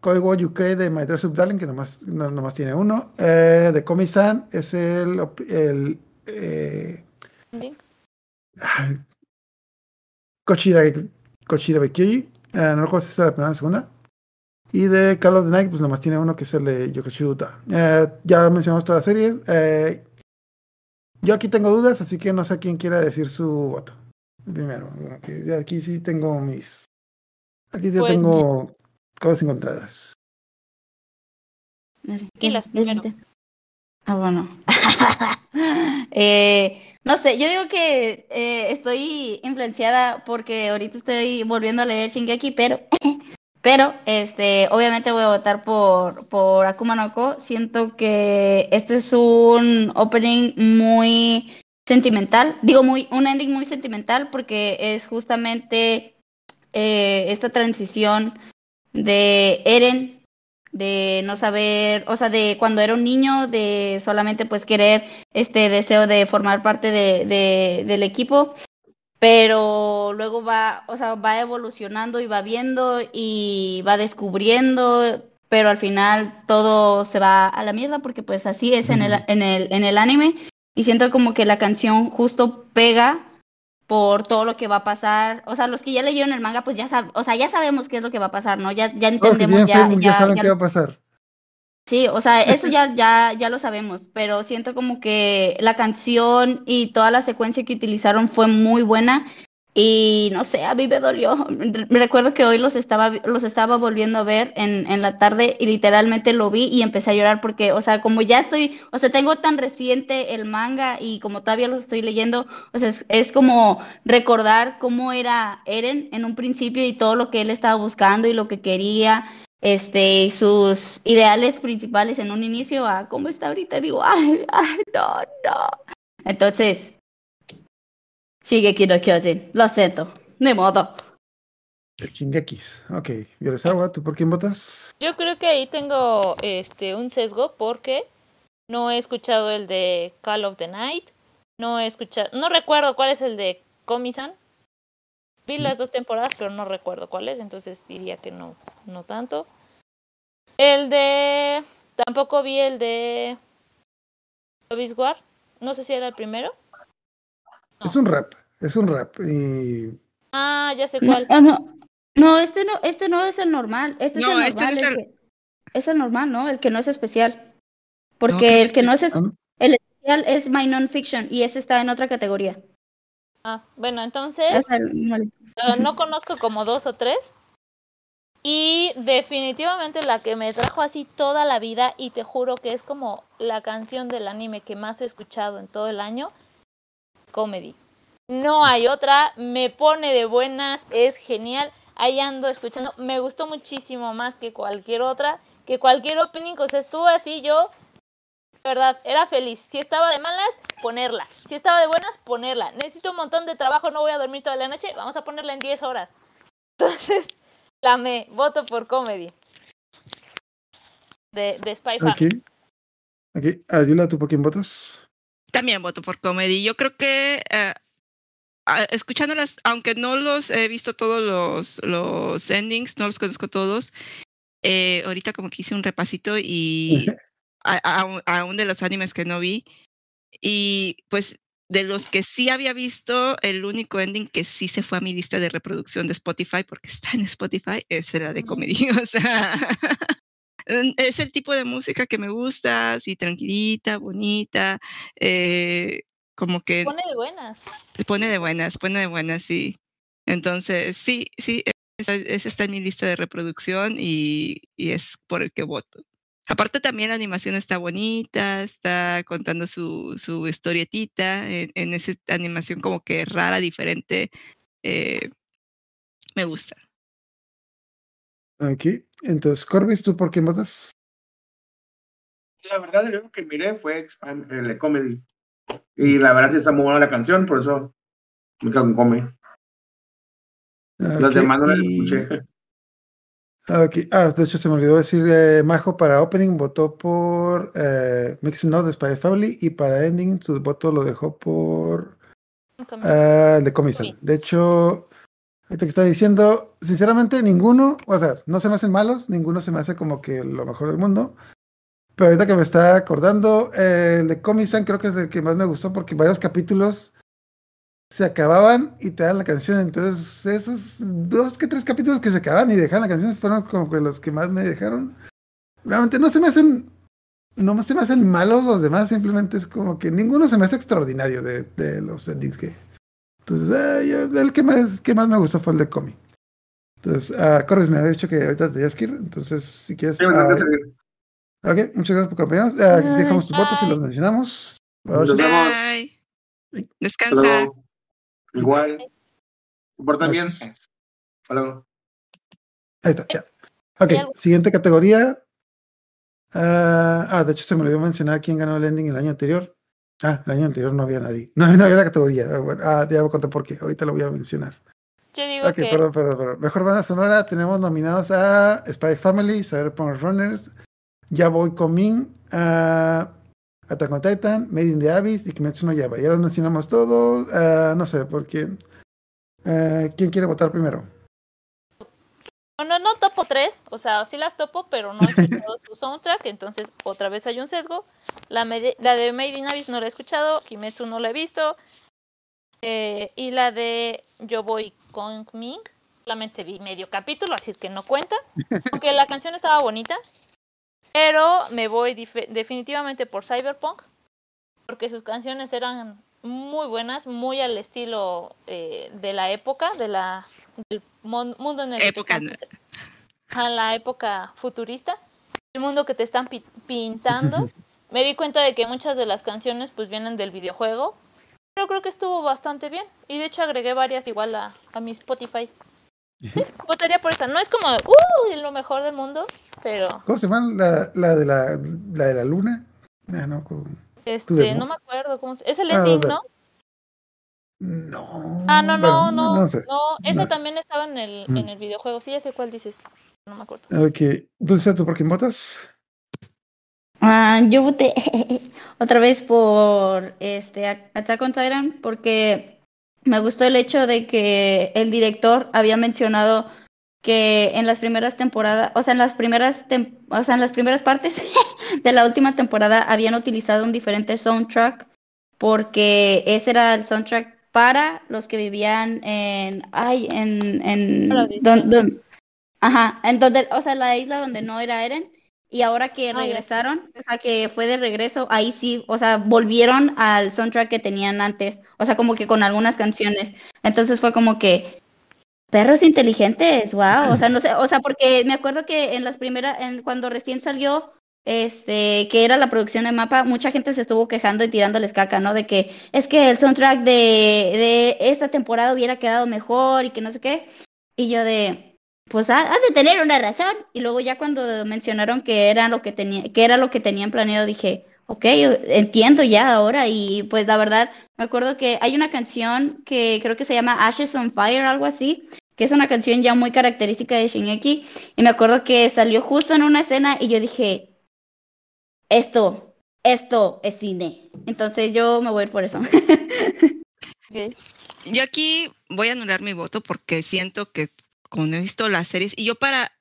A: Koigo Yuke de My Dress Up Darling, que nomás, no, nomás tiene uno. Eh, de Komi-san es el. el eh. Kochira, Kochira Bekyoji. Eh, no recuerdo si es la primera o la segunda. Y de Carlos de Night, pues nomás tiene uno que es el de Yokoshi Uta. Eh, ya mencionamos todas las series. Eh, yo aquí tengo dudas, así que no sé quién quiera decir su voto. Primero, aquí sí tengo mis. Aquí ya
F: Pues-
A: tengo cosas encontradas.
F: Y las primero.
G: Ah, bueno. Eh, no sé, yo digo que eh, estoy influenciada porque ahorita estoy volviendo a leer Shingeki, pero, pero este, obviamente voy a votar por, por Akuma no Ko. Siento que este es un opening muy sentimental, digo muy, un ending muy sentimental porque es justamente eh, esta transición de Eren, de no saber, o sea, de cuando era un niño, de solamente pues querer este deseo de formar parte de, de- del equipo, pero luego va, o sea, va evolucionando y va viendo y va descubriendo, pero al final todo se va a la mierda porque pues así es en el, en el, en el anime. Y siento como que la canción justo pega por todo lo que va a pasar, o sea, los que ya leyeron el manga pues ya sab o sea, ya sabemos qué es lo que va a pasar, ¿no? Ya, ya entendemos, ya,
A: ya,
G: ya,
A: saben
G: ya-
A: qué va a pasar.
G: Sí, o sea, eso ya, ya, ya lo sabemos, pero siento como que la canción y toda la secuencia que utilizaron fue muy buena y no sé, a mí me dolió. Re- Recuerdo que hoy los estaba, los estaba volviendo a ver en, en la tarde y literalmente lo vi y empecé a llorar porque, o sea, como ya estoy, o sea, tengo tan reciente el manga y como todavía los estoy leyendo, o sea, es, como recordar cómo era Eren en un principio y todo lo que él estaba buscando y lo que quería este, sus ideales principales en un inicio a cómo está ahorita, digo, ay, ay, no, no. Entonces, sigue Kino Kyojin, lo siento, de modo.
A: El Shingekis. Ok. Yoresawa, ¿tú por quién votas?
F: Yo creo que ahí tengo este un sesgo porque no he escuchado el de Call of the Night, no he escuchado, no recuerdo cuál es el de Comisan. Vi las dos temporadas, pero no recuerdo cuál es, entonces diría que no, no tanto. El de tampoco vi el de no sé si era el primero. No.
A: Es un rap. Es un rap. Y
F: Ah, ya sé
G: No,
F: cuál.
G: ah, no, no, este no, este no es el normal, este
E: No,
G: es el
E: este no
G: normal,
E: es
G: el
E: el-
G: que- es el normal, ¿no? El que no es especial.
E: No,
G: Porque el que no es es-
A: ¿Ah, no?
G: el especial es My Non-Fiction y ese está en otra categoría.
F: Ah, bueno, entonces. Uh, no conozco como dos o tres. Y definitivamente la que me trajo así toda la vida y te juro que es como la canción del anime que más he escuchado en todo el año, Comedy. No hay otra, me pone de buenas, es genial. Ahí ando escuchando, me gustó muchísimo más que cualquier otra, que cualquier opening, o sea, estuvo así yo, de verdad, era feliz. Si estaba de malas, ponerla. Si estaba de buenas, ponerla. Necesito un montón de trabajo, no voy a dormir toda la noche, vamos a ponerla en 10 horas. Entonces, la me, voto por comedy. De, de Spy.
A: Aquí. Aquí. Ayula, ¿tú por quién votas?
E: También voto por comedy. Yo creo que eh, escuchándolas, aunque no los he visto todos los, los endings, no los conozco todos, eh, ahorita como que hice un repasito y a- a- aún de los animes que no vi. Y pues de los que sí había visto, el único ending que sí se fue a mi lista de reproducción de Spotify, porque está en Spotify, es la de comedy. O sea, es el tipo de música que me gusta, así tranquilita, bonita, eh, como que
F: Pone de buenas.
E: pone de buenas, pone de buenas, sí. Entonces, sí, sí, esa, esa está en mi lista de reproducción y, y es por el que voto. Aparte también la animación está bonita, está contando su, su historietita en, en esa animación como que rara, diferente. eh, me gusta.
A: Aquí. Entonces, Corbis, ¿tú por quién votas?
I: La verdad, el único que miré fue Expand- el de Comedy. Y la verdad sí está muy buena la canción, por eso me quedo con Comedy. Los
A: Ok,
I: demás no las escuché.
A: Ok. Ah, de hecho se me olvidó decir, eh, Majo para opening votó por eh, Mixing Note de Spy Family y para ending su voto lo dejó por el de Comisan.
F: Comi.
A: De hecho, ahorita que estaba diciendo, sinceramente ninguno, o sea, no se me hacen malos, ninguno se me hace como que lo mejor del mundo. Pero ahorita que me está acordando, eh, el de Comisan creo que es el que más me gustó porque varios capítulos se acababan y te dan la canción. Entonces, esos dos que tres capítulos que se acaban y dejan la canción fueron como que los que más me dejaron. Realmente no se me hacen, no se me hacen malos los demás, simplemente es como que ninguno se me hace extraordinario de, de los endings que. Entonces, ah, yo- el que más, que más me gustó fue el de Comi. Entonces, uh, Corbis me había dicho que ahorita te que ir, entonces si quieres.
I: Sí,
A: ah, ok, muchas gracias por acompañarnos. Ah, dejamos tus votos y los mencionamos.
I: Nos vemos.
E: Bye.
I: Hasta
E: Descansa.
I: luego. Igual. Se portan bien. Hasta luego.
A: Ahí está, ya. Ok, siguiente categoría. Ah, ah, de hecho se me olvidó mencionar quién ganó el ending el año anterior. Ah, el año anterior no había nadie. No, no había la categoría. Ah, bueno, ah, ya me conté por qué. Ahorita lo voy a mencionar.
F: Yo digo
A: Ok,
F: que
A: perdón, perdón, perdón. Mejor banda sonora tenemos nominados a Spy Family, Cyberpunk Runners, Ya Voy Coming, a Attack on Titan, Made in the Abyss y Kimetsu no Yaiba. Ya los mencionamos todos. ah, no sé, por quién. Ah, ¿Quién quiere votar primero?
F: No, no topo tres, o sea, sí las topo, pero no he escuchado su soundtrack, entonces otra vez hay un sesgo. La, la de Made in Abyss no la he escuchado, Kimetsu no la he visto, eh, y la de Yo Voy con Ming, solamente vi medio capítulo, así es que no cuenta, aunque la canción estaba bonita, pero me voy definitivamente por Cyberpunk, porque sus canciones eran muy buenas, muy al estilo eh, de la época, de la del mon- mundo en el que
E: Época,
F: están- a la época futurista, el mundo que te están pi- pintando. Me di cuenta de que muchas de las canciones pues vienen del videojuego, pero creo que estuvo bastante bien y de hecho agregué varias igual a, a mi Spotify. Sí, votaría por esa. No es como, uh, lo mejor del mundo, pero
A: ¿Cómo se llama la, la de la, la de la luna? Ah, no, con-
F: este, no me acuerdo cómo se- Es el
A: Ah,
F: ending, ¿no?
A: No.
F: Ah, no, no, no. No,
A: sé. No.
F: también estaba en el,
A: Mm.
F: en el videojuego. Sí, ya sé cuál dices. No me acuerdo.
A: Ok. Dulce, ¿tú por quién votas?
G: Ah, yo voté otra vez por este Attack on Titan porque me gustó el hecho de que el director había mencionado que en las primeras temporadas, o sea, en las primeras tem- o sea, en las primeras partes de la última temporada habían utilizado un diferente soundtrack porque ese era el soundtrack para los que vivían en ay, en en don- don- ajá, en donde, o sea, la isla donde no era Eren y ahora que
F: Ah,
G: regresaron, o sea, que fue de regreso, ahí sí, o sea, volvieron al soundtrack que tenían antes, o sea, como que con algunas canciones. Entonces fue como que perros inteligentes, wow, o sea, no sé, o sea, porque me acuerdo que en las primeras, en, cuando recién salió, este, que era la producción de mapa, mucha gente se estuvo quejando y tirándoles caca, ¿no? De que es que el soundtrack de, de esta temporada hubiera quedado mejor y que no sé qué. Y yo de, pues ha, de tener una razón. Y luego ya cuando mencionaron que era lo que tenía, que era lo que tenían planeado, dije, ok, entiendo ya ahora. Y pues la verdad, me acuerdo que hay una canción que creo que se llama Ashes on Fire, algo así, que es una canción ya muy característica de Shingeki. Y me acuerdo que salió justo en una escena y yo dije, esto, esto es cine. Entonces yo me voy a ir por eso.
E: Yo aquí voy a anular mi voto porque siento que cuando he visto las series, y yo para,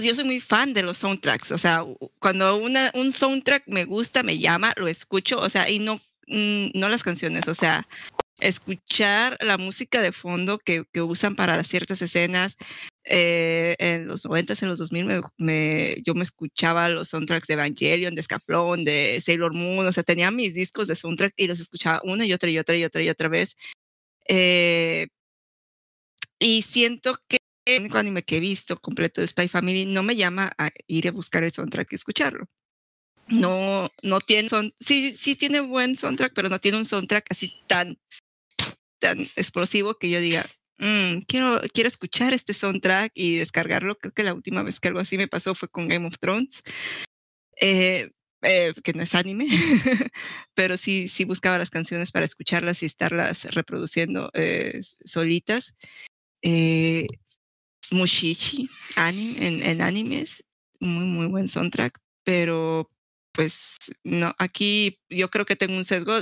E: yo soy muy fan de los soundtracks, o sea, cuando una, un soundtrack me gusta, me llama, lo escucho, o sea, y no, mm, no las canciones, o sea, escuchar la música de fondo que, que usan para ciertas escenas. Eh, en los 90 en los 2000, me, me- yo me escuchaba los soundtracks de Evangelion, de Scaflón, de Sailor Moon, o sea, tenía mis discos de soundtrack y los escuchaba una y otra y otra y otra y otra vez. Eh, y siento que el único anime que he visto completo de Spy Family no me llama a ir a buscar el soundtrack y escucharlo. No, no tiene, son, sí, sí tiene buen soundtrack, pero no tiene un soundtrack así tan, tan explosivo que yo diga, "Mm, quiero, quiero escuchar este soundtrack y descargarlo. Creo que la última vez que algo así me pasó fue con Game of Thrones, eh, eh, que no es anime, pero sí, sí buscaba las canciones para escucharlas y estarlas reproduciendo eh, solitas. Eh, en, en animes, muy, muy buen soundtrack, pero pues no, aquí yo creo que tengo un sesgo.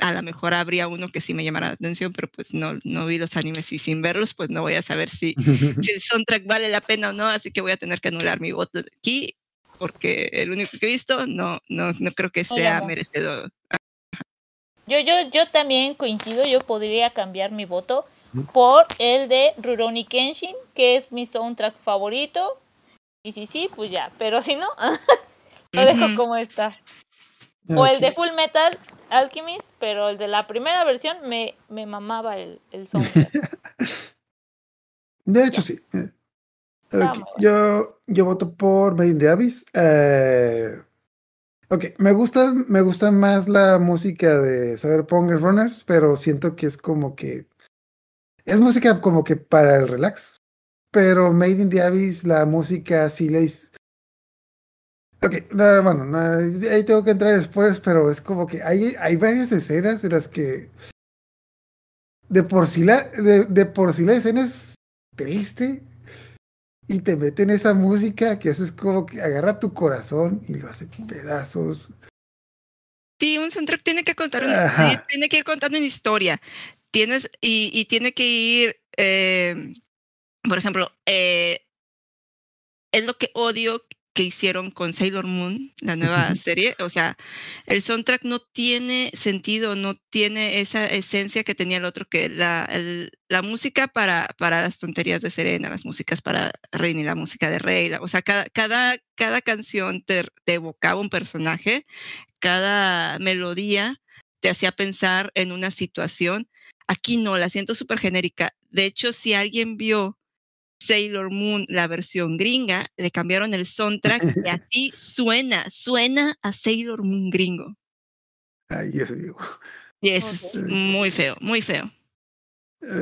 E: A lo mejor habría uno que sí me llamara la atención, pero pues no, no vi los animes y sin verlos, pues no voy a saber si, si el soundtrack vale la pena o no, así que voy a tener que anular mi voto aquí, porque el único que he visto no, no, no creo que sea merecedor.
F: Yo, yo, yo también coincido, yo podría cambiar mi voto por el de Rurouni Kenshin, que es mi soundtrack favorito. Y si sí, pues ya, pero si no, lo dejo como está. O el de. Full Metal Alchemist, pero el de la primera versión me, me mamaba el, el soundtrack.
A: De hecho, sí. Yo, yo voto por Made in the Abyss. Eh, ok, me gusta, me gusta más la música de Cyberpunk Runners, pero siento que es como que. Es música como que para el relax. Pero Made in the Abyss, la música sí le. Ok, nada, bueno, nada, ahí tengo que entrar después, pero es como que hay, hay varias escenas en las que de por sí la, de, de por sí la escena es triste y te meten esa música que haces como que agarra tu corazón y lo hace pedazos.
E: Sí, un soundtrack tiene que contar una, tiene que ir contando una historia. Tienes, y, y tiene que ir, eh, por ejemplo, eh, es lo que odio que hicieron con Sailor Moon, la nueva serie. O sea, el soundtrack no tiene sentido, no tiene esa esencia que tenía el otro, que la, el- la música para, para las tonterías de Serena, las músicas para Rain y la música de Rey. la- o sea, cada, cada, cada canción te, te evocaba un personaje, cada melodía te hacía pensar en una situación. Aquí no, la siento súper genérica. De hecho, si alguien vio Sailor Moon, la versión gringa, le cambiaron el soundtrack y así suena, suena a Sailor Moon gringo.
A: Ay, Dios mío.
E: Y eso es muy feo, muy feo.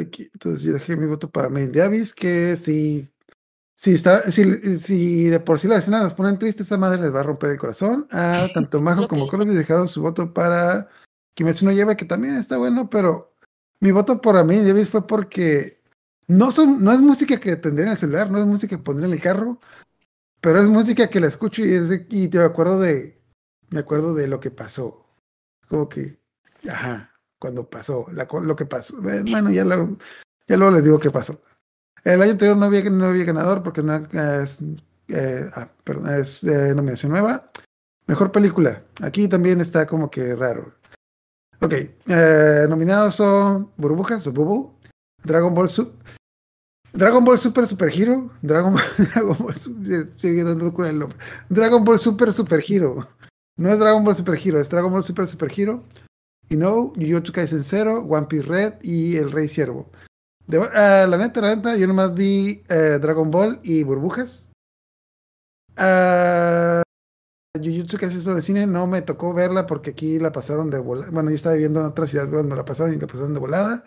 A: Aquí, entonces yo dejé mi voto para Main Davis, que si, si, está, si, si de por sí la escena nos ponen tristes, esa madre les va a romper el corazón. Ah, tanto Majo como Colombia dejaron su voto para Kimetsu no Yaiba, que también está bueno, pero mi voto por Main Davis fue porque no, son, no es música que tendría en el celular, no es música que pondría en el carro, pero es música que la escucho y, es de- y te acuerdo de, me acuerdo de lo que pasó. Como que, ajá, cuando pasó, la lo que pasó. Eh, Bueno, ya, lo, ya luego les digo qué pasó. El año anterior no había, no había ganador porque no es, eh, ah, perdón, es eh, nominación nueva. Mejor película. Aquí también está como que raro. Ok, nominados son Burbujas Bubble, Dragon Ball Super, Dragon Ball Super Super Hero, Dragon Ball, Dragon Ball Su- eh, sigue. Dragon Ball Super Super Hero. No es Dragon Ball Super Hero, es Dragon Ball Super Super Hero. Y no, Jujutsu Kaisen Zero, One Piece Red y El Rey Ciervo. Ah, la neta, la neta, yo nomás vi eh, Dragon Ball y Burbujas. Ah, Jujutsu Kaisen Zero de cine no me tocó verla porque aquí la pasaron de volada. Bueno, yo estaba viviendo en otra ciudad cuando la pasaron y la pasaron de volada.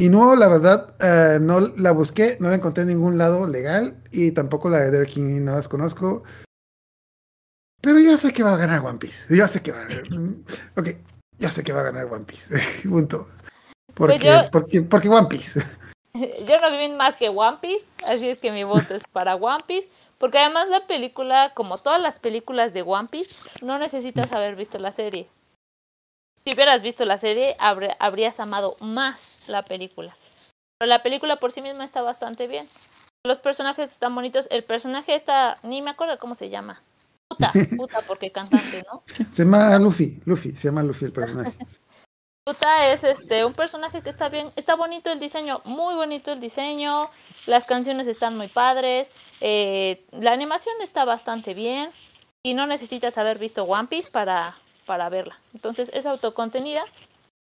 A: Y no, la verdad, eh, no la busqué, no la encontré en ningún lado legal y tampoco la de Derek King no las conozco. Pero yo sé que va a ganar One Piece. Yo sé que va a ganar. Ok, ya sé que va a ganar One Piece. Punto. Porque,
F: Pues yo-
A: porque, porque One Piece.
F: Yo no vi más que One Piece, así es que mi voto es para One Piece, porque además la película, como todas las películas de One Piece, no necesitas haber visto la serie. Si hubieras visto la serie, habrías amado más la película. Pero la película por sí misma está bastante bien. Los personajes están bonitos. El personaje está, ni me acuerdo cómo se llama. Puta, puta porque cantante, ¿no?
A: Se llama Luffy. Luffy, se llama Luffy el personaje.
F: Puta es este un personaje que está bien, está bonito el diseño, muy bonito el diseño, las canciones están muy padres, eh, la animación está bastante bien y no necesitas haber visto One Piece para, para verla. Entonces es autocontenida,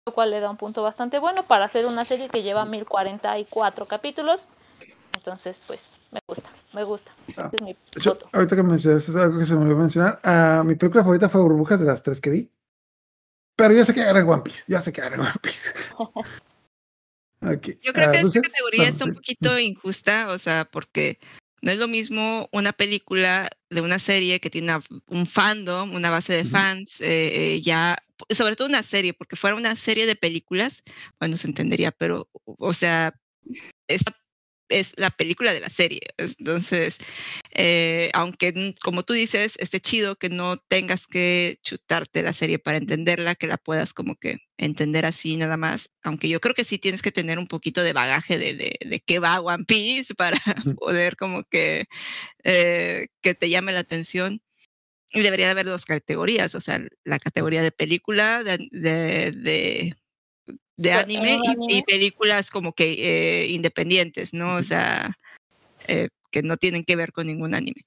F: lo cual le da un punto bastante bueno para hacer una serie que lleva 1044 capítulos. Entonces, pues, me gusta, me gusta. Ese es mi voto.
A: ahorita que mencionaste es algo que se me olvidó mencionar. ah, mi película favorita fue Burbujas de las tres que vi. Pero yo sé que agarra One Piece. Ya sé que agarra One Piece.
E: Yo creo
A: ah,
E: que esta categoría
A: bueno,
E: está un poquito injusta, o sea, porque no es lo mismo una película de una serie que tiene una- un fandom, una base de fans, eh, eh, ya, sobre todo una serie, porque fuera una serie de películas, bueno, se entendería, pero, o sea, esta es la película de la serie. Entonces, eh, aunque, como tú dices, esté chido que no tengas que chutarte la serie para entenderla, que la puedas como que entender así nada más, aunque yo creo que sí tienes que tener un poquito de bagaje de, de, de qué va One Piece para poder como que, eh, que te llame la atención. Y debería de haber dos categorías, o sea, la categoría de película, de, de, de, de
F: ¿En
E: anime, y, películas como que eh, independientes, ¿no? O sea, eh, que no tienen que ver con ningún anime.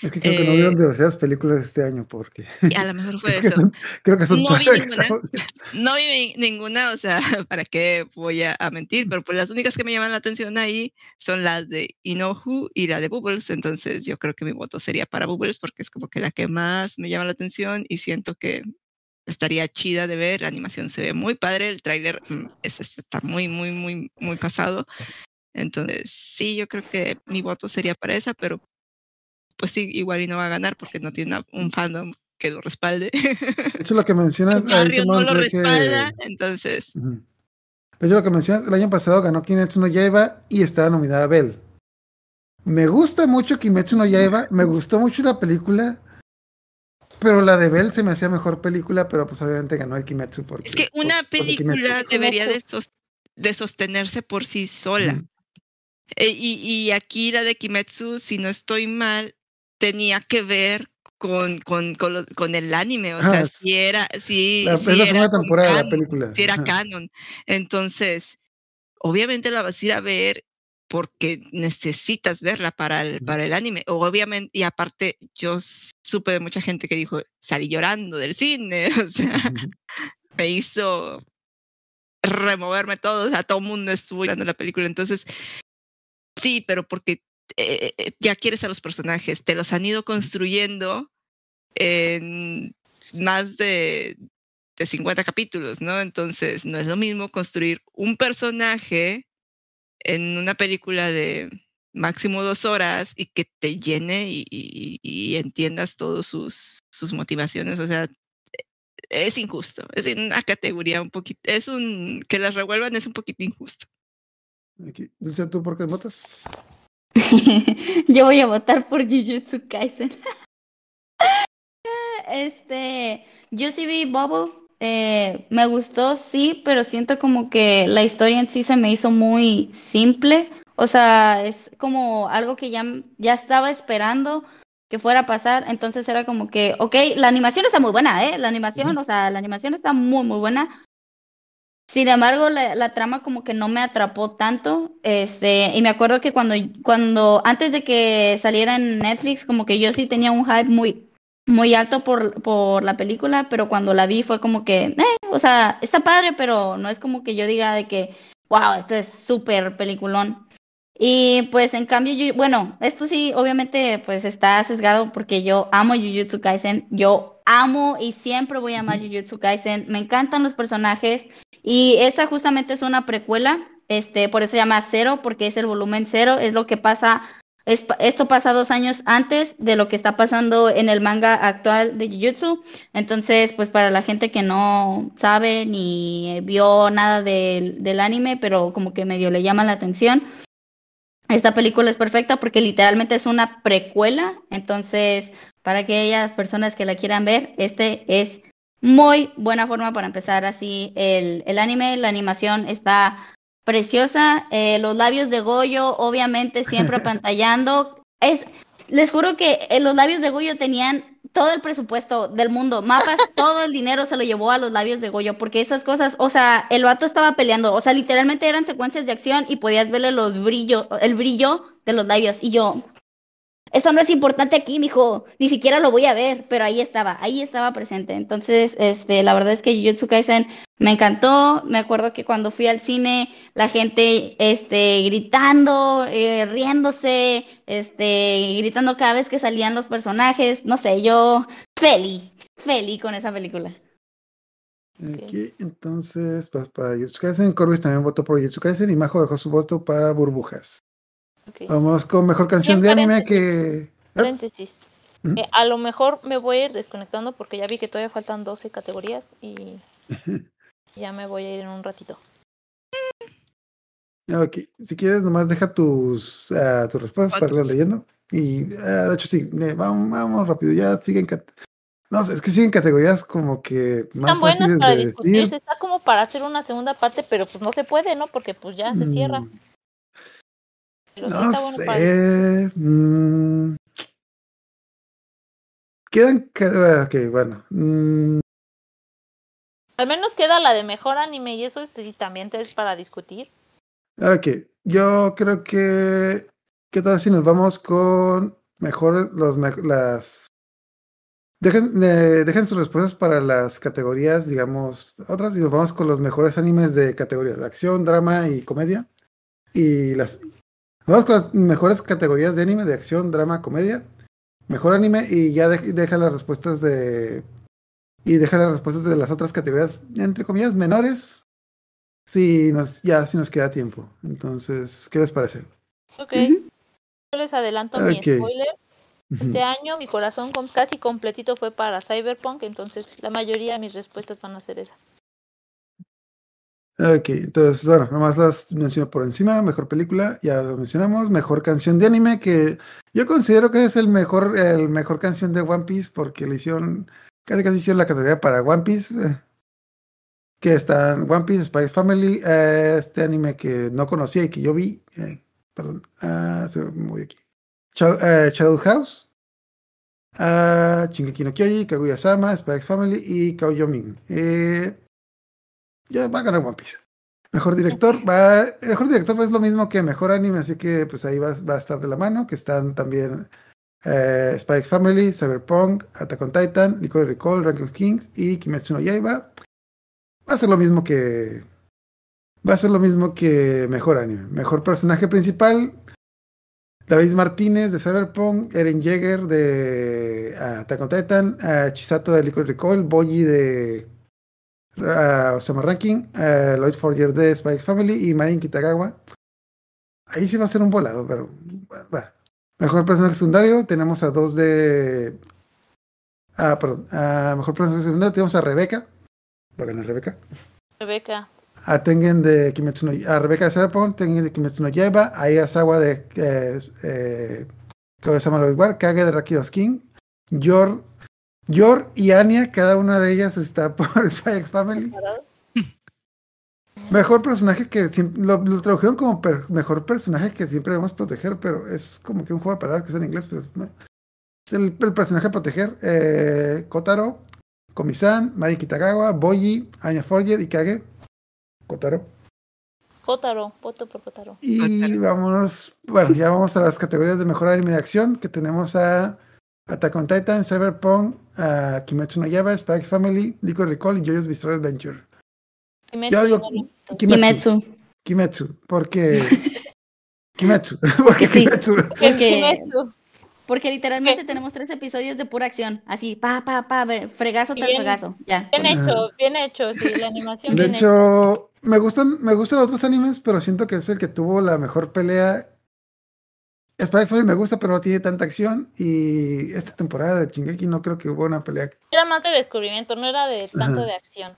A: Es que creo que no
E: eh,
A: vieron demasiadas películas este año porque
E: Y a lo mejor fue
A: creo que
E: eso.
A: son, creo que son
E: No
A: todas
E: vi ninguna. No vi ni- ninguna, o sea, ¿para qué voy a, a mentir? Pero pues las únicas que me llaman la atención ahí son las de Inohu y la de Bubbles. Entonces yo creo que mi voto sería para Bubbles porque es como que la que más me llama la atención y siento que estaría chida de ver. La animación se ve muy padre, el tráiler mm, es- está muy, muy, muy, muy pasado. Entonces sí, yo creo que mi voto sería para esa, pero pues sí, igual y no va a ganar porque no tiene una- un fandom que lo respalde.
A: De hecho, lo que mencionas, tomando
E: no lo
A: cuenta que-
E: respalda, entonces.
A: Pero yo lo que mencionas, el año pasado ganó Kimetsu no Yaiba y estaba nominada Bell. Me gusta mucho Kimetsu no Yaiba, me gustó mucho la película, pero la de Bell se me hacía mejor película, pero pues obviamente ganó el Kimetsu porque...
E: Es que una
A: por
E: película debería de, sos- de sostenerse por sí sola. Eh, y, y aquí la de Kimetsu, si no estoy mal, tenía que ver con, con, con, lo- con el anime. O
A: Ah,
E: sea,
A: es-
E: si era, si,
A: La-
E: si
A: es la
E: era
A: segunda temporada de la película.
E: si era
A: Ajá.
E: canon. Entonces, obviamente la vas a ir a ver porque necesitas verla para el, para el anime. Obviamente, y aparte, yo supe de mucha gente que dijo, salí llorando del cine. O sea, me hizo removerme todo, o sea, todo el mundo estuvo mirando la película, entonces, sí, pero porque eh, eh, ya quieres a los personajes, te los han ido construyendo en más de, de 50 capítulos, ¿no? Entonces, no es lo mismo construir un personaje en una película de máximo dos horas y que te llene y, y- y entiendas todas sus, sus motivaciones, o sea, es injusto, es una categoría un poquito, es un, que las revuelvan es un poquito injusto.
A: Aquí. Dulce, ¿tú por qué votas?
G: Yo voy a votar por Jujutsu Kaisen. Este, yo sí vi Bubble, eh, me gustó, sí, pero siento como que la historia en sí se me hizo muy simple. O sea, es como algo que ya, ya estaba esperando que fuera a pasar. Entonces era como que, ok, la animación está muy buena, ¿eh? La animación, o sea, la animación está muy, muy buena. Sin embargo, la, la trama como que no me atrapó tanto. Este, y me acuerdo que cuando, cuando, antes de que saliera en Netflix, como que yo sí tenía un hype muy, muy alto por, por la película, pero cuando la vi fue como que, eh, o sea, está padre, pero no es como que yo diga de que, wow, esto es súper peliculón. Y pues en cambio, yo, bueno, esto sí, obviamente, pues está sesgado porque yo amo Jujutsu Kaisen, yo amo y siempre voy a amar Jujutsu Kaisen, me encantan los personajes y esta justamente es una precuela, este, por eso se llama Cero, porque es el volumen cero, es lo que pasa, es, esto pasa dos años antes de lo que está pasando en el manga actual de Jujutsu, entonces, pues para la gente que no sabe ni vio nada del, del anime, pero como que medio le llama la atención, esta película es perfecta porque literalmente es una precuela, entonces para aquellas personas que la quieran ver, este es muy buena forma para empezar así el, el anime, la animación está preciosa, eh, los labios de Goyo obviamente siempre apantallando, es, les juro que eh, los labios de Goyo tenían todo el presupuesto del mundo, mapas, todo el dinero se lo llevó a los labios de Goyo, porque esas cosas, o sea, el vato estaba peleando, o sea, literalmente eran secuencias de acción y podías verle los brillos, el brillo de los labios, y yo, eso no es importante aquí, mijo, ni siquiera lo voy a ver, pero ahí estaba, ahí estaba presente. Entonces, este, la verdad es que Jujutsu Kaisen me encantó. Me acuerdo que cuando fui al cine, la gente, este, gritando, eh, riéndose, este, gritando cada vez que salían los personajes. No sé, yo feliz, feliz con esa película.
A: Aquí, entonces, pues, para Jujutsu Kaisen, Corbis también votó por Jujutsu Kaisen y Majo dejó su voto para Burbujas.
F: Ok.
A: Vamos con mejor canción de anime que... Ah,
F: Paréntesis.
A: ¿Mm?
F: Eh, a lo mejor me voy a ir desconectando porque ya vi que todavía faltan 12 categorías y ya me voy a ir en un ratito.
A: Ok, si quieres, nomás deja tus, ah, tus respuestas para irlas leyendo. Y ah, de hecho, sí, eh, vamos, vamos rápido, ya siguen. No sé, es que siguen categorías como que más
F: Están buenas
A: fáciles
F: para
A: de
F: discutirse,
A: decir.
F: está como para hacer una segunda parte, pero pues no se puede, ¿no? Porque pues ya se cierra.
A: Mm,
F: Pero sí
A: No
F: bueno
A: sé. mm, Quedan. ca- Ok, bueno. mm,
F: Al menos queda la de mejor anime y eso sí también te es para discutir.
A: Ok, yo creo que. ¿Qué tal si nos vamos con mejor los las. Dejen, eh, dejen sus respuestas para las categorías, digamos, otras, y nos vamos con los mejores animes de categorías de acción, drama y comedia. Y las. Vamos con las mejores categorías de anime de acción, drama, comedia. Mejor anime y ya de- deja las respuestas de. Y deja las respuestas de las otras categorías, entre comillas, menores, si nos, ya si nos queda tiempo. Entonces, ¿qué les parece?
F: Ok. Yo les adelanto mi spoiler. Este año mi corazón com- casi completito fue para Cyberpunk, entonces la mayoría de mis respuestas van a ser esa.
A: Ok, entonces, bueno, nomás las menciono por encima. Mejor película, ya lo mencionamos. Mejor canción de anime, que yo considero que es el mejor, el mejor canción de One Piece, porque le hicieron, casi casi hicieron la categoría para One Piece. eh, Que están One Piece, Spy Family, este anime que no conocía y que yo vi. eh, perdón, ah, se me aquí. Chao- eh, House, Shingeki no Kyoji, Kaguya-sama, X Family y Kao Yomin. Eh, ya va a ganar One Piece. Mejor director, va, mejor director es lo mismo que mejor anime, así que pues ahí va, va a estar de la mano, que están también eh, X Family, Cyberpunk, Attack on Titan, Licorice Recall, Rank of Kings y Kimetsu no Yaiba. Va a ser lo mismo que va a ser lo mismo que mejor anime. Mejor personaje principal, David Martínez de Cyberpunk, Eren Yeager de ah, Attack on Titan, ah, Chisato de Licorice Recall, Boyi de uh, Osama Ranking, uh, Lloyd Forger de X Family y Marin Kitagawa. Ahí sí va a ser un volado, pero va. Mejor personaje secundario, tenemos a dos de. Ah, perdón. a mejor personaje secundario tenemos a Rebeca. Va a ganar Rebeca.
F: Rebeca.
A: A Tengen de Kimetsu no A Rebeca de Cyberpunk, Tengen de Kimetsu no Yaiba, a Ayasawa de eh, eh, Kage de Rakidos King, Yor, Yor y Anya, cada una de ellas está por Spy X Family. Mejor personaje que siempre, lo, lo tradujeron como per- mejor personaje que siempre debemos proteger, pero es como que un juego de palabras que es en inglés, pero es, el, el personaje a proteger. Eh, Kotaro, Komi-san, Mari Kitagawa, Boyi, Anya Forger y Kage. Kotaro.
F: Kotaro, voto por Kotaro.
A: Y vámonos, bueno, ya vamos a las categorías de mejor anime de acción, que tenemos a Attack on Titan, Cyberpunk, a Kimetsu no Yaiba, Spy X Family, Licorice Recall y JoJo's Bizarre Adventure.
F: Kimetsu,
A: Yo digo. Kimetsu.
G: Kimetsu.
A: Kimetsu, porque... Kimetsu, porque
G: Sí.
A: Kimetsu.
G: Porque, literalmente tenemos tres episodios de pura acción. Así, pa, pa, pa, fregazo tras
F: Bien.
G: fregazo. Ya.
F: Bien hecho, bien hecho, sí, la animación
A: De
F: bien hecha.
A: hecho, me gustan, me gustan los otros animes, pero siento que es el que tuvo la mejor pelea. Spy Family me gusta, pero no tiene tanta acción. Y esta temporada de Shingeki no creo que hubo una pelea
F: Era más de descubrimiento, no era de tanto
A: Ajá.
F: de acción.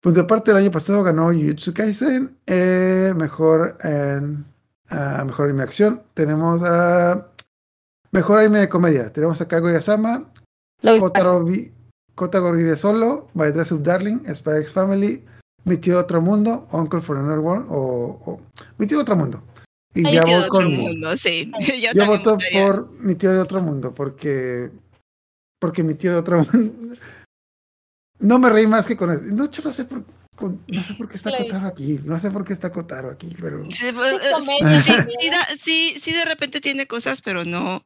A: Pues de parte del año pasado ganó Jujutsu Kaisen, eh, mejor en ah, mejor anime de acción. Tenemos a mejor anime de comedia. Tenemos a Kaguya-sama,
G: Lo vi-
A: Kotaro, Vi- Kotaro vive solo, My Dress Up Darling, Spy X Family, Mi tío de otro mundo, Uncle for Another World o, o Mi tío otro mundo. Y ya
E: Tío de
A: voy
E: otro
A: con
E: mundo, sí. Yo,
A: yo voto
E: votaría.
A: por mi tío de otro mundo porque porque mi tío de otro mundo no me reí más que con eso. No, yo no sé por con- no sé por qué está
F: Play.
A: Kotaro aquí, no sé por qué está Kotaro aquí, pero
E: Sí, pues,
F: Es
E: eh, sí, sí, de repente tiene cosas, pero no,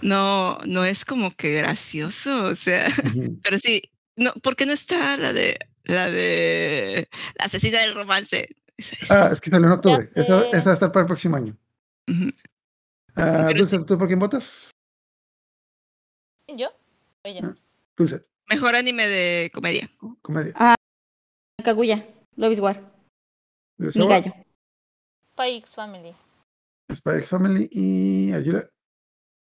E: no, no es como que gracioso, o sea, pero sí, no, porque no está la de, la de la asesina del romance.
A: Ah, es que salió en octubre. Esa, va a estar para el próximo año. Ah,
E: Pero
A: Dulce, ¿tú por quién votas?
F: ¿Yo? Ella.
A: Ah. Dulce,
E: Mejor anime de comedia.
A: comedia.
G: Kaguya. Love is War. Mi gallo.
F: Spy X Family.
A: Spy X Family y Ayula.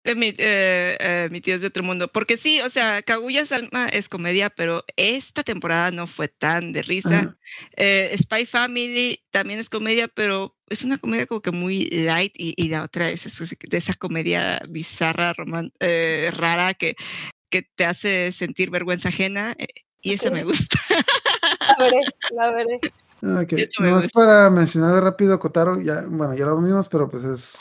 E: Eh, Mi, eh, eh, mi tío es de otro mundo. Porque sí, o sea, Kaguya Salma es comedia, pero esta temporada no fue tan de risa. Eh, Spy Family también es comedia, pero es una comedia como que muy light y, y la otra es eso, de esa comedia bizarra, roman- eh, rara que, que te hace sentir vergüenza ajena eh, y esa me gusta.
F: La veré, la veré.
A: No es para mencionar de rápido Kotaro, ya, bueno, ya lo vimos, pero pues es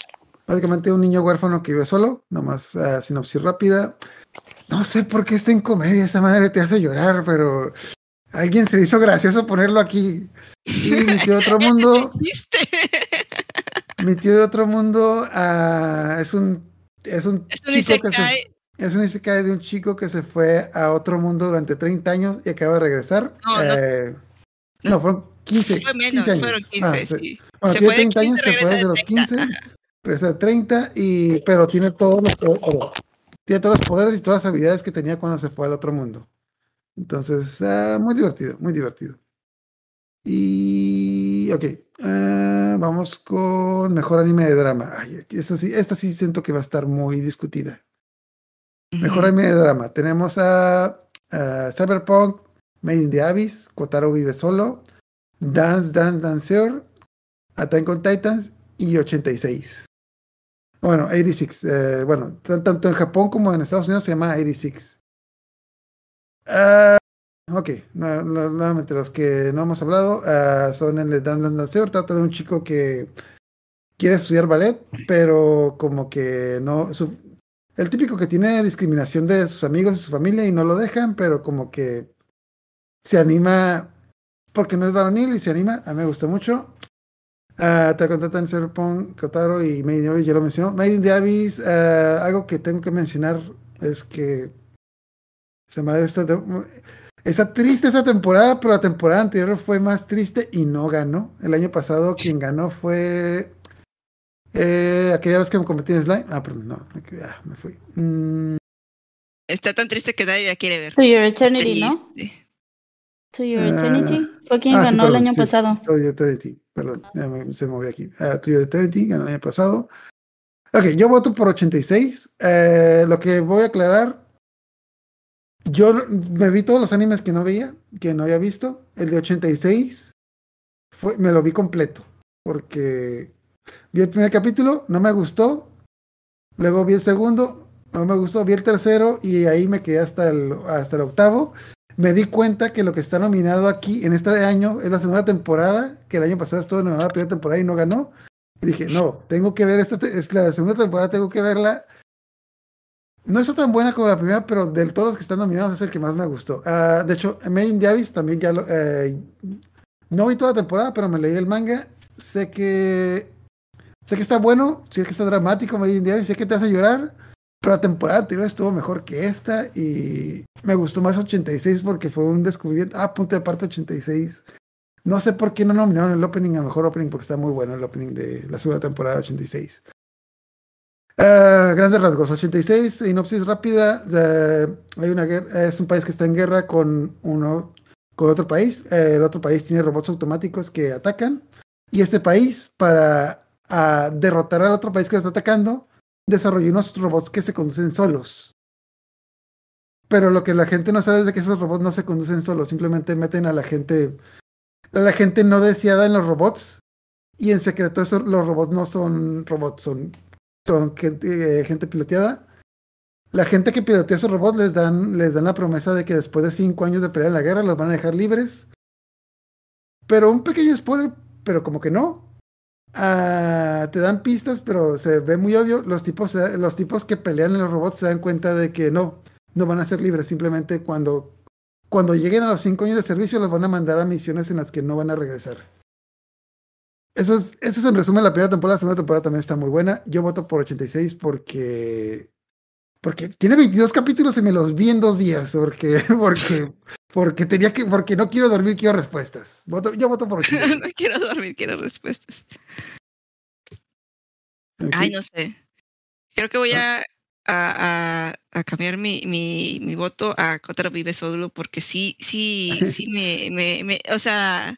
A: básicamente un niño huérfano que vive solo, nomás ah, sinopsis rápida. No sé por qué está en comedia, esta madre te hace llorar, pero alguien se hizo gracioso ponerlo aquí. Y mi tío de otro mundo, mi tío de otro mundo ah, es un es un
E: Es un
A: chico que se, es un isekai de un chico que se fue a otro mundo durante 30 años y acaba de regresar.
E: No.
A: Eh, no, fueron 15,
E: Fue menos,
A: 15 años.
E: fueron 15,
A: Ah, sí.
E: sí.
A: Bueno,
E: Se
A: tiene
E: fue de
A: 30 años,
E: 15,
A: se fue desde los
E: de 30,
A: 15, regresa de 30, y, pero tiene todos los tiene todos los poderes y todas las habilidades que tenía cuando se fue al otro mundo. Entonces, ah, muy divertido, muy divertido. Y, ok, ah, vamos con mejor anime de drama. Ay, esta sí, esta sí siento que va a estar muy discutida. Mejor anime de drama. Tenemos a, a Cyberpunk, Made in the Abyss, Kotaro vive solo, Dance Dance Dancer, Attack on Titans y 86. Bueno, 86. eh, bueno, tan- tanto en Japón como en Estados Unidos se llama 86. Ah, ok, nu- nu- nuevamente los que no hemos hablado ah, son el de Dance Dancer. Trata de un chico que quiere estudiar ballet, pero como que no. el típico que tiene discriminación de sus amigos y su familia y no lo dejan, pero como que se anima porque no es varonil y se anima. A mí me gustó mucho. Ah, te contratan Cyberpunk, Kotaro y Made in Abyss, ya lo mencionó. Made in the Abyss, ah, algo que tengo que mencionar es que se me está, está triste esa temporada, pero la temporada anterior fue más triste y no ganó. El año pasado quien ganó fue eh, aquella vez que me convertí en slime. Ah, perdón, no, me, quedé- ah, me fui. Mm,
E: Está tan triste que nadie la quiere ver.
G: To Your Eternity, ¿no? To Your Eternity. Fue quien
A: ah, sí,
G: ganó el año
A: sí,
G: pasado.
A: To Your Eternity, perdón, se movió aquí. Uh, to Your Eternity, ganó el pasado. Ok, yo voto por 86. Eh, lo que voy a aclarar, yo me vi todos los animes que no veía, que no había visto. El de 86 fue, me lo vi completo, porque vi el primer capítulo, no me gustó. Luego vi el segundo, no me gustó. Vi el tercero y ahí me quedé hasta el, hasta el octavo. Me di cuenta que lo que está nominado aquí en este año es la segunda temporada, que el año pasado estuvo nominada la primera temporada y no ganó. Y dije, no, tengo que ver esta, es la segunda temporada, tengo que verla. No está tan buena como la primera, pero de todos los que están nominados es el que más me gustó. Ah, de hecho, Made in Abyss también ya lo, eh, no vi toda la temporada, pero me leí el manga. Sé que sé que está bueno, sé que está dramático Made in Abyss, sé que te hace llorar, pero la temporada anterior estuvo mejor que esta y me gustó más 86 porque fue un descubrimiento. Ah, punto de parte 86. No sé por qué no nominaron el opening a mejor opening porque está muy bueno el opening de la segunda temporada 86. Ah, grandes rasgos, 86, sinopsis rápida. eh, hay una guerra, es un país que está en guerra con uno con otro país. eh, el otro país tiene robots automáticos que atacan. Y este país, para derrotar al otro país que lo está atacando, desarrolló unos robots que se conducen solos. Pero lo que la gente no sabe es de que esos robots no se conducen solos, simplemente meten a la gente, a la gente no deseada en los robots. Y en secreto esos, los robots no son robots, son, son gente, eh, gente piloteada. La gente que pilotea esos robots les dan, les dan la promesa de que después de cinco años de pelear en la guerra los van a dejar libres. Pero un pequeño spoiler, pero como que no. Ah, te dan pistas, pero se ve muy obvio. Los tipos, los tipos que pelean en los robots se dan cuenta de que no, no van a ser libres. Simplemente cuando, cuando lleguen a los cinco años de servicio los van a mandar a misiones en las que no van a regresar. Eso es, eso es en resumen la primera temporada. La segunda temporada también está muy buena. Yo voto por 86 porque porque tiene 22 capítulos y me los vi en dos días. Porque, porque, porque tenía que, porque no quiero dormir, quiero respuestas. Voto, yo voto por 86.
E: no quiero dormir, quiero respuestas. Ay, no sé. Creo que voy a, a, a- a cambiar mi, mi, mi voto a Kotaro Vive Solo porque sí, sí, sí me, me, me- o sea,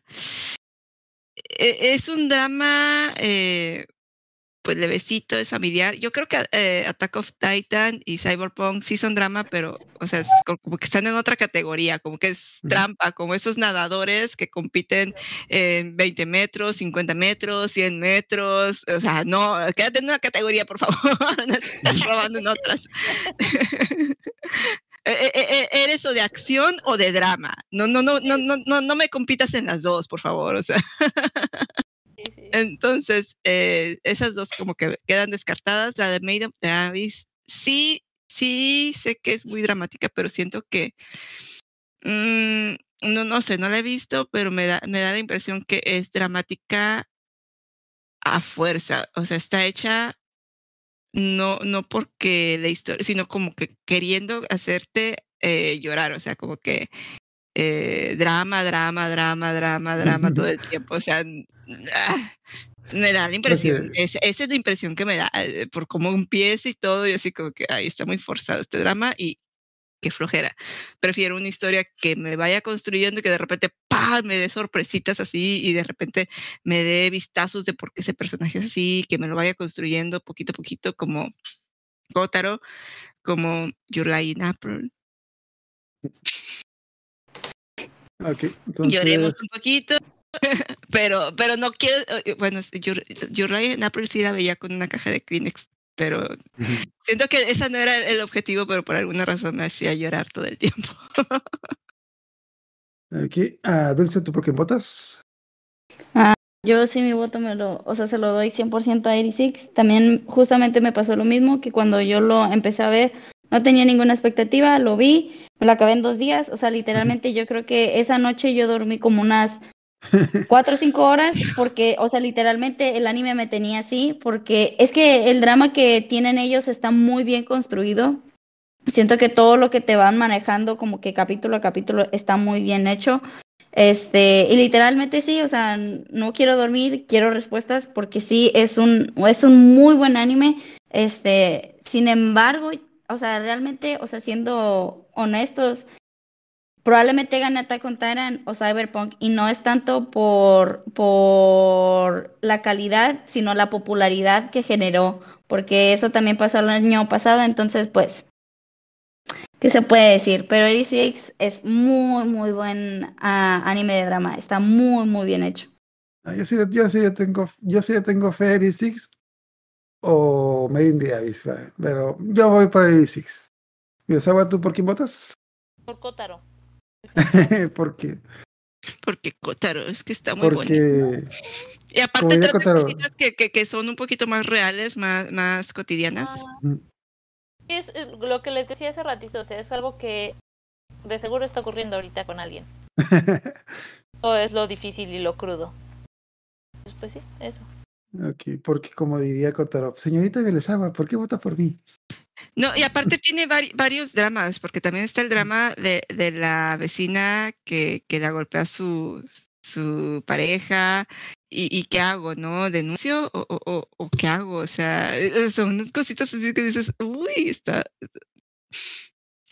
E: e- es un drama, eh, pues levecito, es familiar. Yo creo que eh, Attack of Titan y Cyberpunk sí son drama, pero, o sea, es co- como que están en otra categoría, como que es trampa, como esos nadadores que compiten en 20 metros, 50 metros, 100 metros, o sea, no, quédate en una categoría, por favor, no estás robando en otras. Eh, eh, eh, ¿Eres o de acción o de drama? No, no, no, no, no, no, no me compitas en las dos, por favor, o sea. Entonces, eh, esas dos como que quedan descartadas. La de Maid of the sí, sí, sé que es muy dramática, pero siento que, mm, no, no sé, no la he visto, pero me da, me da la impresión que es dramática a fuerza. O sea, está hecha no, no porque la historia, sino como que queriendo hacerte eh, llorar, o sea, como que eh, drama, drama, drama, drama, drama todo el tiempo, o sea, ah, me da la impresión,
A: Ok.
E: esa, es la impresión que me da, eh, por cómo empieza y todo, y así como que, ay, está muy forzado este drama y qué flojera. Prefiero una historia que me vaya construyendo y que de repente, ¡pam!, me dé sorpresitas así y de repente me dé vistazos de por qué ese personaje es así, que me lo vaya construyendo poquito a poquito como Kotaro, como Your Lie in April.
A: Ok,
E: Lloremos un poquito pero, pero no quiero, eh, bueno, Yuri en April sí la veía con una caja de Kleenex, pero siento que esa no era el objetivo, pero por alguna razón me hacía llorar todo el tiempo.
A: Aquí, ah, Dulce, ¿tú por quién votas?
G: Yo sí mi voto me lo, o sea, se lo doy 100% a 86. También justamente me pasó lo mismo que cuando yo lo empecé a ver, no tenía ninguna expectativa, lo vi, me lo acabé en dos días, o sea, literalmente yo creo que esa noche yo dormí como unas cuatro o cinco horas porque, o sea, literalmente el anime me tenía así porque es que el drama que tienen ellos está muy bien construido. Siento que todo lo que te van manejando como que capítulo a capítulo está muy bien hecho. Este, y literalmente sí, o sea, no quiero dormir, quiero respuestas porque sí es un es un muy buen anime. Este, sin embargo, o sea, realmente, o sea, siendo honestos, probablemente gane Attack on Titan o Cyberpunk y no es tanto por por la calidad, sino la popularidad que generó, porque eso también pasó el año pasado, entonces pues ¿Qué se puede decir? Pero 86 es muy, muy buen ah, anime de drama. Está muy, muy bien hecho.
A: Ah, yo sí, yo sí tengo, yo sí tengo fe 86 o Made in the Abyss, pero yo voy por 86. Mira, ¿tú por quién votas?
F: Por Kotaro.
A: Porque,
E: Porque Kotaro es que está muy bonito.
A: porque
E: Y aparte
A: Kotaro.
E: cositas que, que, que son un poquito más reales, más, más cotidianas.
A: Mm,
F: Es eh, lo que les decía hace ratito, o sea, es algo que de seguro está ocurriendo ahorita con alguien. O es lo difícil y lo crudo. Pues, pues sí, eso.
A: Ok, porque como diría Kotaro, señorita Vélezagua, ¿por qué vota por mí?
E: No, y aparte tiene vari- varios dramas, porque también está el drama de, de la vecina que, que la golpea su, su pareja. Y, y qué hago, ¿no? ¿Denuncio o, o, o- o qué hago? O sea, eh, son unas cositas así que dices, uy, está.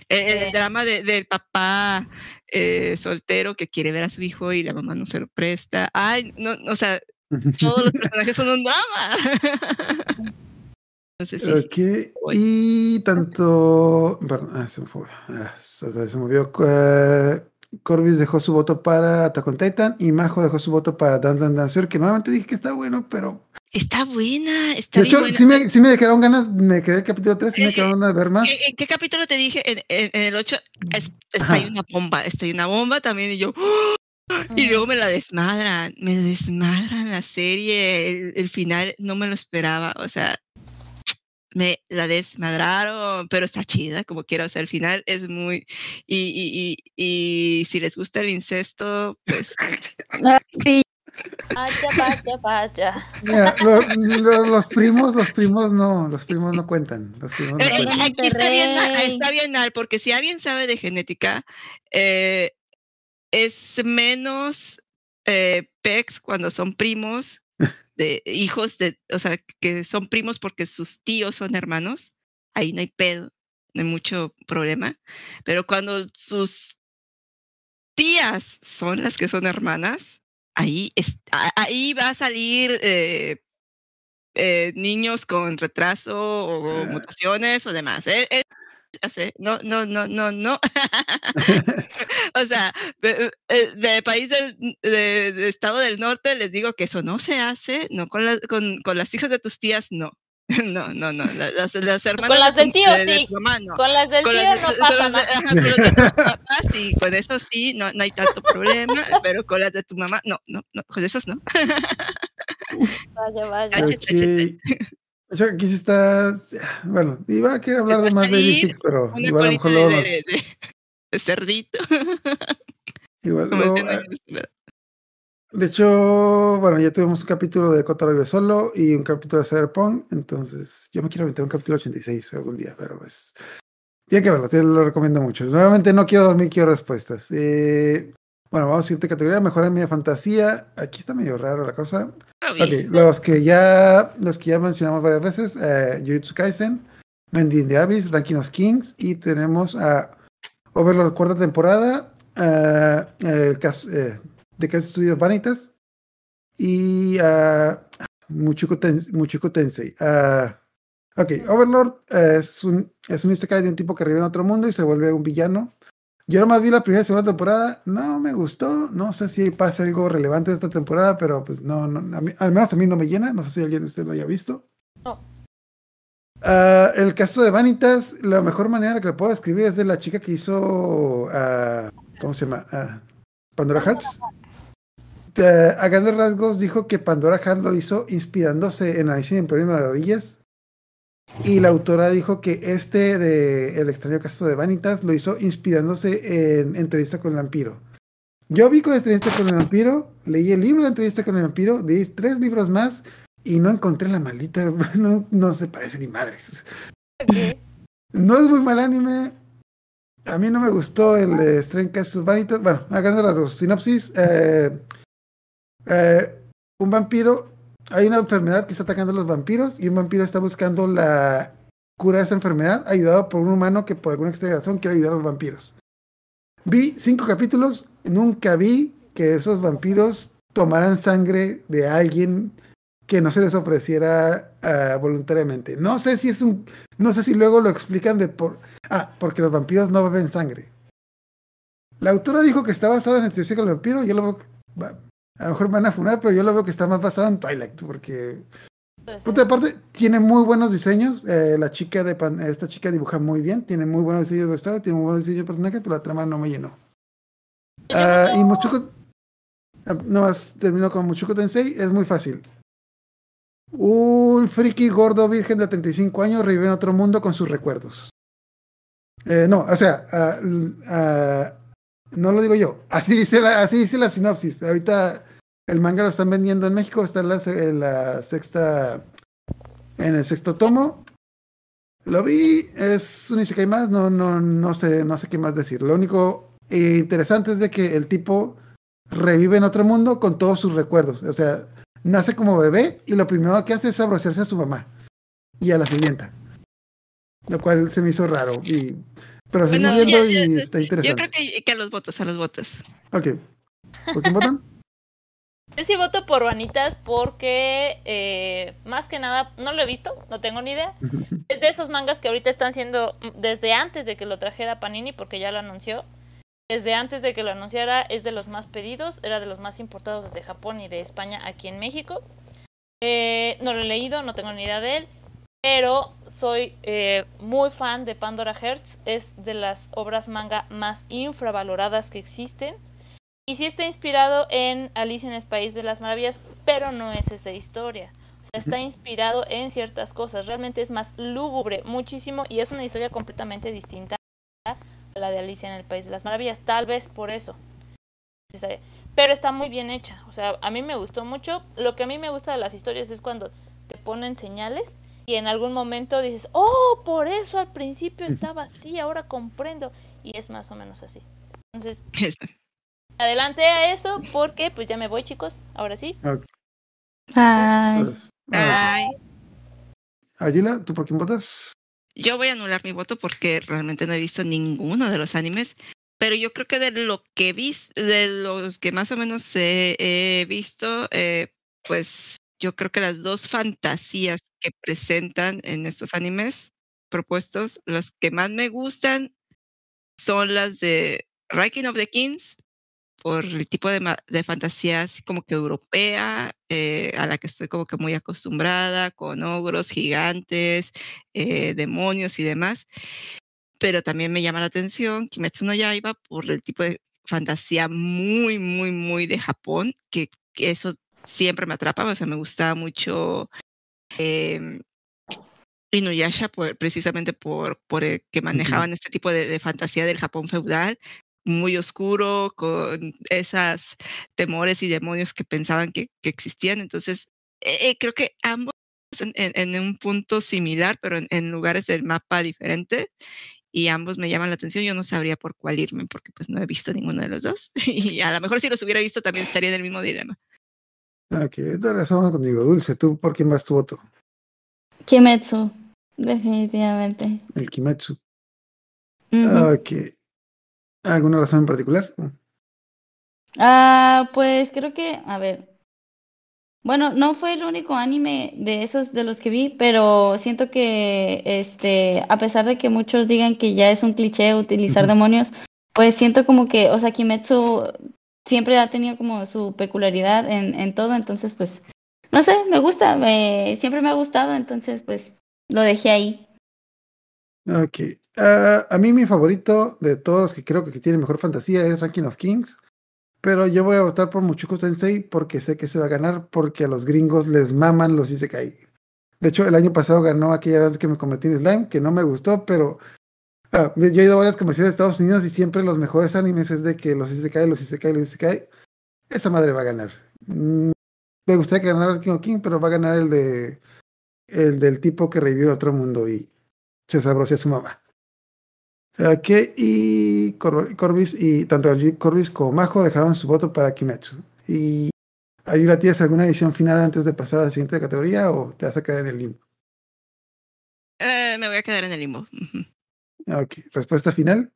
E: El, el
F: Sí.
E: drama de- del papá eh, soltero que quiere ver a su hijo y la mamá no se lo presta. Ay, no, o sea, todos los personajes son un drama. Sí, sí.
A: Ok, y tanto. Perdón, ah, se me fue. ah, se, olvidó. eh, Corbis dejó su voto para Attack on Titan y Majo dejó su voto para Dance Dance Dancer, que nuevamente dije que está bueno, pero.
E: Está buena, está
A: De
E: bien
A: hecho,
E: buena.
A: sí me, sí me quedaron ganas, me quedé el capítulo 3, sí me
E: Eh,
A: quedaron ganas de ver más.
E: ¿En, en qué capítulo te dije? En, en- en el 8 es- está ahí una bomba, está ahí una bomba también y yo, ¡oh! y luego me la desmadran, me desmadran la serie, el, el final no me lo esperaba, o sea, me la desmadraron, pero está chida como quiera, o sea, el final es muy, y, y, y, y si les gusta el incesto, pues
G: Ah, sí,
F: Vaya, vaya, vaya.
A: Mira, lo- lo- los primos, los primos no, los primos no cuentan. Los primos no
E: Eh, eh,
A: cuentan.
E: aquí está bien, está bien mal, porque si alguien sabe de genética, eh, es menos eh, pecs cuando son primos de hijos de, o sea, que son primos porque sus tíos son hermanos, ahí no hay pedo, no hay mucho problema. Pero cuando sus tías son las que son hermanas, ahí, es- ahí va a salir eh, eh, niños con retraso o
A: Ah.
E: mutaciones o demás. ¿eh? Es- ya sé, no, no, no, no, no. o sea, de, eh, de país del de, de estado del norte les digo que eso no se hace, no con, las con, con las hijas de tus tías, no. No, no, no. la- Las, las hermanas
F: las
E: de
F: del tío,
E: de- de
F: sí.
E: tu mamá, no.
F: Con las del
E: Con
F: tío
E: las de-
F: no
E: con
F: pasa nada.
E: ajá, con las de tus papás, sí, con eso sí, no, no hay tanto problema, pero con las de tu mamá, no, no, no, con esas no.
F: Vaya, vaya.
E: Cache,
A: Ok.
E: cachete.
A: De hecho, aquí sí está. Bueno, iba a querer hablar de más de 86, pero igual a lo mejor
E: de,
A: luego
E: de,
A: los-
E: de- de- de cerdito.
A: igual luego,
E: Venezuela.
A: De hecho, bueno, ya tuvimos un capítulo de Kotaro Vive Solo y un capítulo de Cyberpunk, entonces yo me quiero aventar un capítulo 86 algún día, pero pues. Tiene que verlo, te lo recomiendo mucho. Nuevamente, no quiero dormir, quiero respuestas. Eh, bueno, vamos a siguiente categoría, mejor anime de fantasía. Aquí está medio raro la cosa. Ok, los que ya, los que ya mencionamos varias veces, eh, Jujutsu Kaisen, Mendy in the Abyss, Ranking of Kings, y tenemos a Overlord cuarta temporada, eh, el eh, de Cast Studios Vanitas, y a Muchuko, Ten- Muchuko Tensei. Ah, ok, Overlord es un, es un isekai de un tipo que revive en otro mundo y se vuelve un villano Yo nomás vi la primera y segunda temporada, no me gustó, no sé si pasa algo relevante esta temporada, pero pues no, no a mí- al menos a mí no me llena, no sé si alguien de ustedes lo haya visto.
F: No.
A: Ah, el caso de Vanitas, la mejor manera que lo puedo describir es de la chica que hizo, ah, ¿cómo se llama? Ah, Pandora Hearts. A grandes rasgos dijo que Pandora Hearts lo hizo inspirándose en Alicia en País de las Maravillas. Y la autora dijo que este de El extraño caso de Vanitas lo hizo inspirándose en Entrevista con el vampiro. Yo vi con Entrevista con el vampiro, leí el libro de Entrevista con el vampiro, leí tres libros más y no encontré la maldita, no, no se parece ni madres. No es muy mal anime. A mí no me gustó el de Strange Casos Vanitas. Bueno, hagan las dos. Sinopsis. eh, eh, un vampiro. Hay una enfermedad que está atacando a los vampiros y un vampiro está buscando la cura de esa enfermedad, ayudado por un humano que por alguna extraña razón quiere ayudar a los vampiros. Vi cinco capítulos. Nunca vi que esos vampiros tomaran sangre de alguien que no se les ofreciera ah, voluntariamente. No sé si es un no sé si luego lo explican de por. Ah, porque los vampiros no beben sangre. La autora dijo que está basado en el con el vampiro. Yo lo A lo mejor me van a funar, pero yo lo veo que está más basado en Twilight. Porque.
F: Pues,
A: Punto de parte, tiene muy buenos diseños. eh, la chica de pan- esta chica dibuja muy bien. Tiene muy buenos diseños de historia. Tiene muy buenos diseños de personajes, pero la trama no me llenó. Ah, y Muchuko. ah, No más terminó con Muchuko Tensei. Es muy fácil. Un friki gordo virgen de 35 años revive en otro mundo con sus recuerdos. Eh, no, o sea, ah, ah, no lo digo yo. Así dice, la, así dice la sinopsis. Ahorita el manga lo están vendiendo en México. Está en la, en la sexta. En el sexto tomo. Lo vi. Es un Isekai más. No, no, no sé, no sé qué más decir. Lo único eh, interesante es de que el tipo revive en otro mundo con todos sus recuerdos. O sea, nace como bebé y lo primero que hace es abrocearse a su mamá y a la sirvienta. Lo cual se me hizo raro. Y, pero
E: Bueno,
A: viendo
E: ya-
A: y
E: ya-
A: está
E: Yo
A: interesante.
E: creo que, que a los votos, a los votos.
A: Ok. ¿Por quién votan?
F: Yo sí voto por Vanitas porque, eh, más que nada, no lo he visto, no tengo ni idea. Es de esos mangas que ahorita están siendo, desde antes de que lo trajera Panini, porque ya lo anunció, desde antes de que lo anunciara, es de los más pedidos, era de los más importados desde Japón y de España aquí en México. Eh, no lo he leído, no tengo ni idea de él, pero soy eh, muy fan de Pandora Hearts, es de las obras manga más infravaloradas que existen. Y sí está inspirado en Alicia en el País de las Maravillas, pero no es esa historia. O sea, está inspirado en ciertas cosas. Realmente es más lúgubre, muchísimo, y es una historia completamente distinta a la de Alicia en el País de las Maravillas. Tal vez por eso. Pero está muy bien hecha. O sea, a mí me gustó mucho. Lo que a mí me gusta de las historias es cuando te ponen señales y en algún momento dices, oh, por eso al principio estaba así, ahora comprendo. Y es más o menos así. Entonces, adelante a eso porque pues ya me voy chicos, ahora sí.
A: Ok.
G: Ay.
A: Pues, ah,
E: Ay,
A: Ayula, ¿tú por quién votas?
E: yo voy a anular mi voto porque realmente no he visto ninguno de los animes. Pero yo creo que de lo que vi, de los que más o menos he, he visto, eh, pues yo creo que las dos fantasías que presentan en estos animes propuestos, las que más me gustan son las de Ranking of the Kings, por el tipo de, de fantasía así como que europea, eh, a la que estoy como que muy acostumbrada, con ogros, gigantes, eh, demonios y demás. Pero también me llama la atención Kimetsu no Yaiba por el tipo de fantasía muy, muy, muy de Japón, que, que eso siempre me atrapa, o sea, me gustaba mucho eh, Inuyasha por- precisamente por, por el que manejaban este tipo de, de fantasía del Japón feudal, muy oscuro, con esas temores y demonios que pensaban que, que existían. Entonces, eh, eh, creo que ambos en, en- en un punto similar, pero en, en lugares del mapa diferente. Y ambos me llaman la atención. Yo no sabría por cuál irme, porque pues no he visto ninguno de los dos. Y a lo mejor si los hubiera visto también estaría en el mismo dilema.
A: Ok, de razón contigo. Dulce, ¿tú por quién vas tu voto?
G: Kimetsu, definitivamente.
A: El Kimetsu.
G: Ujú.
A: Ok. ¿Alguna razón en particular?
G: Ah, pues creo que, a ver. Bueno, no fue el único anime de esos de los que vi, pero siento que, este, a pesar de que muchos digan que ya es un cliché utilizar demonios, pues siento como que, o sea, Kimetsu siempre ha tenido como su peculiaridad en, en todo, entonces pues, no sé, me gusta, me, siempre me ha gustado, entonces pues lo dejé ahí.
A: Ok. Ah, a mí mi favorito de todos los que creo que tiene mejor fantasía es Ranking of Kings. Pero yo voy a votar por Muchuku Tensei porque sé que se va a ganar porque a los gringos les maman los Isekai. De hecho, el año pasado ganó aquella vez que me convertí en slime, que no me gustó, pero ah, yo he ido a varias convenciones de Estados Unidos y siempre los mejores animes es de que los Isekai, los Isekai, los Isekai. Esa madre va a ganar. Mm, me gustaría que ganara King of King, pero va a ganar el de el del tipo que revivió otro mundo y se sabrosia a su mamá. Ok, y Cor- Corbis y tanto Corbis como Majo dejaron su voto para Kimetsu. Y Ayula, ¿tienes alguna edición final antes de pasar a la siguiente categoría o te vas a quedar en el limbo?
E: Eh, me voy a quedar en el limbo.
A: Ok, respuesta final.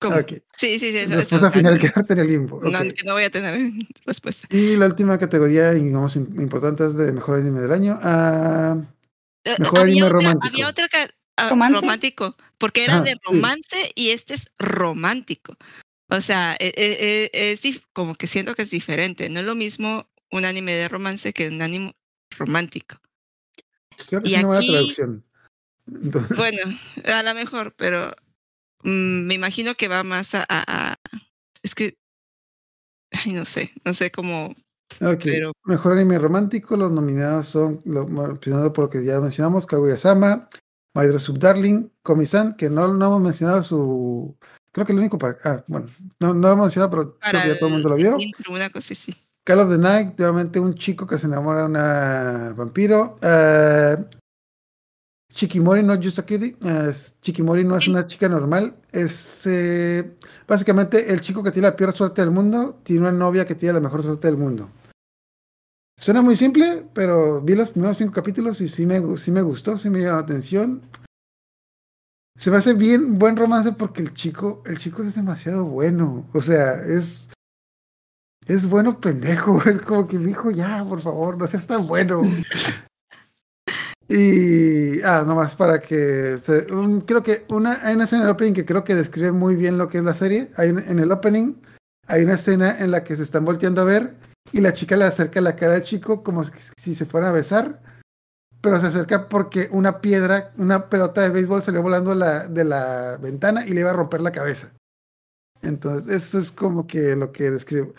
E: ¿Cómo?
A: Ok,
E: Sí, sí, sí. Eso,
A: respuesta
E: eso,
A: final,
E: ah,
A: quedarte en el limbo.
E: no,
A: ok.
E: que no voy a tener respuesta.
A: Y la última categoría, digamos, im- importante es de mejor anime del año. Ah,
E: Eh,
A: Mejor
E: había
A: anime
E: otra,
A: romántico.
E: Había otra ah, romántico, porque era de
A: sí.
E: romance y este es romántico. O sea, e- e- e- es, dif- como que siento que es diferente. No es lo mismo un anime de romance que un anime romántico.
A: creo que
E: Y
A: es una buena
E: aquí-
A: traducción. Entonces,
E: Bueno, a lo mejor, pero mm, me imagino que va más a, a- a- Es que... Ay, no sé, no sé cómo...
A: ok,
E: pero-
A: mejor anime romántico. Los nominados son, lo, empezando por lo que ya mencionamos, Kaguya-sama, My Dress Up Darling, Komi-san, que no, no hemos mencionado su... Creo que el único para... Ah, bueno, no, no lo hemos mencionado, pero creo
E: Para
A: que ya todo el mundo lo vio.
E: una cosa así.
A: Call of the Night, nuevamente un chico que se enamora de una vampiro. Eh, Chikimori no just a cutie. eh, es- Chikimori no es una chica normal. Es eh, básicamente el chico que tiene la peor suerte del mundo. Tiene una novia que tiene la mejor suerte del mundo. Suena muy simple, pero vi los primeros cinco capítulos y sí me, sí me gustó, sí me llamó la atención. Se me hace bien buen romance porque el chico, el chico es demasiado bueno. O sea, es es bueno pendejo, es como que mi hijo ya, por favor, no seas tan bueno. y, ah, nomás para que, se- creo que una, hay una escena en el opening que creo que describe muy bien lo que es la serie. Hay, en el opening hay una escena en la que se están volteando a ver y la chica le acerca la cara al chico como si, se fuera a besar, pero se acerca porque una piedra, una pelota de béisbol salió volando de la, de la ventana y le iba a romper la cabeza. Entonces, eso es como que lo que describe.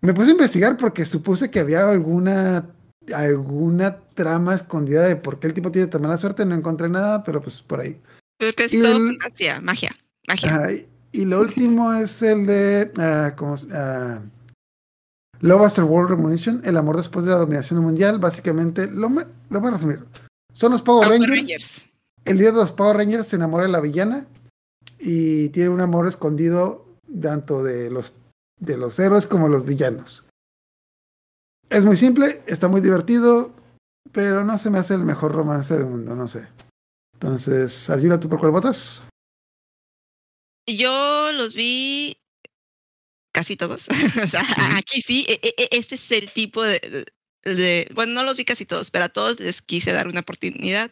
A: Me puse a investigar porque supuse que había alguna alguna trama escondida de por qué el tipo tiene tan mala suerte. No encontré nada, pero pues por ahí.
E: Porque es
A: Y
E: todo
A: el-
E: fantasía, magia, magia.
A: Ajá, y- y lo último es el de ah, ¿cómo se- ah, Love After World Revolution, el amor después de la dominación mundial. Básicamente, lo, me- lo voy a resumir. Son los Power
E: Power
A: Rangers.
E: Rangers.
A: El líder de los Power Rangers se enamora de la villana y tiene un amor escondido tanto de los, de los héroes como los villanos. Es muy simple, está muy divertido, pero no se me hace el mejor romance del mundo, no sé. Entonces, Arjuna, ¿tú por cuál votas?
E: Yo los vi casi todos. o sea, aquí sí, e- e- e- este es el tipo de, de- Bueno, no los vi casi todos, pero a todos les quise dar una oportunidad.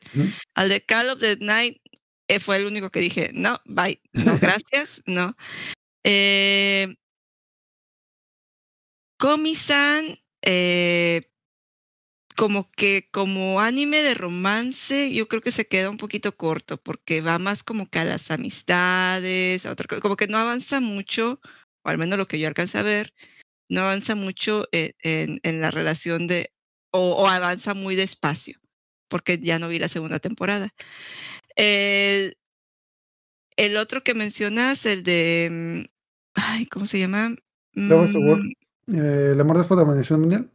E: Al de Call of the Night eh, fue el único que dije, no, bye, no, gracias, no. Eh, Komi-san, eh, como que como anime de romance, yo creo que se queda un poquito corto porque va más como que a las amistades, a otra co- como que no avanza mucho, o al menos lo que yo alcancé a ver, no avanza mucho en, en- en la relación de, o, o avanza muy despacio, porque ya no vi la segunda temporada. El, el otro que mencionas, el de, mm, ay, ¿cómo se llama?
A: Love World.
E: Mm,
A: Eh, el amor después de la dominación mundial.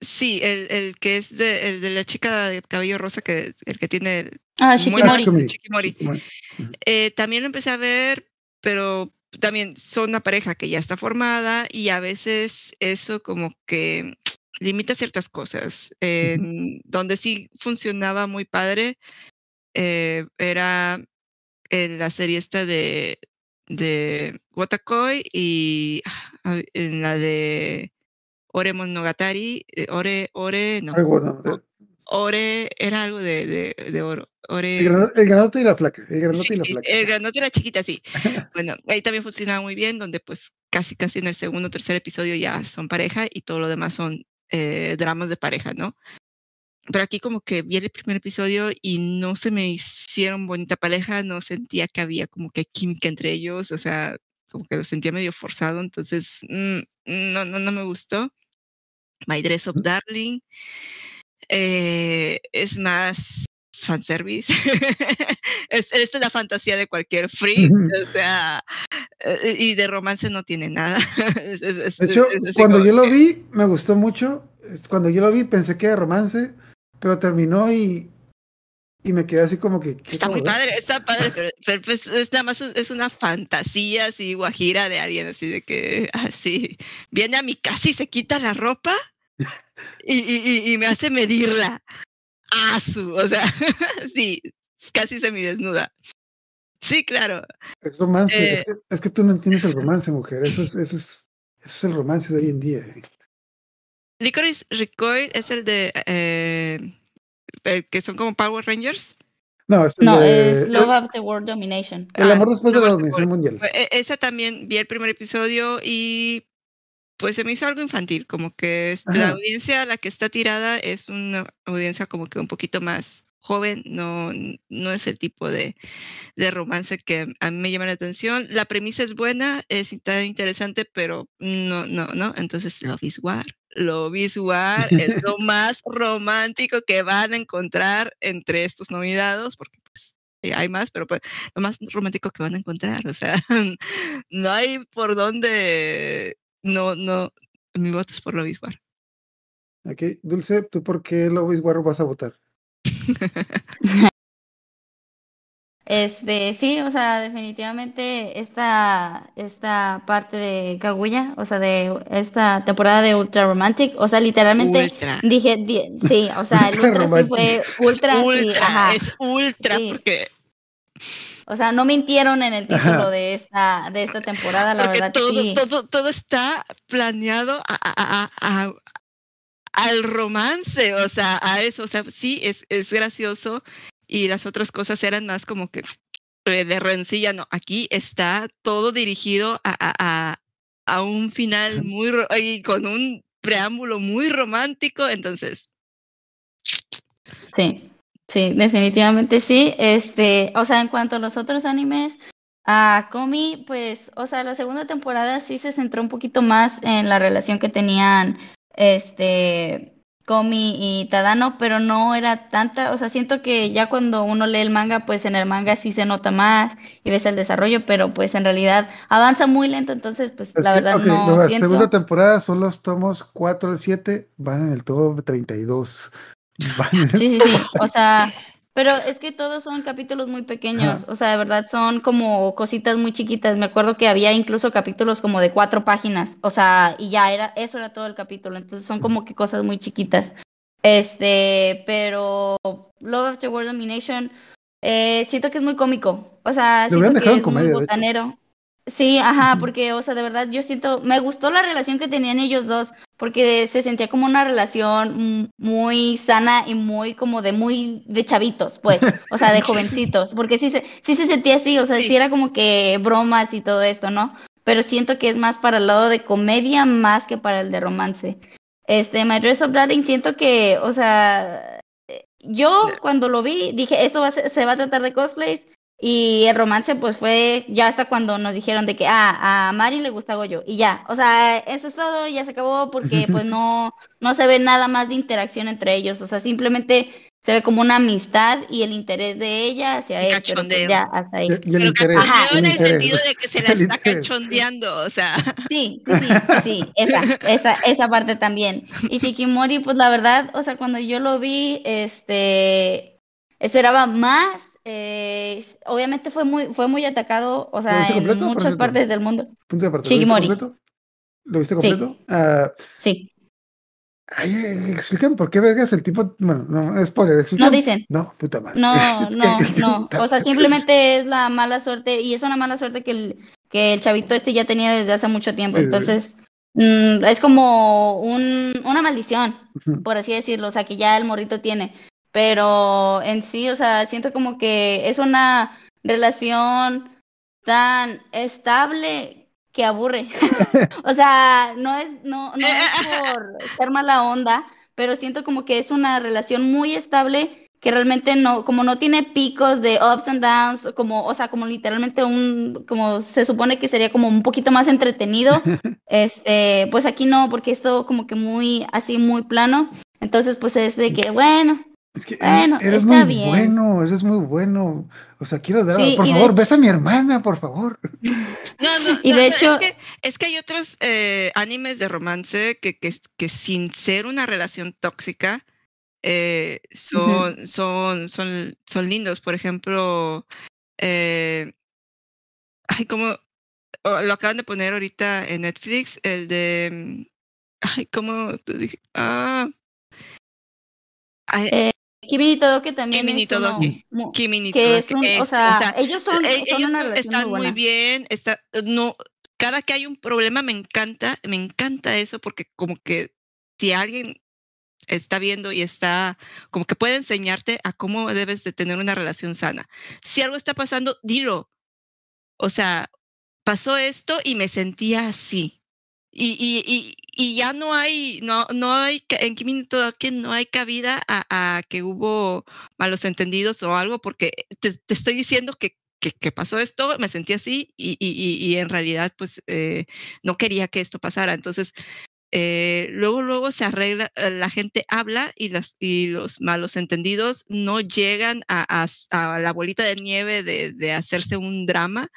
E: Sí, el, el que es de, el de la chica de cabello rosa, que el que tiene
G: Ah,
E: muy
G: Shikimori.
E: Eh, también lo empecé a ver, pero también son una pareja que ya está formada y a veces eso como que limita ciertas cosas. En Donde sí funcionaba muy padre eh, era en la serie esta de, de Watakoi y ah, en la de Ore Monogatari, eh, Ore, Ore, no, Ore, era algo de, de, de oro. Ore,
A: El, grano- el granote y la flaca. El granote y la flaca.
E: el granote era chiquita, sí. Bueno, ahí también funcionaba muy bien, donde pues casi casi en el segundo o tercer episodio ya son pareja y todo lo demás son eh, dramas de pareja, ¿no? Pero aquí como que vi el primer episodio y no se me hicieron bonita pareja, no sentía que había como que química entre ellos, o sea, como que lo sentía medio forzado, entonces mm, no, no, no me gustó. My Dress of Darling eh, es más fanservice. es, es la fantasía de cualquier freak, o sea, eh, y de romance no tiene nada. Es- es- es-
A: De hecho, cuando yo lo vi, me gustó mucho. Cuando yo lo vi, pensé que era romance, pero terminó y, y me quedé así como que. ¿qué
E: Está muy padre, está padre, pero, pero, pues es nada más es una fantasía así guajira de alguien así de que así viene a mi casa y se quita la ropa y, y, y- y me hace medirla. Ah, su, o sea, sí, casi semidesnuda. Sí, claro.
A: Es romance.
E: Eh,
A: es, que, es que tú no entiendes el romance, mujer. Eso es, eso es, eso es el romance de hoy en día. eh.
E: Licorice Recoil es el de eh, el que son como Power Rangers.
A: No, es el,
G: No,
A: de-
G: es Love After World Domination.
A: el
E: Ah,
A: amor después de la dominación mundial.
E: E- Esa también vi el primer episodio y pues se me hizo algo infantil, como que la audiencia a la que está tirada es una audiencia como que un poquito más joven, no, no es el tipo de, de romance que a mí me llama la atención. La premisa es buena, es está interesante, pero no, no, no. Entonces, Love is War. Love is War es lo más romántico que van a encontrar entre estos nominados, porque pues, eh, hay más, pero pues, lo más romántico que van a encontrar. O sea, no hay por dónde. No, no. Mi voto es por Love is War.
A: Ok, Dulce, ¿tú por qué Love is War vas a votar?
G: Este, sí, o sea, definitivamente esta, esta parte de Kaguya, o sea, de esta temporada de Ultra Romantic, o sea, literalmente
E: Ultra.
G: dije, di- sí, o sea, el
A: Ultra
G: Ultra sí fue Ultra, sí,
E: Ultra,
G: ajá.
E: es ultra,
G: Sí.
E: porque,
G: O sea, no mintieron en el título
A: Ajá.
G: de esta, de esta temporada, la
E: porque
G: verdad,
E: todo,
G: sí.
E: todo, todo está planeado a- a- al romance, o sea, a eso, o sea, sí, es, es gracioso y las otras cosas eran más como que de rencilla, no, aquí está todo dirigido a, a, a, a un final muy, y con un preámbulo muy romántico, entonces,
G: Sí, sí, definitivamente sí. Este, o sea, en cuanto a los otros animes, a Komi, pues, o sea, la segunda temporada sí se centró un poquito más en la relación que tenían, este, Komi y Tadano, pero no era tanta, o sea, siento que ya cuando uno lee el manga, pues en el manga sí se nota más y ves el desarrollo, pero pues en realidad avanza muy lento, entonces, pues
A: Es
G: la
A: que,
G: verdad
A: ok,
G: no
A: la
G: siento.
A: segunda temporada son los tomos 4 al 7, van en el tomo 32. Van en el
G: Sí, sí, sí. O sea, pero es que todos son capítulos muy pequeños. O sea, de verdad son como cositas muy chiquitas. Me acuerdo que había incluso capítulos como de cuatro páginas. O sea, y ya era, eso era todo el capítulo. Entonces son como que cosas muy chiquitas. Este, pero Love After World Domination, eh, siento que es muy cómico. O sea, siento que es muy
A: comedia,
G: botanero. Sí, ajá, porque, o sea, de verdad yo siento, me gustó la relación que tenían ellos dos, porque se sentía como una relación muy sana y muy como de muy de chavitos, pues, o sea, de jovencitos, porque sí se, sí se sentía así, o sea,
E: Sí.
G: sí era como que bromas y todo esto, ¿no? Pero siento que es más para el lado de comedia más que para el de romance. Este, My Dress of Darling, siento que, o sea, eh, yo cuando lo vi dije, esto va a ser- se va a tratar de cosplays y el romance pues fue ya hasta cuando nos dijeron de que, ah, a Mari le gusta Goyo y ya, o sea, eso es todo, ya se acabó porque pues no, no se ve nada más de interacción entre ellos, o sea, simplemente se ve como una amistad y el interés de ella hacia
E: Y
G: él, pero pues
E: cachondeo.
G: ya, hasta ahí.
A: Y, y el
E: pero
A: interés.
E: cachondeo
A: el
E: en el
A: interés.
E: sentido de que se la
A: El
E: está
A: interés.
E: cachondeando, o sea,
G: Sí, sí, sí, sí, sí, esa, esa, esa parte también. Y Shikimori, pues la verdad, o sea, cuando yo lo vi, este, esperaba más. Eh, obviamente fue muy, fue muy atacado, o
A: ¿Lo
G: sea, en muchas partes del mundo.
A: Punto de. ¿Lo viste completo? ¿Lo viste
G: Sí.
A: completo? Ah,
G: Sí,
A: ay, eh, explican por qué vergas el tipo. Bueno, no, spoiler.
G: no
A: explican-
G: dicen.
A: No, puta madre.
G: No, no, no. O sea, simplemente es la mala suerte y es una mala suerte que el, que el chavito este ya tenía desde hace mucho tiempo. Entonces, mm, es como un, una maldición, por así decirlo, o sea, que ya el morrito tiene. Pero en sí, o sea, siento como que es una relación tan estable que aburre. O sea, no es, no, no es por ser mala onda, pero siento como que es una relación muy estable que realmente no, como no tiene picos de ups and downs, como, o sea, como literalmente un, como se supone que sería como un poquito más entretenido, este, pues aquí no, porque es todo como que muy, así muy plano. Entonces, pues es de que, bueno,
A: Es que
G: Bueno,
A: eres
G: está
A: muy
G: bien.
A: bueno, eres muy bueno. O sea, quiero dar,
G: Sí,
A: por
G: de
A: favor,
G: hecho-
A: besa a mi hermana, por favor.
E: No, no,
G: Y
E: no,
G: de
E: no,
G: hecho-
E: es que, es que hay otros eh, animes de romance que, que, que sin ser una relación tóxica eh, son, son, son, son lindos. Por ejemplo, eh, ay, como oh, lo acaban de poner ahorita en Netflix, el de mm, ay, ¿cómo te dije? Ah, ay,
G: Eh, Kimi Todoke también
E: Kimi
G: es uno
E: Kimi
G: que es un,
E: es-
G: o sea, ellos son,
E: Eh,
G: son
E: ellos
G: una
E: están
G: muy
E: bien, está, no, cada que hay un problema me encanta, me encanta eso porque como que si alguien está viendo y está como que puede enseñarte a cómo debes de tener una relación sana. Si algo está pasando, dilo. O sea, pasó esto y me sentía así. Y, y, y, y ya no hay, no, no hay, en Kimi Todoke no hay cabida a, a que hubo malos entendidos o algo, porque te, te estoy diciendo que, que, que pasó esto, me sentí así y, y, y, y en realidad pues eh, no quería que esto pasara. Entonces, eh, luego, luego se arregla, eh, la gente habla y, las, y los malos entendidos no llegan a, a- a la bolita de nieve de, de hacerse un drama.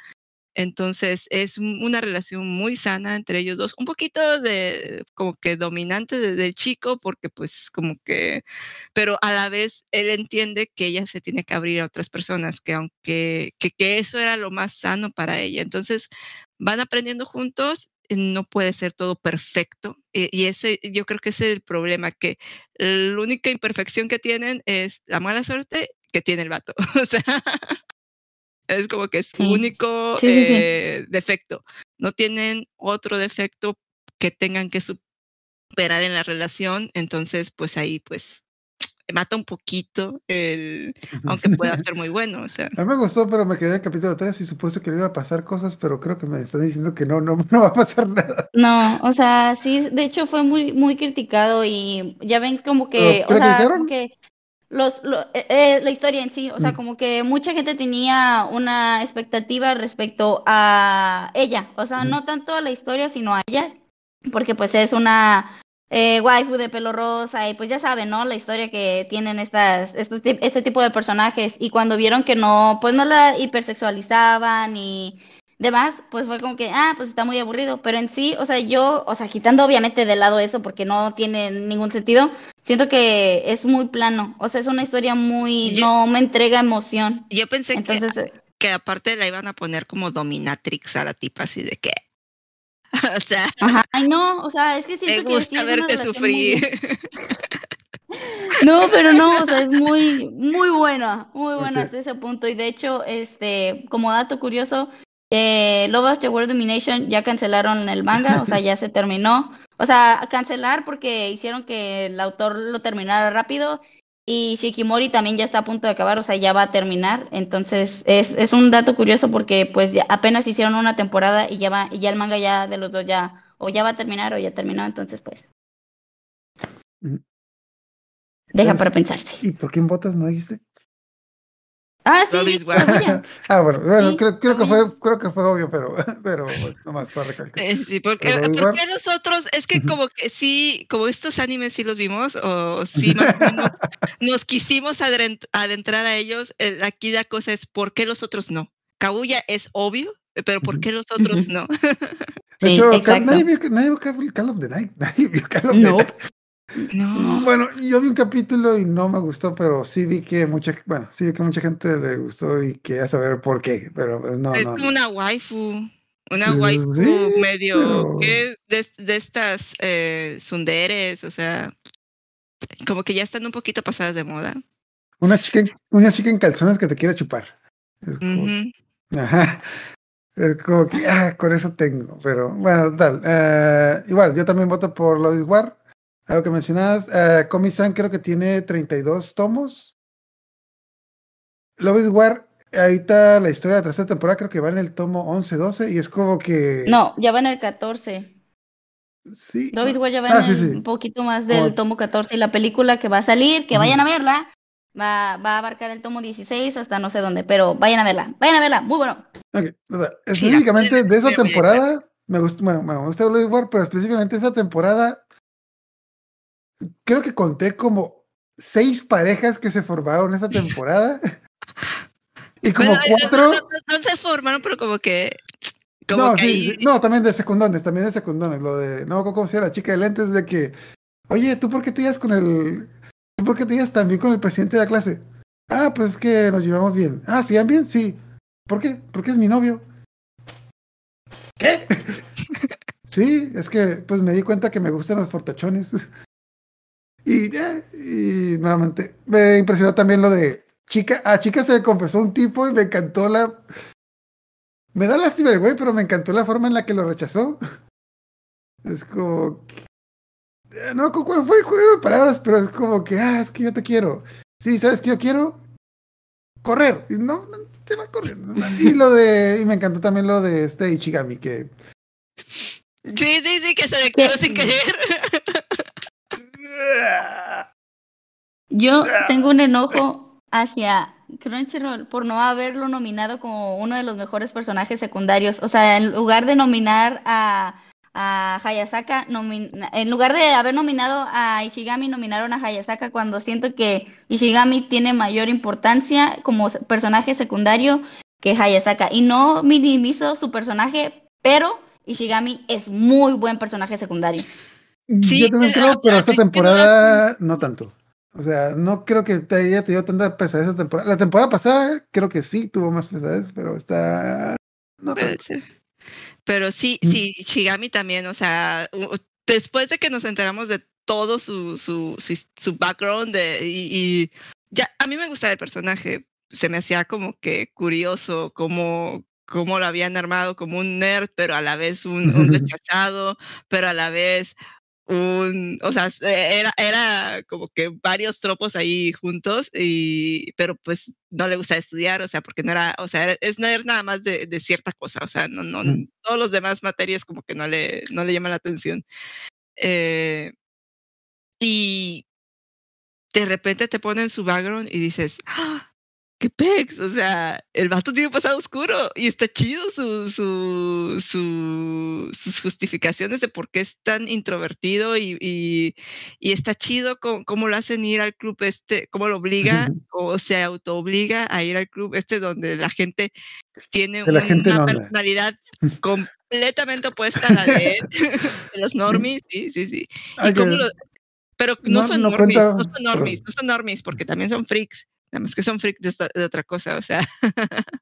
E: Entonces es un- una relación muy sana entre ellos dos, un poquito de como que dominante de- del chico, porque pues como que, pero a la vez él entiende que ella se tiene que abrir a otras personas, que aunque que, eso era lo más sano para ella. Entonces van aprendiendo juntos, eh, no puede ser todo perfecto eh, y ese yo creo que ese es el problema, que la única imperfección que tienen es la mala suerte que tiene el vato. O sea, es como que su
G: Sí.
E: único
G: Sí, sí, sí.
E: eh, defecto. No tienen otro defecto que tengan que superar en la relación, entonces pues ahí pues mata un poquito el, aunque pueda ser muy bueno, o sea.
A: A mí me gustó, pero me quedé en el capítulo 3 y supuse que le iba a pasar cosas, pero creo que me están diciendo que no, no, no va a pasar nada.
G: No, o sea, sí, de hecho fue muy, muy criticado y ya ven como que,
A: ¿Pero qué
G: o sea,
A: criticaron?
G: como que los, lo- eh, eh, la historia en sí, o sea,
A: Mm.
G: como que mucha gente tenía una expectativa respecto a ella, o sea, no tanto a la historia, sino a ella, porque pues es una eh, waifu de pelo rosa y pues ya saben, ¿no? La historia que tienen estas, estos, este tipo de personajes y cuando vieron que no, pues no la hipersexualizaban y demás, pues fue como que, ah, pues está muy aburrido, pero en sí, o sea, yo, o sea, quitando obviamente de lado eso porque no tiene ningún sentido, siento que es muy plano, o sea, es una historia muy,
E: Yo-
G: no me entrega emoción.
E: Yo pensé
G: Entonces,
E: que, que aparte la iban a poner como dominatrix a la tipa, así de que, o sea,
G: ajá, ay no, o sea, es que
E: me
G: siento que sí
E: gusta verte
G: muy
E: sufrir.
G: No, pero no, o sea, es muy, muy buena, muy buena hasta ese punto. Y de hecho, este, como dato curioso, eh, Love After World Domination ya cancelaron el manga, o sea, ya se terminó. O sea, cancelar porque hicieron que el autor lo terminara rápido. Y Shikimori también ya está a punto de acabar, o sea, ya va a terminar. Entonces, es, es un dato curioso porque pues ya apenas hicieron una temporada y ya va, y ya el manga ya de los dos ya, o ya va a terminar o ya terminó, entonces pues.
A: Ujú.
G: Deja
A: Entonces,
G: para pensarse.
A: ¿Y por quién votas, no dijiste?
G: Ah, sí,
A: ah, bueno, bueno
G: Sí,
A: creo, creo que fue, creo que fue obvio, pero, pero pues, nomás para recalcar.
E: Eh, Sí, porque,
A: Pero
E: ¿por
A: igual-
E: qué nosotros? Es que como que sí, como estos animes sí los vimos, o sí más o menos nos quisimos adentrar a ellos, el- aquí la cosa es ¿por qué los otros no? Kaguya es obvio, pero ¿por qué los otros no?
A: De hecho, nadie vio, nadie vio Call Call of the Night. Nadie vio Call of the
G: No.
A: Night.
E: No.
A: Bueno, yo vi un capítulo y no me gustó, pero sí vi que mucha, bueno, sí vi que mucha gente le gustó y quería saber por qué, pero pues, no,
E: es
A: no.
E: como una waifu, una
A: Sí,
E: waifu medio,
A: pero-
E: que es de, de estas eh, sunderes, o sea, como que ya están un poquito pasadas de moda.
A: Una chica, una chica en calzones que te quiere chupar. Es como-. Ajá. Es como que, ah, con eso tengo. Pero bueno, tal. Eh, igual, yo también voto por Lois War. Algo que mencionabas. Eh, Komi-san creo que tiene 32 tomos. Lois War, ahorita la historia de la tercera temporada creo que va en el tomo 11, 12 y es como que...
G: No, ya va en el 14.
A: Sí.
G: Lois War ya va
A: Ah,
G: en
A: sí,
G: un poquito más del
A: Como-
G: tomo 14 y la película que va a salir, que vayan a verla, va, va a abarcar el tomo 16 hasta no sé dónde, pero vayan a verla, vayan a verla, muy bueno.
A: Ok, o sea, específicamente de esa temporada, me gusta, bueno, bueno, me gusta Lois War, pero específicamente esa temporada, creo que conté como seis parejas que se formaron esa temporada. y como
E: Bueno,
A: cuatro.
E: No, no- no se formaron, pero como que. Como
A: No,
E: que
A: sí,
E: ahí-
A: sí, no, también de secundones, también de secundones. Lo de, no cómo se llama la chica de lentes, de que, oye, ¿tú por qué te llevas con el, tú por qué te llevas también con el presidente de la clase? Ah, pues es que nos llevamos bien. Ah, ¿se llevan bien? Sí. ¿Por qué? Porque es mi novio. ¿Qué? sí, es que pues me di cuenta que me gustan los fortachones. y, ya, y nuevamente, me impresionó también lo de chica, a chica se le confesó un tipo y me encantó la, me da lástima el güey, pero me encantó la forma en la que lo rechazó. Es como. que- eh, No, ¿cu- ¿cuál fue el juego de palabras? Pero es como que, ah, es que yo te quiero. Sí, ¿sabes qué yo quiero? Correr. Y no, no, se va corriendo. Y lo de. Y me encantó también lo de este Ichigami, que.
E: Sí, sí, sí, que se declaró sin querer.
G: Yo tengo un enojo hacia Crunchyroll por no haberlo nominado como uno de los mejores personajes secundarios. O sea, en lugar de nominar a, Hayasaka, en lugar de haber nominado a Ishigami, nominaron a Hayasaka cuando siento que Ishigami tiene mayor importancia como personaje secundario que Hayasaka. Y no minimizo su personaje, pero Ishigami es muy buen personaje secundario.
E: Sí,
A: yo también
E: eh,
A: creo, pero esta temporada no tanto. O sea, no creo que te haya tenido tanta pesadez esta temporada. La temporada pasada creo que sí tuvo más pesadez, pero está. No
E: Puede
A: tanto.
E: ser. Pero sí,
A: Mm.
E: sí, Shigami también, o sea, después de que nos enteramos de todo su, su, su, su background de, y, y ya, a mí me gustaba el personaje, se me hacía como que curioso cómo, cómo lo habían armado como un nerd, pero a la vez un, un rechazado, pero a la vez un, o sea, era, era como que varios tropos ahí juntos, y, pero pues no le gusta estudiar, o sea, porque no era, o sea, era- es nada más de, de cierta cosa, o sea, no, no,
A: Mm.
E: todos los demás materias como que no le, no le llaman la atención. Eh, y de repente te ponen su background y dices, ¡Ah! ¡Qué pex! O sea, el vato tiene un pasado oscuro y está chido su, su, su- sus justificaciones de por qué es tan introvertido y, y, y está chido co- cómo, lo hacen ir al club este, cómo lo obliga o se autoobliga a ir al club este donde la gente tiene
A: gente
E: una personalidad completamente opuesta a la de él, de los normies, sí, sí, sí. Y
A: Ay,
E: cómo
A: que-
E: lo- pero no,
A: no-
E: son
A: no
E: normies,
A: cuenta-
E: no son normies, no son normies, porque también son freaks, nada más que son freaks de, otra cosa, o sea.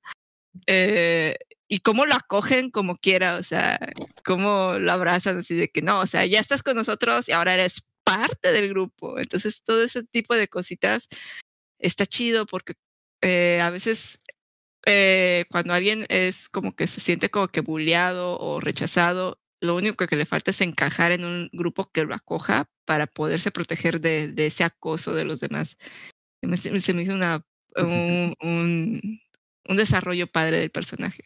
E: eh, y cómo lo acogen como quiera, o sea, cómo lo abrazan así de que no, o sea, ya estás con nosotros y ahora eres parte del grupo. Entonces, todo ese tipo de cositas está chido porque eh, a veces eh, cuando alguien es como que se siente como que bulleado o rechazado, lo único que le falta es encajar en un grupo que lo acoja para poderse proteger de ese acoso de los demás. Me- Se, me hizo una, un, un, un desarrollo padre del personaje.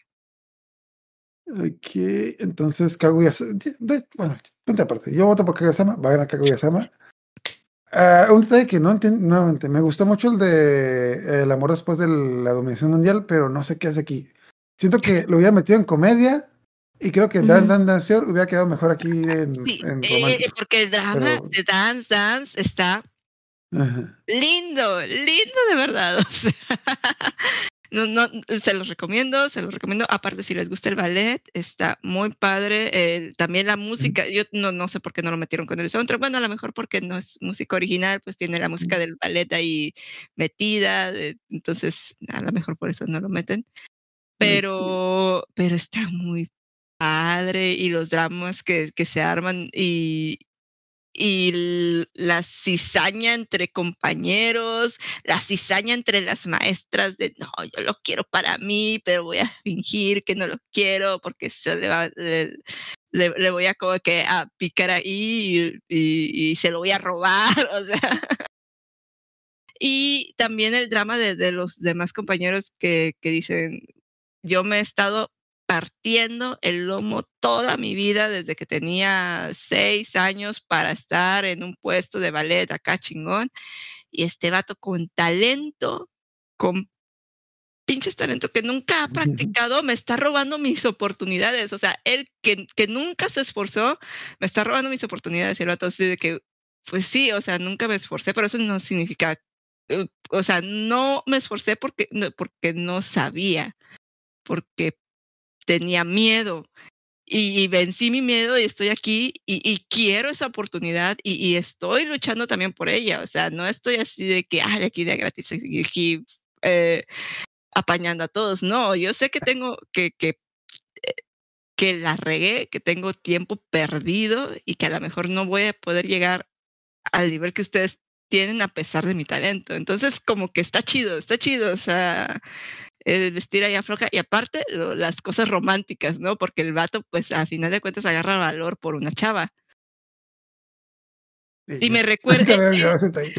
A: Ok, entonces Kaguya-sama. Bueno, punto aparte. Yo voto por Kaguya-sama. Va a ganar Kaguya-sama. Ah, un detalle que no entiendo nuevamente. Me gustó mucho el de El amor después de la dominación mundial, pero no sé qué hace aquí. Siento que lo hubiera metido en comedia y creo que Dance. Dance Dancer hubiera quedado mejor aquí en,
E: Sí,
A: en
E: eh, porque el drama
A: pero-
E: de Dance Dance está
A: Ajá.
E: lindo, lindo de verdad. o sea, no, no, se los recomiendo, se los recomiendo. Aparte, si les gusta el ballet, está muy padre. eh, también la música, yo no, no sé por qué no lo metieron con el soundtrack. Bueno, a lo mejor porque no es música original, pues tiene la música del ballet ahí metida. de- entonces, a lo mejor por eso no lo meten. Pero, pero está muy padre y los dramas que, que se arman y, y la cizaña entre compañeros, la cizaña entre las maestras de no, yo lo quiero para mí, pero voy a fingir que no lo quiero porque se le va, le, voy a como que a picar ahí y, se lo voy a robar, o sea. Y también el drama de, de los demás compañeros que, que dicen, yo me he estado partiendo el lomo toda mi vida desde que tenía seis años para estar en un puesto de ballet acá chingón. Y este vato con talento, con pinches talento que nunca ha practicado, me está robando mis oportunidades. O sea, él que, que nunca se esforzó, me está robando mis oportunidades. Y el vato así de que, pues sí, o sea, nunca me esforcé, pero eso no significa, eh, o sea, no me esforcé porque no, porque no sabía, porque tenía miedo. Y, y vencí mi miedo y estoy aquí y, y quiero esa oportunidad y, y estoy luchando también por ella. O sea, no estoy así de que, ay, aquí de gratis, aquí, eh, apañando a todos. No, yo sé que tengo que, que, eh, que la regué, que tengo tiempo perdido y que a lo mejor no voy a poder llegar al nivel que ustedes tienen a pesar de mi talento. Entonces, como que está chido, está chido, o sea, el estira y afloja. Y aparte, lo- las cosas románticas, ¿no? Porque el vato, pues, a final de cuentas, agarra valor por una chava. Y me recuerda,
A: ahí.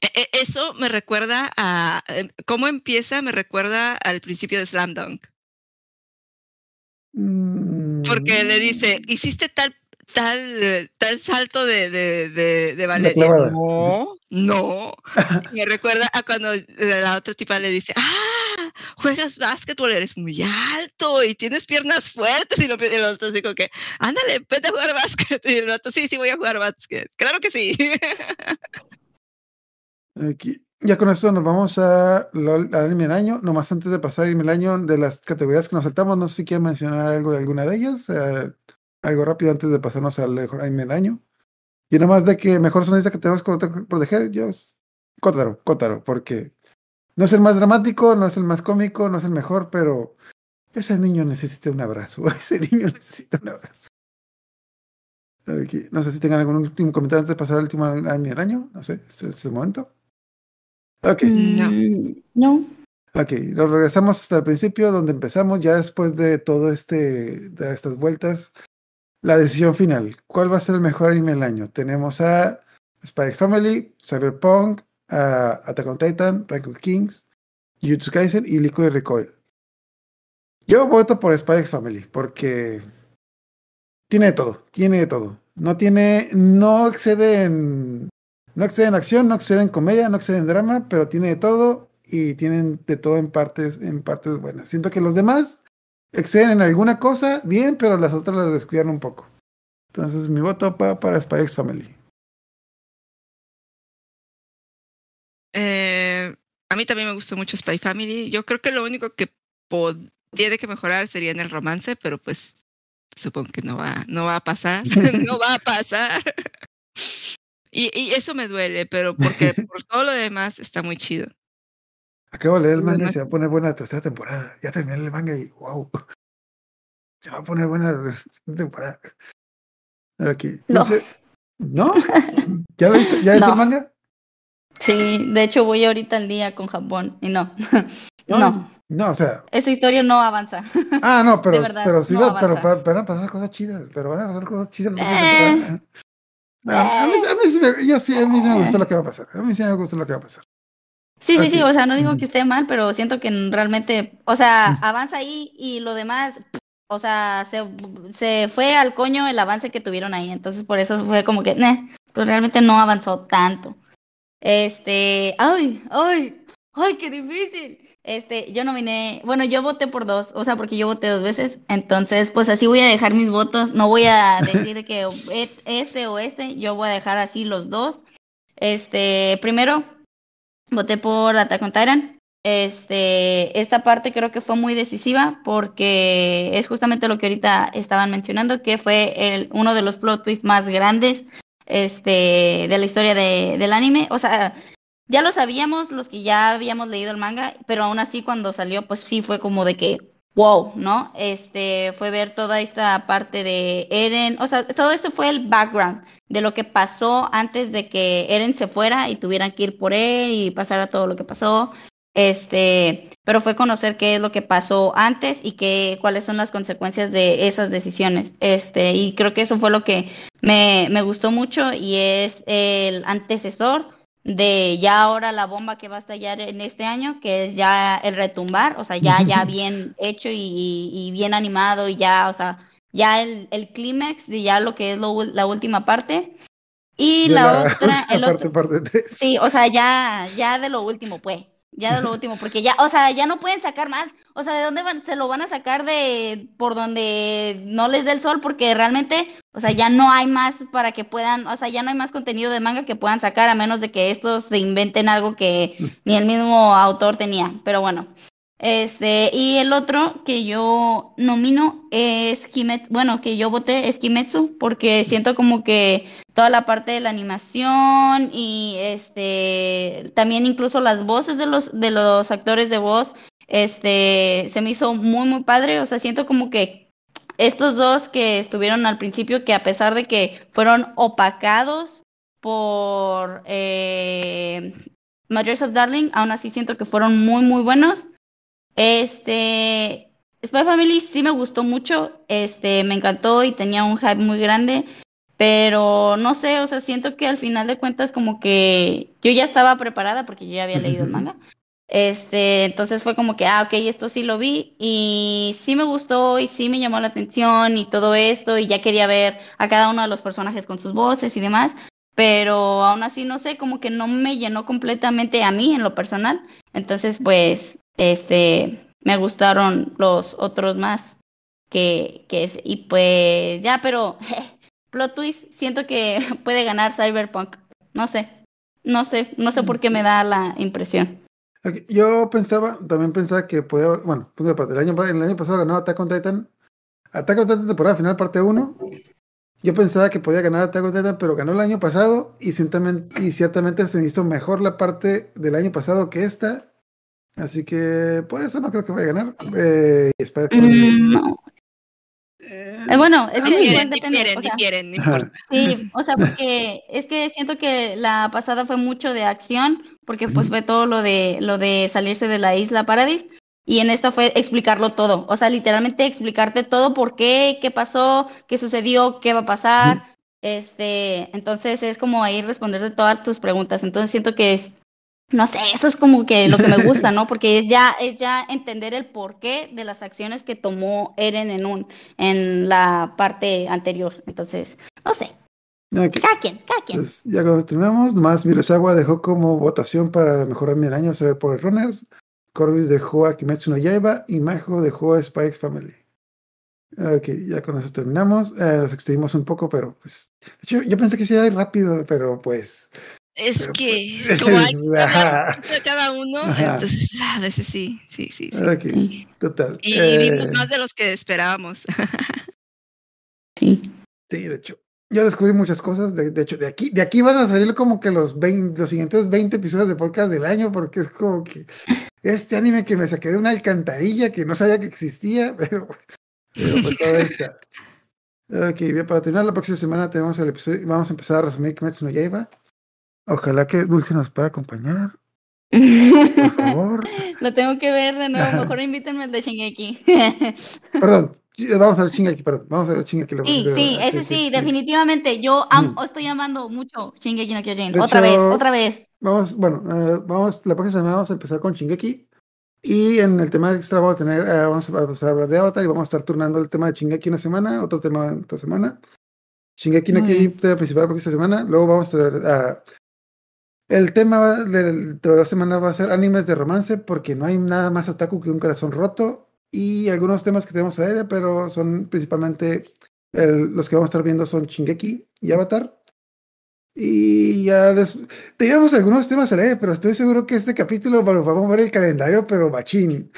E: E- e- Eso me recuerda a eh, cómo empieza, me recuerda al principio de Slam Dunk,
A: Mm,
E: porque le dice, hiciste tal tal tal salto de de de, de ballet. No, no. me recuerda a cuando la otra tipa le dice, ah, juegas básquetbol, eres muy alto y tienes piernas fuertes y lo y el otro así como que, ándale, vete a jugar básquet y el otro, sí, sí voy a jugar básquet, claro que sí.
A: Aquí. Ya con esto nos vamos a al anime del año. Nomás antes de pasar al anime del año, de las categorías que nos saltamos, no sé si quieren mencionar algo de alguna de ellas. eh, algo rápido antes de pasarnos al mejor anime del año. Y nomás de que mejor sonista que tenemos que proteger, yo es Kotaro, Kotaro, porque no es el más dramático, no es el más cómico, no es el mejor, pero ese niño necesita un abrazo. Ese niño necesita un abrazo. Aquí, No sé si tengan algún último comentario antes de pasar al último anime del año. No sé, es, es el momento. Ok.
E: No.
G: Mm, no.
A: Ok, lo regresamos hasta el principio, donde empezamos, ya después de todo este, de estas vueltas, la decisión final. ¿Cuál va a ser el mejor anime del año? Tenemos a Spy Family, Cyberpunk, Attack on Titan, Rank of Kings, Jujutsu Kaisen y Liquid Recoil. Yo voto por X Family, porque tiene de todo, tiene de todo. No tiene, no excede en, no excede en acción, no excede en comedia, no excede en drama, pero tiene de todo y tienen de todo en partes, en partes buenas. Siento que los demás exceden en alguna cosa bien, pero las otras las descuidan un poco. Entonces mi voto va para Spy X Family.
E: Eh, a mí también me gustó mucho Spy Family. Yo creo que lo único que tiene que mejorar sería en el romance, pero pues supongo que no va, no va a pasar. no va a pasar. Y, y eso me duele, pero porque por todo lo demás está muy chido.
A: Acabo de leer el manga y se va a poner buena la tercera temporada. Ya terminé el manga y wow. Se va a poner buena la tercera temporada. Ok.
G: No.
A: Entonces, ¿No? ¿Ya lo viste? ¿Ya
G: No.
A: el manga?
G: Sí, de hecho voy ahorita al día con Japón y no.
A: No.
G: No,
A: No, o sea.
G: esa historia no avanza.
A: Ah, no, pero,
G: verdad,
A: pero sí,
G: no
A: va- pero
G: avanza.
A: va- van a pasar cosas chidas. Pero van a pasar cosas chidas.
G: Eh.
A: No, a, mí, a mí sí me, yo sí, a mí sí me gustó lo que va a pasar. A mí sí me gustó lo que va a pasar.
G: Sí, sí, sí, o sea, no digo que esté mal, pero siento que realmente, o sea, avanza ahí y lo demás, o sea, se, se fue al coño el avance que tuvieron ahí, entonces por eso fue como que, "Neh", pues realmente no avanzó tanto. Este, ay, ay, ay, qué difícil. Este, yo nominé, bueno, yo voté por dos, o sea, porque yo voté dos veces, entonces, pues así voy a dejar mis votos, no voy a decir que e- este o este, yo voy a dejar así los dos. Este, primero, voté por Attack on Titan. Este, esta parte creo que fue muy decisiva porque es justamente lo que ahorita estaban mencionando, que fue el, uno de los plot twists más grandes este, de la historia de- del anime. O sea, ya lo sabíamos los que ya habíamos leído el manga, pero aún así cuando salió, pues sí fue como de que, wow, ¿no? Este fue ver toda esta parte de Eren, o sea, todo esto fue el background de lo que pasó antes de que Eren se fuera y tuvieran que ir por él y pasara todo lo que pasó. Este, pero fue conocer qué es lo que pasó antes y qué, cuáles son las consecuencias de esas decisiones. Este, y creo que eso fue lo que me, me gustó mucho y es el antecesor de ya ahora la bomba que va a estallar en este año, que es ya el retumbar, o sea, ya, ya bien hecho y, y bien animado y ya, o sea, ya el, el clímax de ya lo que es lo, la última parte. Y
A: De
G: la,
A: la
G: otra, el
A: parte,
G: otro,
A: parte tres.
G: sí, o sea, ya, ya de lo último, pues, ya de lo último, porque ya, o sea, ya no pueden sacar más, o sea, ¿de dónde van? Se lo van a sacar de por donde no les dé el sol, porque realmente, o sea, ya no hay más para que puedan, o sea, ya no hay más contenido de manga que puedan sacar, a menos de que estos se inventen algo que ni el mismo autor tenía, pero bueno. Este, y el otro que yo nomino es Kimetsu, bueno, que yo voté es Kimetsu, porque siento como que toda la parte de la animación y este también incluso las voces de los de los actores de voz este se me hizo muy muy padre, o sea, siento como que estos dos que estuvieron al principio que a pesar de que fueron opacados por eh, of Darling, aún así siento que fueron muy muy buenos. Este Spy Family sí me gustó mucho, este me encantó y tenía un hype muy grande. Pero no sé, o sea, siento que al final de cuentas como que yo ya estaba preparada porque yo ya había leído el manga. Este, entonces fue como que, ah, ok, esto sí lo vi y sí me gustó y sí me llamó la atención y todo esto y ya quería ver a cada uno de los personajes con sus voces y demás, pero aún así no sé, como que no me llenó completamente a mí en lo personal. Entonces, pues, este, me gustaron los otros más que, que es, y pues ya, pero plot twist, siento que puede ganar Cyberpunk. No sé, no sé, no sé por qué me da la impresión.
A: Yo pensaba, también pensaba que podía, bueno, punto el año, el año pasado ganó Attack on Titan, Attack on Titan temporada final parte 1. Yo pensaba que podía ganar Attack on Titan, pero ganó el año pasado y ciertamente, y ciertamente se me hizo mejor la parte del año pasado que esta. Así que por eso no creo que vaya a ganar. Eh,
G: Mm, no.
A: eh,
G: Eh, bueno, es que o sea,
E: difieren, no
A: Ajá.
E: importa.
G: Sí, o sea, porque es que siento que la pasada fue mucho de acción, porque pues fue todo lo de lo de salirse de la isla Paradis y en esta fue explicarlo todo, o sea, literalmente explicarte todo por qué, qué pasó, qué sucedió, qué va a pasar. Este, entonces es como ahí responderte todas tus preguntas. Entonces siento que es no sé, eso es como que lo que me gusta, ¿no? Porque es ya, es ya entender el porqué de las acciones que tomó Eren en un, en la parte anterior. Entonces, no sé,
A: ok.
G: cada quien, cada quien.
A: Pues ya cuando terminamos, nomás Mirosawa dejó como votación para mejorar mi año saber por el Runners. Corbis dejó a Kimetsu no Yaiba y Majo dejó a Spikes Family. Ok, ya con eso terminamos. Eh, los extendimos un poco, pero pues. hecho, yo pensé que se iba a ir rápido, pero pues.
E: Es que
A: pues,
E: como hay que cada uno,
A: Ajá.
E: entonces a veces sí, sí, sí, sí.
A: Total.
E: Y, y
A: Eh,
E: vimos más de los que esperábamos.
G: Sí.
A: Sí, de hecho. Yo descubrí muchas cosas. De, de hecho, de aquí, de aquí van a salir como que los 20, los siguientes 20 episodios de podcast del año, porque es como que este anime que me saqué de una alcantarilla que no sabía que existía, pero, pero pues todo está. Ok, bien, para terminar la próxima semana tenemos el episodio, vamos a empezar a resumir Kimetsu no Yaiba. Ojalá que Dulce nos pueda acompañar, por favor.
G: Lo tengo que ver de nuevo, mejor invítenme el de Shingeki.
A: Perdón, vamos a ver Shingeki, perdón, vamos a ver Shingeki.
G: Sí, sí, ese sí, definitivamente. Yo am- estoy amando mucho Shingeki no Kyojin. Otra vez, otra vez.
A: Vamos, bueno, eh, vamos, la próxima semana vamos a empezar con Shingeki. Y en el tema extra vamos a tener, eh, vamos a empezar a hablar de Avatar y vamos a estar turnando el tema de Shingeki una semana, otro tema otra semana. Shingeki no Kyojin, tema principal para esta semana. Luego vamos a, a- el tema del de dos semanas va a ser animes de romance, porque no hay nada más otaku que un corazón roto. Y algunos temas que tenemos a ver, pero son principalmente los que vamos a estar viendo son Shingeki y Avatar. Y ya des- teníamos algunos temas a leer, pero estoy seguro que este capítulo bueno, vamos a ver el calendario, pero machín.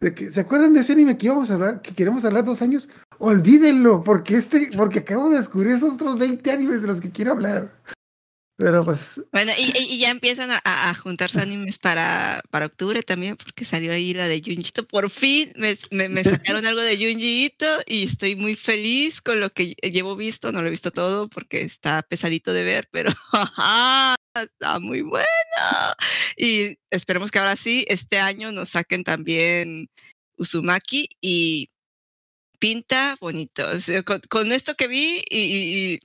A: ¿Se acuerdan de ese anime que íbamos a hablar, que queremos hablar dos años? Olvídenlo, porque este, porque acabo de descubrir esos otros 20 animes de los que quiero hablar. Pero pues,
E: Bueno, y, y- ya empiezan a, a- juntarse animes para, para octubre también, porque salió ahí la de Junjiito. Por fin me, me, sacaron algo de Junjiito y estoy muy feliz con lo que llevo visto. No lo he visto todo porque está pesadito de ver, pero está muy bueno. Y esperemos que ahora sí, este año nos saquen también Uzumaki y pinta bonito. Con, con esto que vi y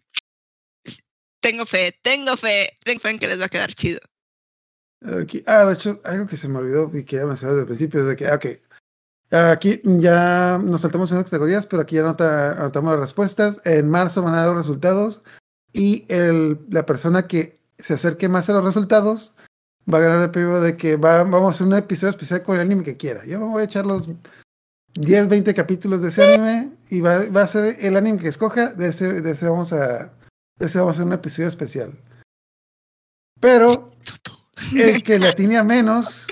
E: tengo fe, tengo fe, tengo fe en que les va a quedar chido.
A: aquí, ah, de hecho, algo que se me olvidó y que ya mencioné desde el principio es de que, ah, ok, aquí ya nos saltamos en las categorías, pero aquí ya anota- anotamos las respuestas. En marzo van a dar los resultados y el, la persona que se acerque más a los resultados va a ganar el premio de que va, vamos a hacer un episodio especial con el anime que quiera. Yo me voy a echar los 10, 20 capítulos de ese anime y va, va a ser el anime que escoja, de ese, de ese vamos a, ese vamos a hacer un episodio especial. Pero el que le atine a menos,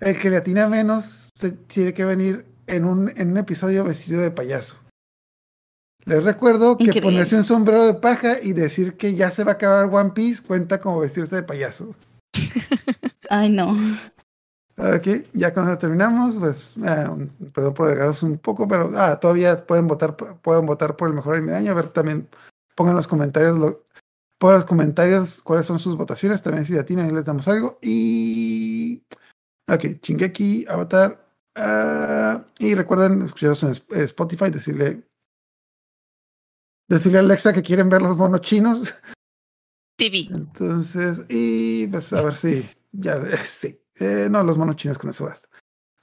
A: el que le atine a menos, se tiene que venir en un, en un episodio vestido de payaso. Les recuerdo que
G: Increíble.
A: ponerse un sombrero de paja y decir que ya se va a acabar One Piece cuenta como vestirse de payaso.
G: Ay, no.
A: Ok, ya con eso terminamos, pues, un- perdón por alargarlos un poco, pero ah, todavía pueden votar, pueden votar por el mejor anime del año. A ver, también pongan en los comentarios, lo, pongan en los comentarios cuáles son sus votaciones, también si atinan y les damos algo. Y, ok, Shingeki, Avatar, ah, y recuerden escucharnos en eh, Spotify, decirle, decirle a Alexa que quieren ver los monos chinos.
E: TV.
A: Entonces, y pues a ver si, ya, eh, sí, eh, no, los monos chinos con eso basta.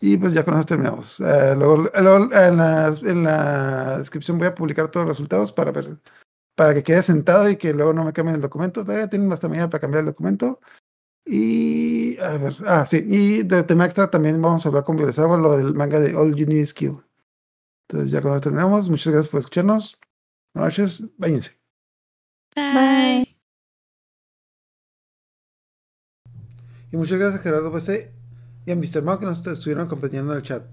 A: Y pues ya con eso terminamos. Luego, luego en, la, en la descripción voy a publicar todos los resultados para ver, para que quede sentado y que luego no me cambien el documento. Todavía tienen hasta mañana para cambiar el documento. Y a ver, ah, sí, y de tema extra también vamos a hablar con Violesawa lo del manga de All You Need is Skill. Entonces ya con eso terminamos. Muchas gracias por escucharnos. Buenas noches, váyanse.
G: Bye.
A: Y muchas gracias a Gerardo PC y a Mr. Mao que nos estuvieron acompañando en el chat.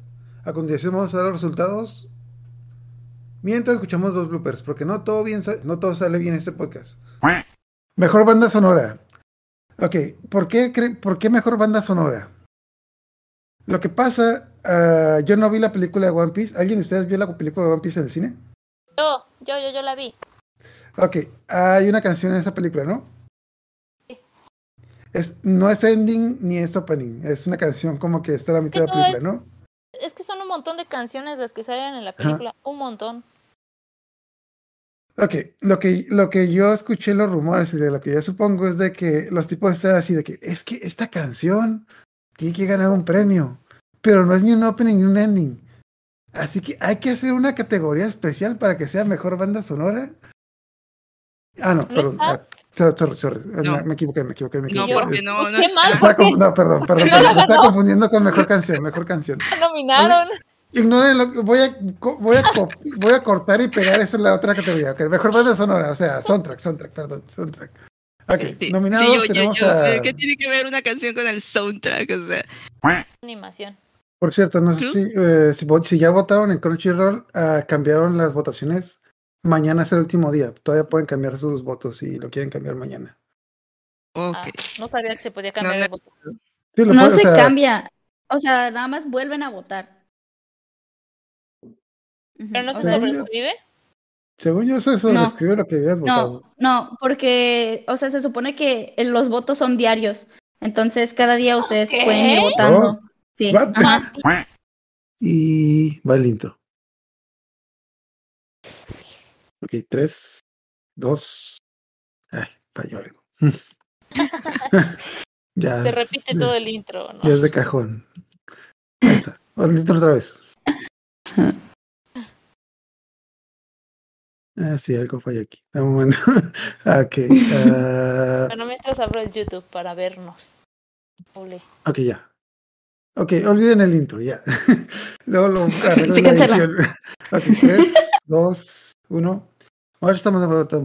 A: A continuación vamos a dar los resultados mientras escuchamos los bloopers, porque no todo, bien, no todo sale bien en este podcast. Mejor banda sonora. Ok, ¿por qué, ¿por qué mejor banda sonora? Lo que pasa, ah, yo no vi la película de One Piece. ¿Alguien de ustedes vio la película de One Piece en el cine?
F: Yo, yo, yo, yo la vi.
A: Ok, hay una canción en esa película, ¿no?
F: Sí.
A: Es, no es ending ni es opening, es una canción como que está a la mitad de la película,
F: es-
A: ¿no?
F: Es que son un montón de canciones las que salen en la película. Un montón.
A: Ok, lo que, lo que yo escuché los rumores y de lo que yo supongo es de que los tipos están así de que es que esta canción tiene que ganar un premio, pero no es ni un opening ni un ending. Así que hay que hacer una categoría especial para que sea mejor banda sonora. Ah, no,
F: ¿No
A: perdón.
F: está?
A: Sorry, sorry, sorry. Eh,
E: No.
A: Me, me equivoqué, me equivoqué,
E: No, porque no, no
F: Qué
E: está.
F: mal.
A: no, perdón, perdón, perdón. Me estaba confundiendo con mejor canción, mejor canción.
F: Nominaron.
A: Ignórenlo, voy a, voy, a voy a cortar y pegar eso en la otra categoría. Mejor banda sonora, o sea, soundtrack, soundtrack, perdón, soundtrack. Ok,
E: Sí,
A: nominados
E: sí, yo-
A: tenemos
E: yo,
A: a...
E: ¿Qué tiene que ver una canción con el soundtrack? O sea,
F: Animación.
A: Por cierto, no sé si, eh, si, si ya votaron en Crunchyroll, ah, cambiaron las votaciones. Mañana es el último día. Todavía pueden cambiar sus votos si lo quieren cambiar mañana.
E: ok.
F: Ah, no sabía que se podía cambiar
E: No,
F: el voto.
A: Sí, lo
G: No
A: o
G: se
A: sea,
G: cambia. O sea, nada más vuelven a votar.
F: Pero no
G: o
F: se sobreescribe.
A: Según yo, eso es
G: No.
A: escribe lo que habías votado.
G: No, porque, o sea, se supone que los votos son diarios. Entonces, cada día ustedes
F: ¿Qué?
G: pueden ir votando.
A: Oh.
G: Sí.
A: What?
G: Ajá.
A: Y va el intro. Ok, tres, dos. Ay, falló algo. ya.
F: Se
A: es
F: repite
A: de-
F: todo el intro, ¿no?
A: Ya es de cajón. Ahí está. El intro otra vez. Ah, sí, algo falla aquí. Dame un momento. ok. ah,
F: Bueno, mientras abro el YouTube para vernos.
A: Ok, ya. Ok, olviden el intro, ya. Luego lo arreglo la edición. Ok, tres, dos, uno. Ahora estamos de vuelta.